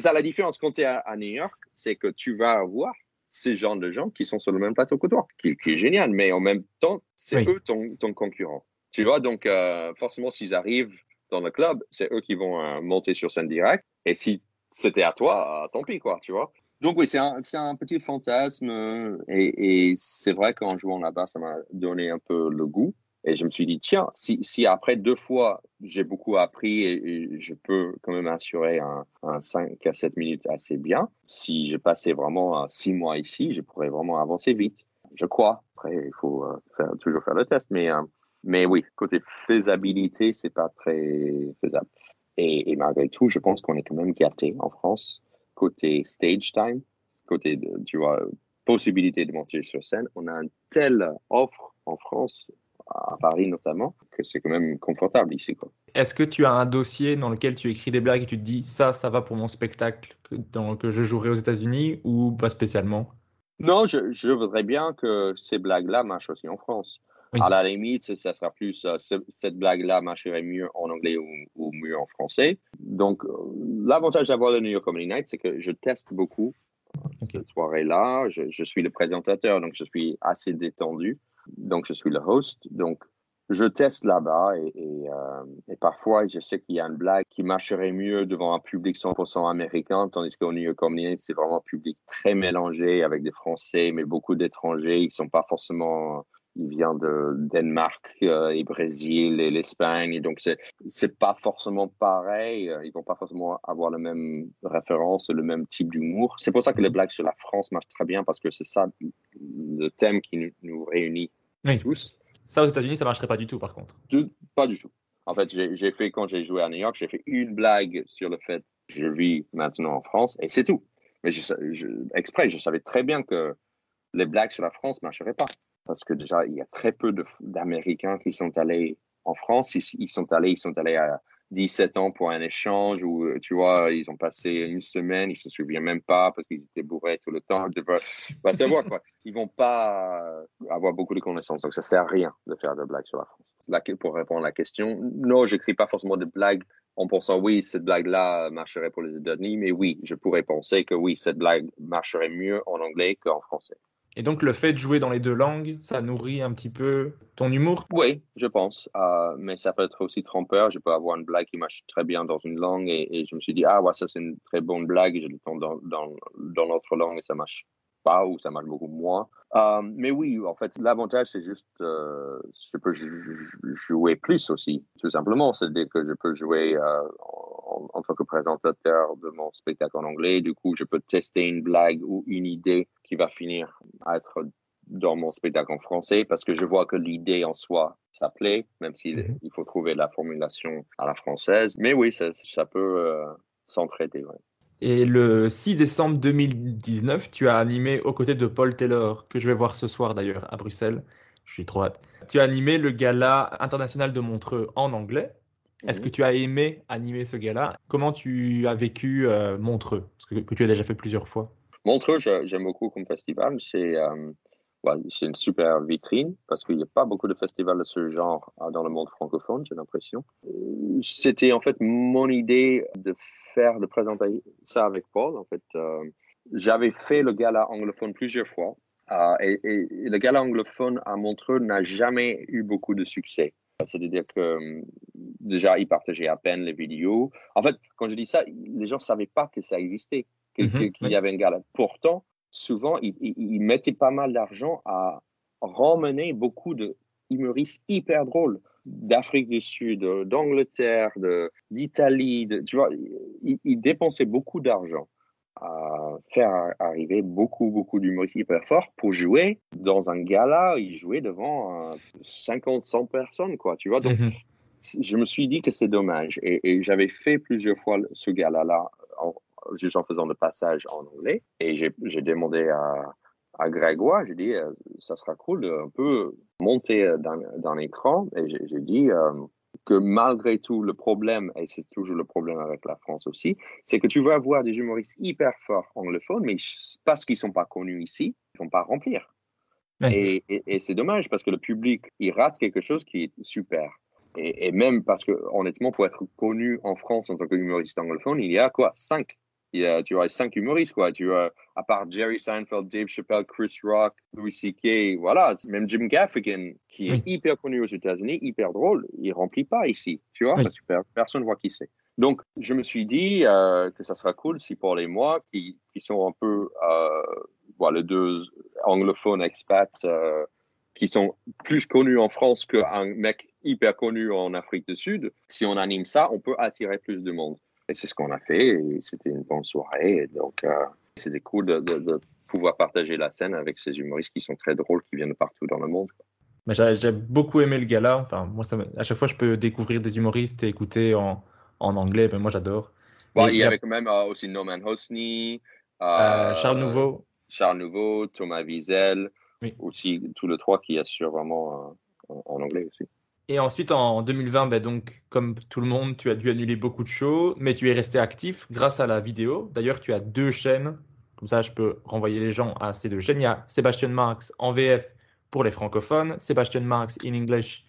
ça la différence quand tu es à, New York, c'est que tu vas avoir ces genres de gens qui sont sur le même plateau que toi, qui, qui est génial, mais en même temps, c'est eux ton, ton, concurrent. Tu vois, donc euh, forcément, s'ils arrivent dans le club, c'est eux qui vont euh, monter sur scène direct. Et si c'était à toi, tant pis, quoi, tu vois. Donc oui, c'est un, petit fantasme et, et c'est vrai qu'en jouant là-bas, ça m'a donné un peu le goût. Et je me suis dit, tiens, si, après deux fois, j'ai beaucoup appris et, je peux quand même assurer un, un, 5 à 7 minutes assez bien, si je passais vraiment 6 mois ici, je pourrais vraiment avancer vite. Je crois. Après, il faut euh, toujours faire le test. Mais, euh, mais oui, côté faisabilité, c'est pas très faisable. Et, et, malgré tout, je pense qu'on est quand même gâté en France. Côté stage time, côté, de, tu vois, possibilité de monter sur scène, on a une telle offre en France à Paris notamment, que c'est quand même confortable ici. Est-ce que tu as un dossier dans lequel tu écris des blagues et tu te dis ça, ça va pour mon spectacle que, dans, que je jouerai aux États-Unis ou pas spécialement? Non, je, je, voudrais bien que ces blagues-là marchent aussi en France. À la limite, ça sera plus euh, cette blague-là marcherait mieux en anglais ou, mieux en français. Donc, euh, l'avantage d'avoir le New York Comedy Night, c'est que je teste beaucoup cette soirée-là. Je, je, suis le présentateur, donc je suis assez détendu. Donc, je suis le host. Donc, je teste là-bas et, et, euh, et, parfois, je sais qu'il y a une blague qui marcherait mieux devant un public 100% américain, tandis qu'au New York Comedy, c'est vraiment un public très mélangé avec des Français, mais beaucoup d'étrangers. Ils sont pas forcément, ils viennent de Danemark euh, et Brésil et l'Espagne. Donc, c'est, c'est pas forcément pareil. Ils vont pas forcément avoir la même référence, le même type d'humour. C'est pour ça que les blagues sur la France marchent très bien parce que c'est ça le thème qui nous, nous réunit tous. Ça, aux États-Unis, ça marcherait pas du tout, par contre. pas du tout. En fait, j'ai fait, quand j'ai joué à New York, j'ai fait une blague sur le fait que je vis maintenant en France et c'est tout. Mais je, exprès, je savais très bien que les blagues sur la France ne marcheraient pas. Parce que déjà, il y a très peu d'Américains qui sont allés en France. ils, sont allés, ils sont allés à, 17 ans pour un échange où, euh, tu vois, ils ont passé une semaine, ils se souviennent même pas parce qu'ils étaient bourrés tout le temps. Bah, savoir, quoi. Ils vont pas avoir beaucoup de connaissances. Donc, ça sert à rien de faire de blagues sur la France. Pour répondre à la question, non, j'écris pas forcément de blagues en pensant, oui, cette blague-là marcherait pour les États-Unis, mais oui, je pourrais penser que oui, cette blague marcherait mieux en anglais qu'en français. Et donc le fait de jouer dans les deux langues, ça nourrit un petit peu ton humour? Oui, je pense. Euh, mais ça peut être aussi trompeur. Je peux avoir une blague qui marche très bien dans une langue et, je me suis dit, ah ouais, ça c'est une très bonne blague et je le tente dans, dans, dans l'autre langue et ça marche pas ou ça marche beaucoup moins. Euh, mais oui, en fait, l'avantage, c'est juste, euh, je peux jouer plus aussi, tout simplement. C'est-à-dire que je peux jouer euh, en, tant que présentateur de mon spectacle en anglais. Du coup, je peux tester une blague ou une idée qui va finir à être dans mon spectacle en français parce que je vois que l'idée en soi, ça plaît, même s'il mhm. il faut trouver la formulation à la française. Mais oui, ça, ça peut euh, s'entraider. Ouais. Et le 6 décembre 2019, tu as animé aux côtés de Paul Taylor, que je vais voir ce soir d'ailleurs à Bruxelles. Je suis trop hâte. Tu as animé le gala international de Montreux en anglais. Est-ce que mhm. tu as aimé animer ce gala? Comment tu as vécu euh, Montreux? Parce que, que, tu as déjà fait plusieurs fois. Montreux, j'aime beaucoup comme festival. C'est euh, c'est une super vitrine parce qu'il n'y a pas beaucoup de festivals de ce genre euh, dans le monde francophone, j'ai l'impression. C'était en fait mon idée de faire, de présenter ça avec Paul. En fait, euh, j'avais fait le gala anglophone plusieurs fois euh, et, le gala anglophone à Montreux n'a jamais eu beaucoup de succès. C'est-à-dire que déjà, ils partageaient à peine les vidéos. En fait, quand je dis ça, les gens ne savaient pas que ça existait, mhm, qu'il y avait un gala. Pourtant, souvent, ils, mettaient pas mal d'argent à ramener beaucoup de humoristes hyper drôles d'Afrique du Sud, d'Angleterre, d'Italie. Tu vois, ils, dépensaient beaucoup d'argent à faire arriver beaucoup, beaucoup d'humoristes hyper forts pour jouer dans un gala. Ils jouaient devant 50, 100 personnes, quoi. Tu vois, donc. Mhm. Je me suis dit que c'est dommage et, et j'avais fait plusieurs fois ce gala-là juste en faisant le passage en anglais. Et j'ai demandé à, à Grégoire, j'ai dit, euh, ça sera cool de un peu monter euh, dans, dans l'écran. Et j'ai dit euh, que malgré tout, le problème, et c'est toujours le problème avec la France aussi, c'est que tu vas avoir des humoristes hyper forts anglophones, mais parce qu'ils ne sont pas connus ici, ils ne vont pas remplir. Et, et, c'est dommage parce que le public, il rate quelque chose qui est super. Et, et, même parce que, honnêtement, pour être connu en France en tant qu'humoriste anglophone, il y a quoi? Cinq il y a, tu vois, cinq humoristes, quoi. Tu vois, à part Jerry Seinfeld, Dave Chappelle, Chris Rock, Louis C.K., voilà. Même Jim Gaffigan, qui est hyper connu aux États-Unis, hyper drôle, il remplit pas ici, tu vois, parce que personne voit qui c'est. Donc, je me suis dit euh, que ça sera cool si pour les mois qui, qui sont un peu, euh, voilà, deux anglophones expats euh, qui sont plus connus en France qu'un mec hyper connu en Afrique du Sud, si on anime ça, on peut attirer plus de monde. Et c'est ce qu'on a fait et c'était une bonne soirée. Et donc, euh, c'était cool de, de, de, pouvoir partager la scène avec ces humoristes qui sont très drôles, qui viennent de partout dans le monde. J'ai beaucoup aimé le gala. Enfin, moi, ça, à chaque fois, je peux découvrir des humoristes et écouter en, en anglais. Ben, moi, j'adore. Bon, il y avait quand même euh, aussi Norman Hosni, euh, Charles Nouveau. Charles Nouveau, Thomas Wiesel, oui. aussi tous les trois qui assurent vraiment euh, en anglais aussi. Et ensuite, en 2020, ben donc, comme tout le monde, tu as dû annuler beaucoup de shows, mais tu es resté actif grâce à la vidéo. D'ailleurs, tu as deux chaînes. Comme ça, je peux renvoyer les gens à ces deux chaînes. Il y a Sébastien Marx en VF pour les francophones, Sébastien Marx in English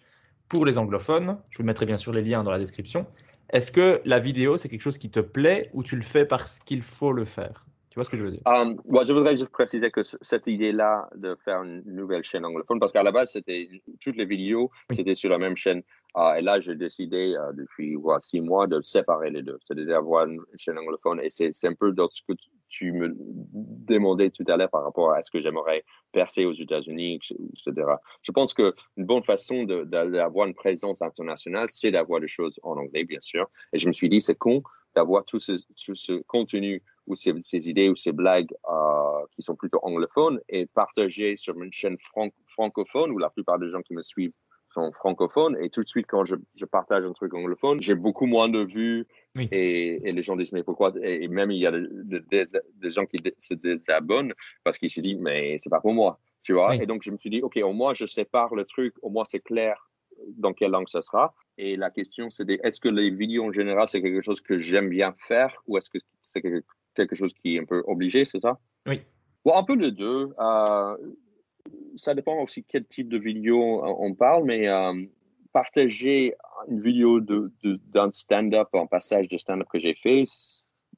pour les anglophones. Je vous mettrai bien sûr les liens dans la description. Est-ce que la vidéo, c'est quelque chose qui te plaît ou tu le fais parce qu'il faut le faire? Tu vois ce que je veux dire? Um, ouais, Je voudrais juste préciser que cette idée-là de faire une nouvelle chaîne anglophone, parce qu'à la base, c'était toutes les vidéos, oui. c'était sur la même chaîne. Uh, et là, j'ai décidé uh, depuis six mois de séparer les deux, c'est-à-dire d'avoir une chaîne anglophone. Et c'est un peu dans ce que tu me demandais tout à l'heure par rapport à ce que j'aimerais percer aux États-Unis, etc. Je pense qu'une bonne façon d'avoir une présence internationale, c'est d'avoir des choses en anglais, bien sûr. Et je me suis dit, c'est con d'avoir tout ce, tout ce contenu ou ces, ces, idées ou ces blagues euh, qui sont plutôt anglophones et partager sur une chaîne franc francophone où la plupart des gens qui me suivent sont francophones et tout de suite quand je, je partage un truc anglophone j'ai beaucoup moins de vues oui. et, et, les gens disent mais pourquoi? Et, même il y a des, des, des gens qui se désabonnent parce qu'ils se disent mais c'est pas pour moi tu vois? Oui. et donc je me suis dit ok au moins je sépare le truc au moins c'est clair dans quelle langue ça sera et la question c'est est-ce que les vidéos en général c'est quelque chose que j'aime bien faire ou est-ce que c'est quelque quelque chose qui est un peu obligé, c'est ça? Oui. Bon, un peu les deux. Euh, ça dépend aussi quel type de vidéo on parle, mais euh, partager une vidéo d'un de, de, stand-up, un passage de stand-up que j'ai fait,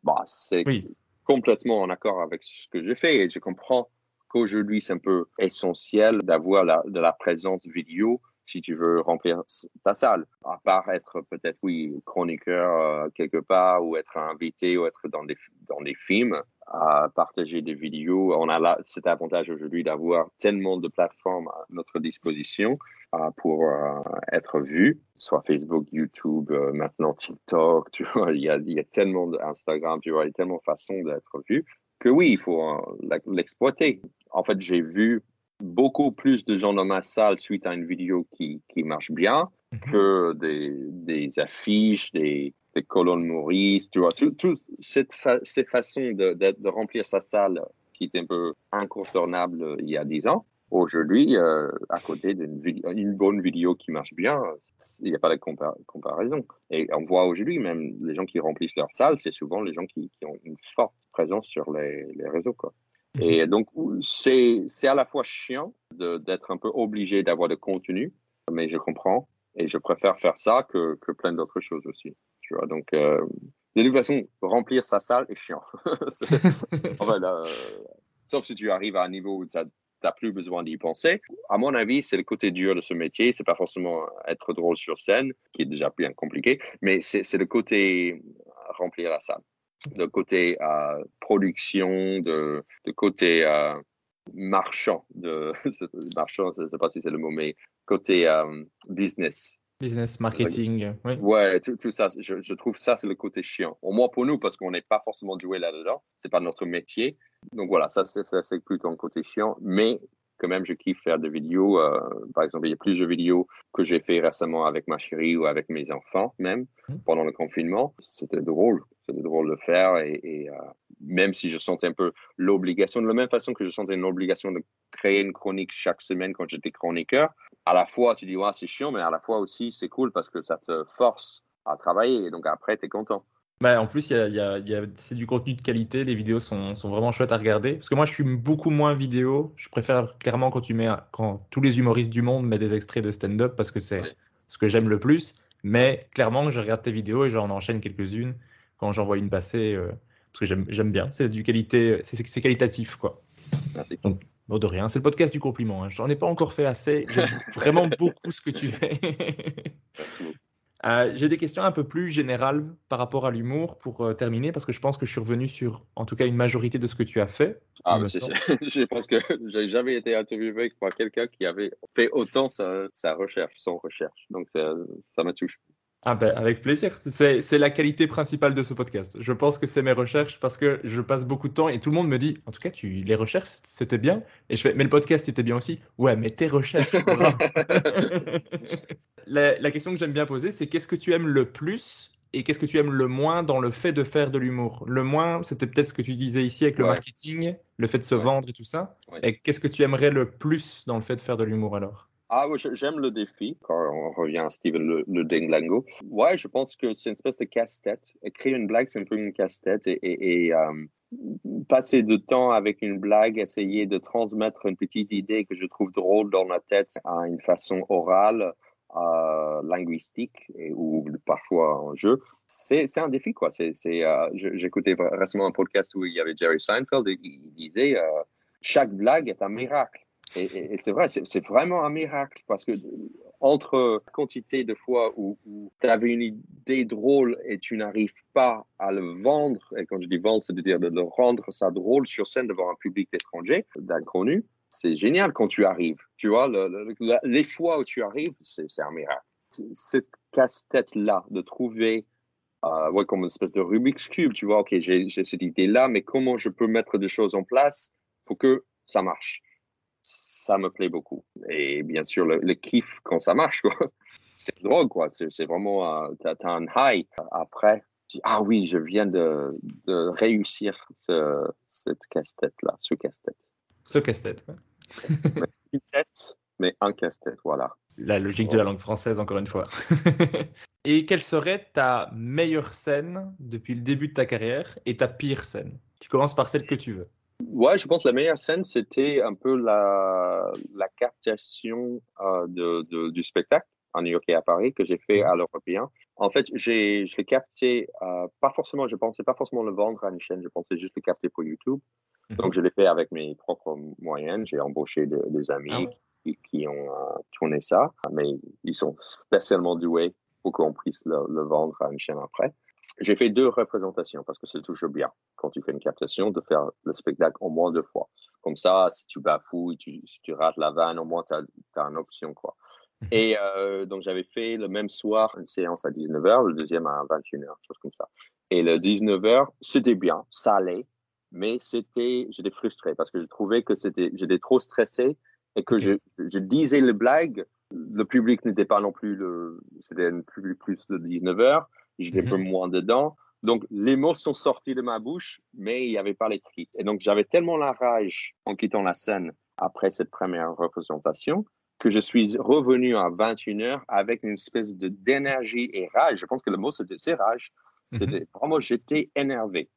bah, c'est oui. complètement en accord avec ce que j'ai fait et je comprends qu'aujourd'hui c'est un peu essentiel d'avoir de la présence vidéo si tu veux remplir ta salle. À part être peut-être, oui, chroniqueur euh, quelque part ou être invité ou être dans des, dans des films, à partager des vidéos. On a cet avantage aujourd'hui d'avoir tellement de plateformes à notre disposition euh, pour euh, être vu, soit Facebook, YouTube, maintenant TikTok, tu vois, il y a, y a tellement d'Instagram, tu vois, il y a tellement de façons d'être vu que oui, il faut l'exploiter. En fait, j'ai vu beaucoup plus de gens dans ma salle suite à une vidéo qui, qui marche bien mm -hmm. que des, des affiches, des, des colonnes Maurice, tu vois, toute tout cette fa ces façons de, de, de, remplir sa salle qui était un peu incontournable il y a dix ans. Aujourd'hui, euh, à côté d'une une bonne vidéo qui marche bien, il n'y a pas de compar comparaison. Et on voit aujourd'hui, même les gens qui remplissent leur salle, c'est souvent les gens qui, qui, ont une forte présence sur les, les réseaux. Quoi. Et donc, c'est à la fois chiant d'être un peu obligé d'avoir de contenu, mais je comprends. Et je préfère faire ça que, que plein d'autres choses aussi. Tu vois, donc, euh, de toute façon, remplir sa salle est chiant. euh, sauf si tu arrives à un niveau où tu n'as plus besoin d'y penser. À mon avis, c'est le côté dur de ce métier. C'est pas forcément être drôle sur scène, qui est déjà bien compliqué, mais c'est le côté remplir la salle de côté euh, production, de, de côté euh, marchand, de marchand, je ne sais pas si c'est le mot, mais côté euh, business. Business, marketing, oui. Ouais, tout, tout ça, je, je, trouve ça, c'est le côté chiant. Au moins pour nous, parce qu'on n'est pas forcément doué là-dedans, c'est pas notre métier. Donc voilà, ça, c'est plutôt un côté chiant, mais quand même, je kiffe faire des vidéos. Euh, par exemple, il y a plusieurs vidéos que j'ai fait récemment avec ma chérie ou avec mes enfants, même, mmh. pendant le confinement. C'était drôle. C'était drôle de faire. Et, et euh, même si je sentais un peu l'obligation, de la même façon que je sentais une obligation de créer une chronique chaque semaine quand j'étais chroniqueur, à la fois, tu dis, ouais, c'est chiant, mais à la fois aussi, c'est cool parce que ça te force à travailler. Et donc après, tu es content. Bah, en plus, y a, y a, y a, c'est du contenu de qualité, les vidéos sont, sont, vraiment chouettes à regarder. Parce que moi, je suis beaucoup moins vidéo. Je préfère clairement quand, tu mets, quand tous les humoristes du monde mettent des extraits de stand-up parce que c'est ce que j'aime le plus. Mais clairement, je regarde tes vidéos et j'en enchaîne quelques-unes quand j'en vois une passer. Euh, parce que j'aime bien. C'est du qualité, c'est qualitatif, quoi. Merci. Donc, bon, de rien. C'est le podcast du compliment. Hein. J'en ai pas encore fait assez. J'aime vraiment beaucoup ce que tu fais. Euh, j'ai des questions un peu plus générales par rapport à l'humour pour euh, terminer, parce que je pense que je suis revenu sur, en tout cas, une majorité de ce que tu as fait. Ah, mais je pense que j'ai jamais été interviewé par quelqu'un qui avait fait autant sa, sa recherche, son recherche. Donc ça m'a touché. Ah ben, avec plaisir. C'est la qualité principale de ce podcast. Je pense que c'est mes recherches parce que je passe beaucoup de temps et tout le monde me dit, en tout cas, tu les recherches, c'était bien. Et je fais, mais le podcast était bien aussi. Ouais, mais tes recherches. la, la, question que j'aime bien poser, c'est qu'est-ce que tu aimes le plus et qu'est-ce que tu aimes le moins dans le fait de faire de l'humour? Le moins, c'était peut-être ce que tu disais ici avec le marketing, le fait de se vendre et tout ça. Et qu'est-ce que tu aimerais le plus dans le fait de faire de l'humour alors? Ah oui, j'aime le défi quand on revient à Steven le, le Dinglango. Ouais, je pense que c'est une espèce de casse-tête. Créer une blague, c'est un peu une casse-tête et, euh, passer de temps avec une blague, essayer de transmettre une petite idée que je trouve drôle dans ma tête à une façon orale, euh, linguistique et, ou parfois en jeu, c'est un défi quoi. Euh, j'écoutais récemment un podcast où il y avait Jerry Seinfeld et il disait chaque blague est un miracle. Et, c'est vrai, c'est vraiment un miracle parce que entre quantité de fois où, tu avais une idée drôle et tu n'arrives pas à le vendre, et quand je dis vendre, c'est-à-dire de rendre ça drôle sur scène devant un public étranger, d'inconnu, c'est génial quand tu arrives. Tu vois, les fois où tu arrives, c'est un miracle. Cette casse-tête-là, de trouver euh, ouais, comme une espèce de Rubik's Cube, tu vois, ok, j'ai cette idée-là, mais comment je peux mettre des choses en place pour que ça marche? Ça me plaît beaucoup. Et bien sûr, le, kiff quand ça marche, c'est drôle, quoi. C'est vraiment, tu as, un high. Après, tu dis, ah oui, je viens de, de réussir ce, cette casse-tête-là, ce casse-tête. Ce casse-tête, Une tête, mais un casse-tête, voilà. La logique de la langue française, encore une fois. et quelle serait ta meilleure scène depuis le début de ta carrière et ta pire scène? Tu commences par celle que tu veux. Ouais, je pense que la meilleure scène, c'était un peu la, la captation euh, de, de, du spectacle en New York et à Paris que j'ai fait à l'Européen. En fait, j'ai, je l'ai capté, euh, pas forcément, je pensais pas forcément le vendre à une chaîne, je pensais juste le capter pour YouTube. Mhm. Donc, je l'ai fait avec mes propres moyens. J'ai embauché des amis ah qui, qui, ont euh, tourné ça, mais ils sont spécialement doués pour qu'on puisse le, le, vendre à une chaîne après. J'ai fait deux représentations parce que c'est toujours bien quand tu fais une captation de faire le spectacle au moins deux fois. Comme ça, si tu bafouilles, tu, si tu rates la vanne, au moins tu as, as, une option. quoi. Mhm. Et euh, donc j'avais fait le même soir une séance à 19h, le deuxième à 21h, chose comme ça. Et le 19h, c'était bien, ça allait, mais c'était, j'étais frustré parce que je trouvais que c'était, j'étais trop stressé et que je, je disais les blagues, le public n'était pas non plus le, c'était plus, plus le 19h j'ai un peu moins dedans. Donc, les mots sont sortis de ma bouche, mais il n'y avait pas les cris. Et donc, j'avais tellement la rage en quittant la scène après cette première représentation que je suis revenu à 21h avec une espèce d'énergie et rage. Je pense que le mot, c'était rage. Mhm. C'était vraiment, j'étais énervé.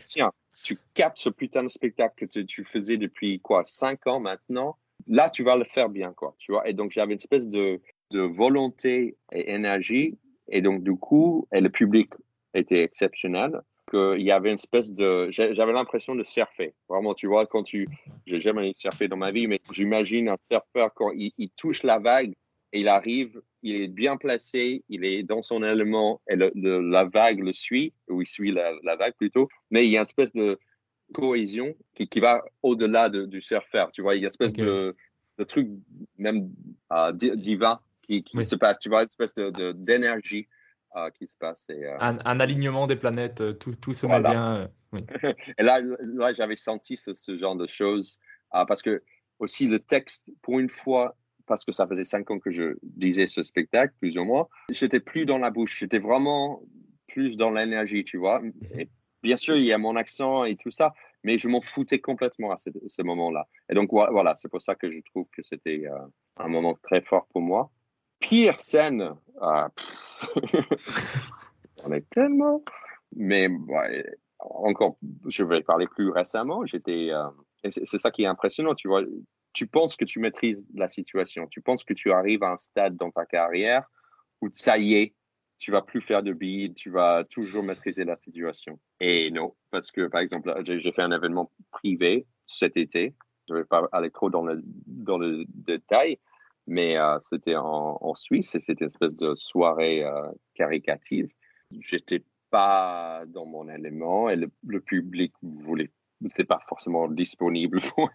Tiens, tu captes ce putain de spectacle que tu, faisais depuis quoi, cinq ans maintenant? Là, tu vas le faire bien, quoi. Tu vois? Et donc, j'avais une espèce de, de volonté et énergie et donc, du coup, et le public était exceptionnel. Qu'il y avait une espèce de. J'avais l'impression de surfer. Vraiment, tu vois, quand tu. J'ai jamais surfé dans ma vie, mais j'imagine un surfeur quand il, touche la vague et il arrive, il est bien placé, il est dans son élément et le, la vague le suit, ou il suit la, la, vague plutôt. Mais il y a une espèce de cohésion qui, qui va au-delà de, du surfeur. Tu vois, il y a une espèce de, de truc même euh, divin qui, se passe. Tu vois, une espèce d'énergie de, euh, qui se passe. Et, euh, un, alignement des planètes, euh, tout, tout se met bien. et là, là j'avais senti ce, ce, genre de choses parce que aussi le texte, pour une fois, parce que ça faisait cinq ans que je disais ce spectacle, plus ou moins, j'étais plus dans la bouche, j'étais vraiment plus dans l'énergie, tu vois. Et bien sûr, il y a mon accent et tout ça, mais je m'en foutais complètement à ce, ce moment-là. Et donc voilà, c'est pour ça que je trouve que c'était un moment très fort pour moi pire scène, ah, on est tellement. Mais encore, je vais parler plus récemment. J'étais, euh, c'est ça qui est impressionnant, tu vois. Tu penses que tu maîtrises la situation, tu penses que tu arrives à un stade dans ta carrière où ça y est, tu vas plus faire de bide, tu vas toujours maîtriser la situation. Et non, parce que par exemple, j'ai fait un événement privé cet été. Je ne vais pas aller trop dans le, dans le détail, mais euh, c'était en, en, Suisse et c'était une espèce de soirée euh, caricative. J'étais pas dans mon élément et le, le public voulait n'était pas forcément disponible pour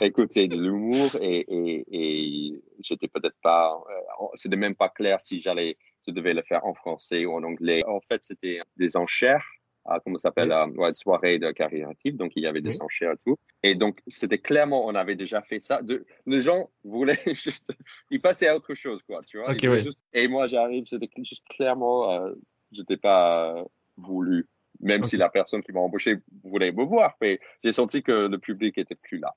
écouter de l'humour et, et, et j'étais peut-être pas, euh, c'était même pas clair si j'allais, je devais le faire en français ou en anglais. En fait, c'était des enchères à, comment ça s'appelle, oui. ouais, soirée de carrière active. Donc, il y avait des oui. enchères et tout. Et donc, c'était clairement, on avait déjà fait ça. De, les gens voulaient juste, ils passaient à autre chose, quoi, tu vois. Okay, oui. juste, et moi, j'arrive, c'était juste clairement, euh, j'étais pas euh, voulu, même okay. si la personne qui m'a embauché voulait me voir. Mais j'ai senti que le public était plus là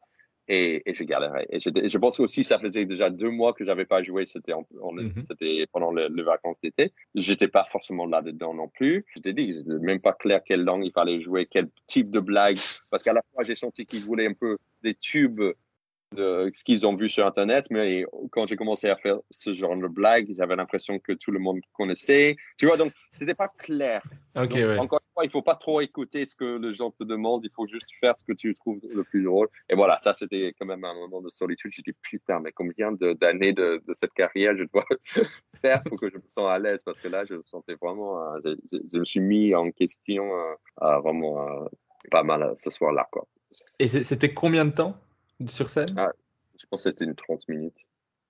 et, et j'ai galéré. Et, et, je pense aussi ça faisait déjà deux mois que j'avais pas joué. C'était en, en, mm -hmm. c'était pendant les le vacances d'été. J'étais pas forcément là dedans non plus. Je t'ai dit, même pas clair quelle langue il fallait jouer, quel type de blague. Parce qu'à la fois j'ai senti qu'ils voulaient un peu des tubes de ce qu'ils ont vu sur Internet, mais quand j'ai commencé à faire ce genre de blague, j'avais l'impression que tout le monde connaissait. Tu vois, donc c'était pas clair. Okay, donc, ouais. Encore une fois, il faut pas trop écouter ce que les gens te demandent, il faut juste faire ce que tu trouves le plus drôle. Et voilà, ça c'était quand même un moment de solitude. J'ai dit putain, mais combien d'années de, de, de, cette carrière je dois faire pour que je me sente à l'aise? Parce que là, je me sentais vraiment, euh, je, je, me suis mis en question euh, vraiment euh, pas mal ce soir-là, quoi. Et c'était combien de temps? Sur scène? Ah, Je pense que c'était une 30 minutes.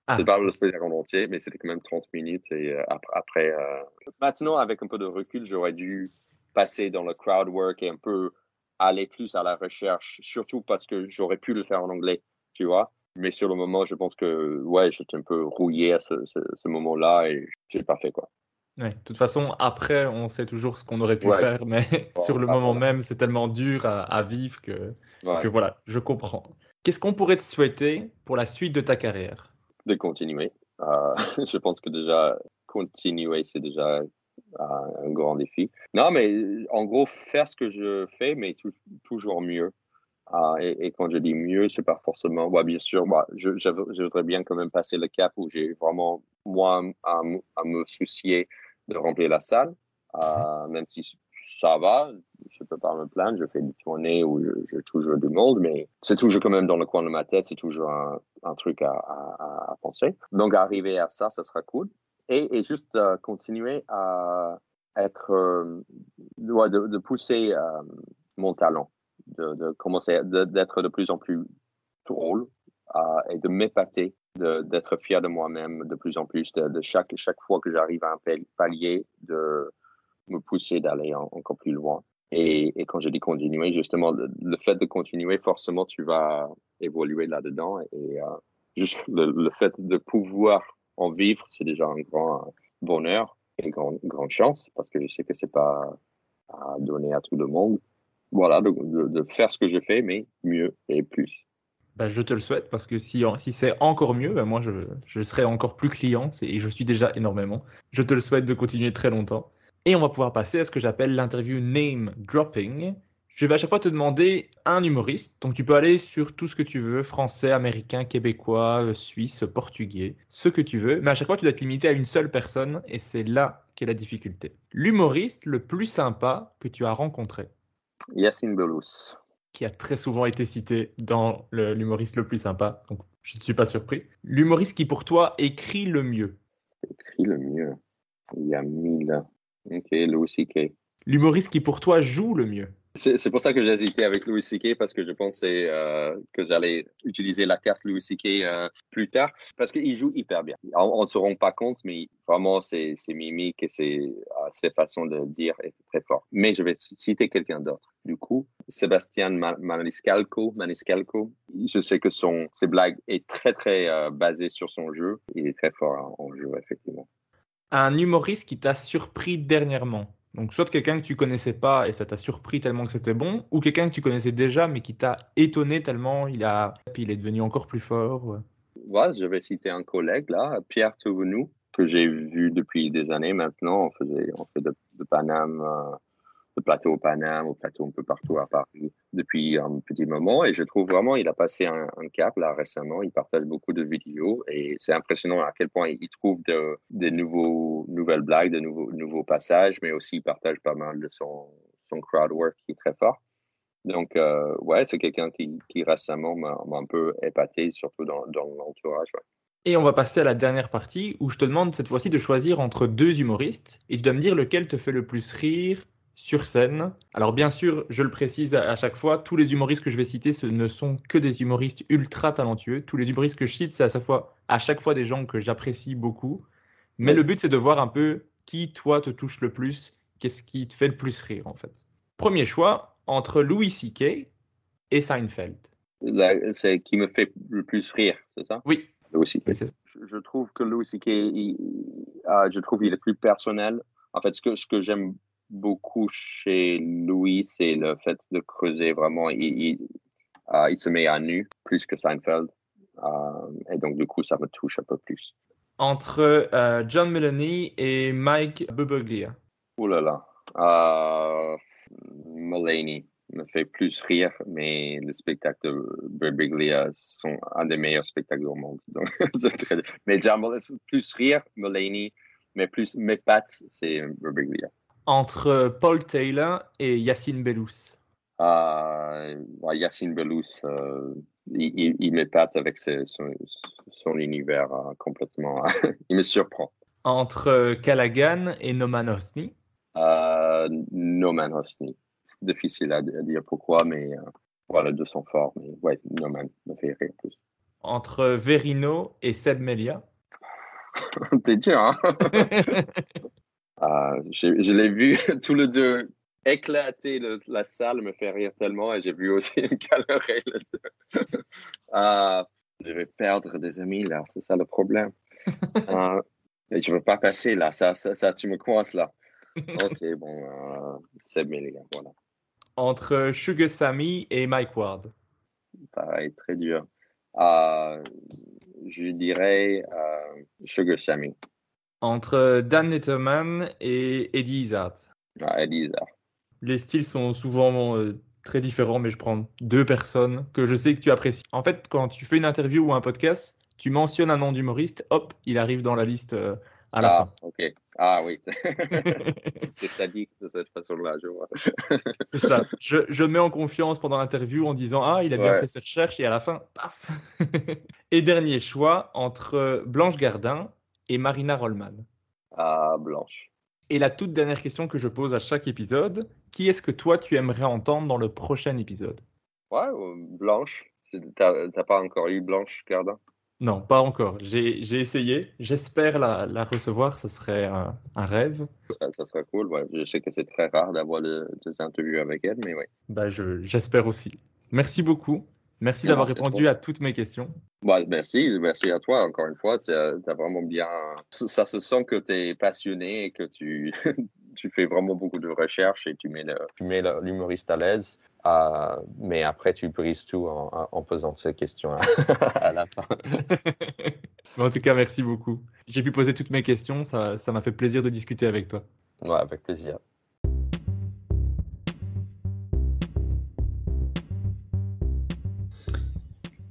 Ah. C'est pas le spectacle en entier, mais c'était quand même 30 minutes. Et euh, après, euh... maintenant, avec un peu de recul, j'aurais dû passer dans le crowd work et un peu aller plus à la recherche, surtout parce que j'aurais pu le faire en anglais, tu vois. Mais sur le moment, je pense que ouais, j'étais un peu rouillé à ce, ce, ce moment-là et j'ai pas fait quoi. Ouais, de toute façon, après, on sait toujours ce qu'on aurait pu ouais. faire, mais sur le moment même, c'est tellement dur à, à vivre que, ouais. que voilà, je comprends. Qu'est-ce qu'on pourrait te souhaiter pour la suite de ta carrière? De continuer. Euh, je pense que déjà, continuer, c'est déjà euh, un grand défi. Non, mais en gros, faire ce que je fais, mais toujours mieux. Euh, et, quand je dis mieux, c'est pas forcément. Ouais, bien sûr, bah, je, voudrais bien quand même passer le cap où j'ai vraiment, moi, à, me soucier de remplir la salle, même si ça va, je peux pas me plaindre, je fais des tournées où j'ai toujours du monde, mais c'est toujours quand même dans le coin de ma tête, c'est toujours un, truc à, penser. Donc, arriver à ça, ça sera cool. Et, juste euh, continuer à être, euh, de, de, pousser euh, mon talent, de, de commencer d'être de, plus en plus drôle et de m'épater, d'être fier de moi-même de plus en plus, de, chaque, chaque fois que j'arrive à un palier, de me pousser d'aller encore plus loin. Et, et, quand je dis continuer, justement, le, fait de continuer, forcément, tu vas évoluer là-dedans. Et euh, juste le, fait de pouvoir en vivre, c'est déjà un grand bonheur et grande, grande chance, parce que je sais que c'est pas à donner à tout le monde. Voilà, de, faire ce que je fais, mais mieux et plus. Bah, je te le souhaite, parce que si, si c'est encore mieux, bah, moi, je, je serai encore plus client, et je suis déjà énormément. Je te le souhaite de continuer très longtemps. Et on va pouvoir passer à ce que j'appelle l'interview name dropping. Je vais à chaque fois te demander un humoriste. Donc tu peux aller sur tout ce que tu veux, français, américain, québécois, suisse, portugais, ce que tu veux. Mais à chaque fois, tu dois te limiter à une seule personne et c'est là qu'est la difficulté. L'humoriste le plus sympa que tu as rencontré Yacine Belous. Qui a très souvent été cité dans l'humoriste le, le plus sympa. Donc je ne suis pas surpris. L'humoriste qui pour toi écrit le mieux Écrit le mieux. Il y a mille. Ok, Louis C.K. L'humoriste qui pour toi joue le mieux C'est pour ça que j'ai hésité avec Louis C.K. parce que je pensais euh, que j'allais utiliser la carte Louis C.K. Euh, plus tard parce qu'il joue hyper bien. On ne se rend pas compte, mais vraiment ses mimiques et ses, euh, ses, façons de dire est très fort. Mais je vais citer quelqu'un d'autre. Du coup, Sébastien Maniscalco, Maniscalco, je sais que son, ses blagues est très très euh, basées sur son jeu. Il est très fort en jeu, effectivement un humoriste qui t'a surpris dernièrement Donc, soit quelqu'un que tu connaissais pas et ça t'a surpris tellement que c'était bon, ou quelqu'un que tu connaissais déjà mais qui t'a étonné tellement il a, puis il est devenu encore plus fort. Ouais, je vais citer un collègue là, Pierre Touvenou, que j'ai vu depuis des années maintenant. On faisait, on fait de, de Paname, de plateau au Paname, au plateau un peu partout à Paris depuis un petit moment. Et je trouve vraiment il a passé un, un cap là récemment. Il partage beaucoup de vidéos et c'est impressionnant à quel point il trouve de, nouveaux, nouvelles blagues, de nouveaux, nouveaux passages, mais aussi il partage pas mal de son, son crowd work qui est très fort. Donc, euh, ouais, c'est quelqu'un qui, récemment m'a un peu épaté, surtout dans, dans l'entourage. Et on va passer à la dernière partie où je te demande cette fois-ci de choisir entre deux humoristes et tu dois me dire lequel te fait le plus rire sur scène. Alors bien sûr, je le précise à chaque fois, tous les humoristes que je vais citer ce ne sont que des humoristes ultra talentueux. Tous les humoristes que je cite, c'est à chaque fois, à chaque fois des gens que j'apprécie beaucoup. Mais le but, c'est de voir un peu qui, toi, te touche le plus, qu'est-ce qui te fait le plus rire, en fait. Premier choix, entre Louis C.K. et Seinfeld. C'est qui me fait le plus rire, c'est ça? Oui. Louis C.K. Je, trouve que Louis C.K., ah, je trouve qu'il est plus personnel. En fait, ce que, ce que j'aime beaucoup chez Louis, c'est le fait de creuser vraiment. Il, il, se met à nu plus que Seinfeld. Ah, et donc, du coup, ça me touche un peu plus entre euh, John Mulaney et Mike Bubaglia Oh là là. Mulaney me fait plus rire, mais le spectacle de Bubaglia sont un des meilleurs spectacles au monde. Donc, mais John plus rire, Mulaney, mais plus mes pattes, c'est Bubaglia Entre Paul Taylor et Yacine Bellous. Uh, Yacine Bellous, euh, il, il m'épate avec son, son, univers hein, complètement. il me surprend. Entre euh, Callaghan et Noman Hosni euh, Noman Hosni. Difficile à, dire pourquoi, mais euh, voilà, deux sont forts. Mais ouais, Noman me fait rire plus. Entre Verino et Seb Melia T'es dur, hein euh, je, l'ai vu tous les deux éclater la salle me fait rire tellement et j'ai vu aussi une galerie. ah, je vais perdre des amis là, c'est ça le problème. ah, et je veux pas passer là, ça, ça, tu me coinces là. Ok, bon, euh, c'est bien les gars, voilà. Entre Sugar Sammy et Mike Ward. Pareil, très dur. Euh, je dirais euh, Sugar Sammy. Entre Dan Netterman et Eddie Izzard. Ah, Eddie Izzard les styles sont souvent euh, très différents, mais je prends deux personnes que je sais que tu apprécies. En fait, quand tu fais une interview ou un podcast, tu mentionnes un nom d'humoriste, hop, il arrive dans la liste euh, à la ah, fin. ok. Ah oui. C'est sadique de cette façon-là, je vois. C'est ça. Je, je, mets en confiance pendant l'interview en disant Ah, il a bien fait cette recherche, et à la fin, paf Et dernier choix entre Blanche Gardin et Marina Rollman. Ah, Blanche. Et la toute dernière question que je pose à chaque épisode, qui est-ce que toi tu aimerais entendre dans le prochain épisode? Ouais, Blanche. T'as pas encore eu Blanche Gardin? Non, pas encore. J'ai essayé. J'espère la, la, recevoir. Ce serait un, rêve. Ça, serait cool. Je sais que c'est très rare d'avoir des interviews avec elle, mais oui. Bah, J'espère aussi. Merci beaucoup. Merci d'avoir répondu à toutes mes questions. Bah, merci, merci à toi encore une fois. Tu as, vraiment bien. Ça se sent que tu es passionné et que tu, tu fais vraiment beaucoup de recherches et tu mets l'humoriste à l'aise. Euh, mais après, tu brises tout en, en posant ces questions à, la fin. en tout cas, merci beaucoup. J'ai pu poser toutes mes questions. Ça m'a fait plaisir de discuter avec toi. Ouais, avec plaisir.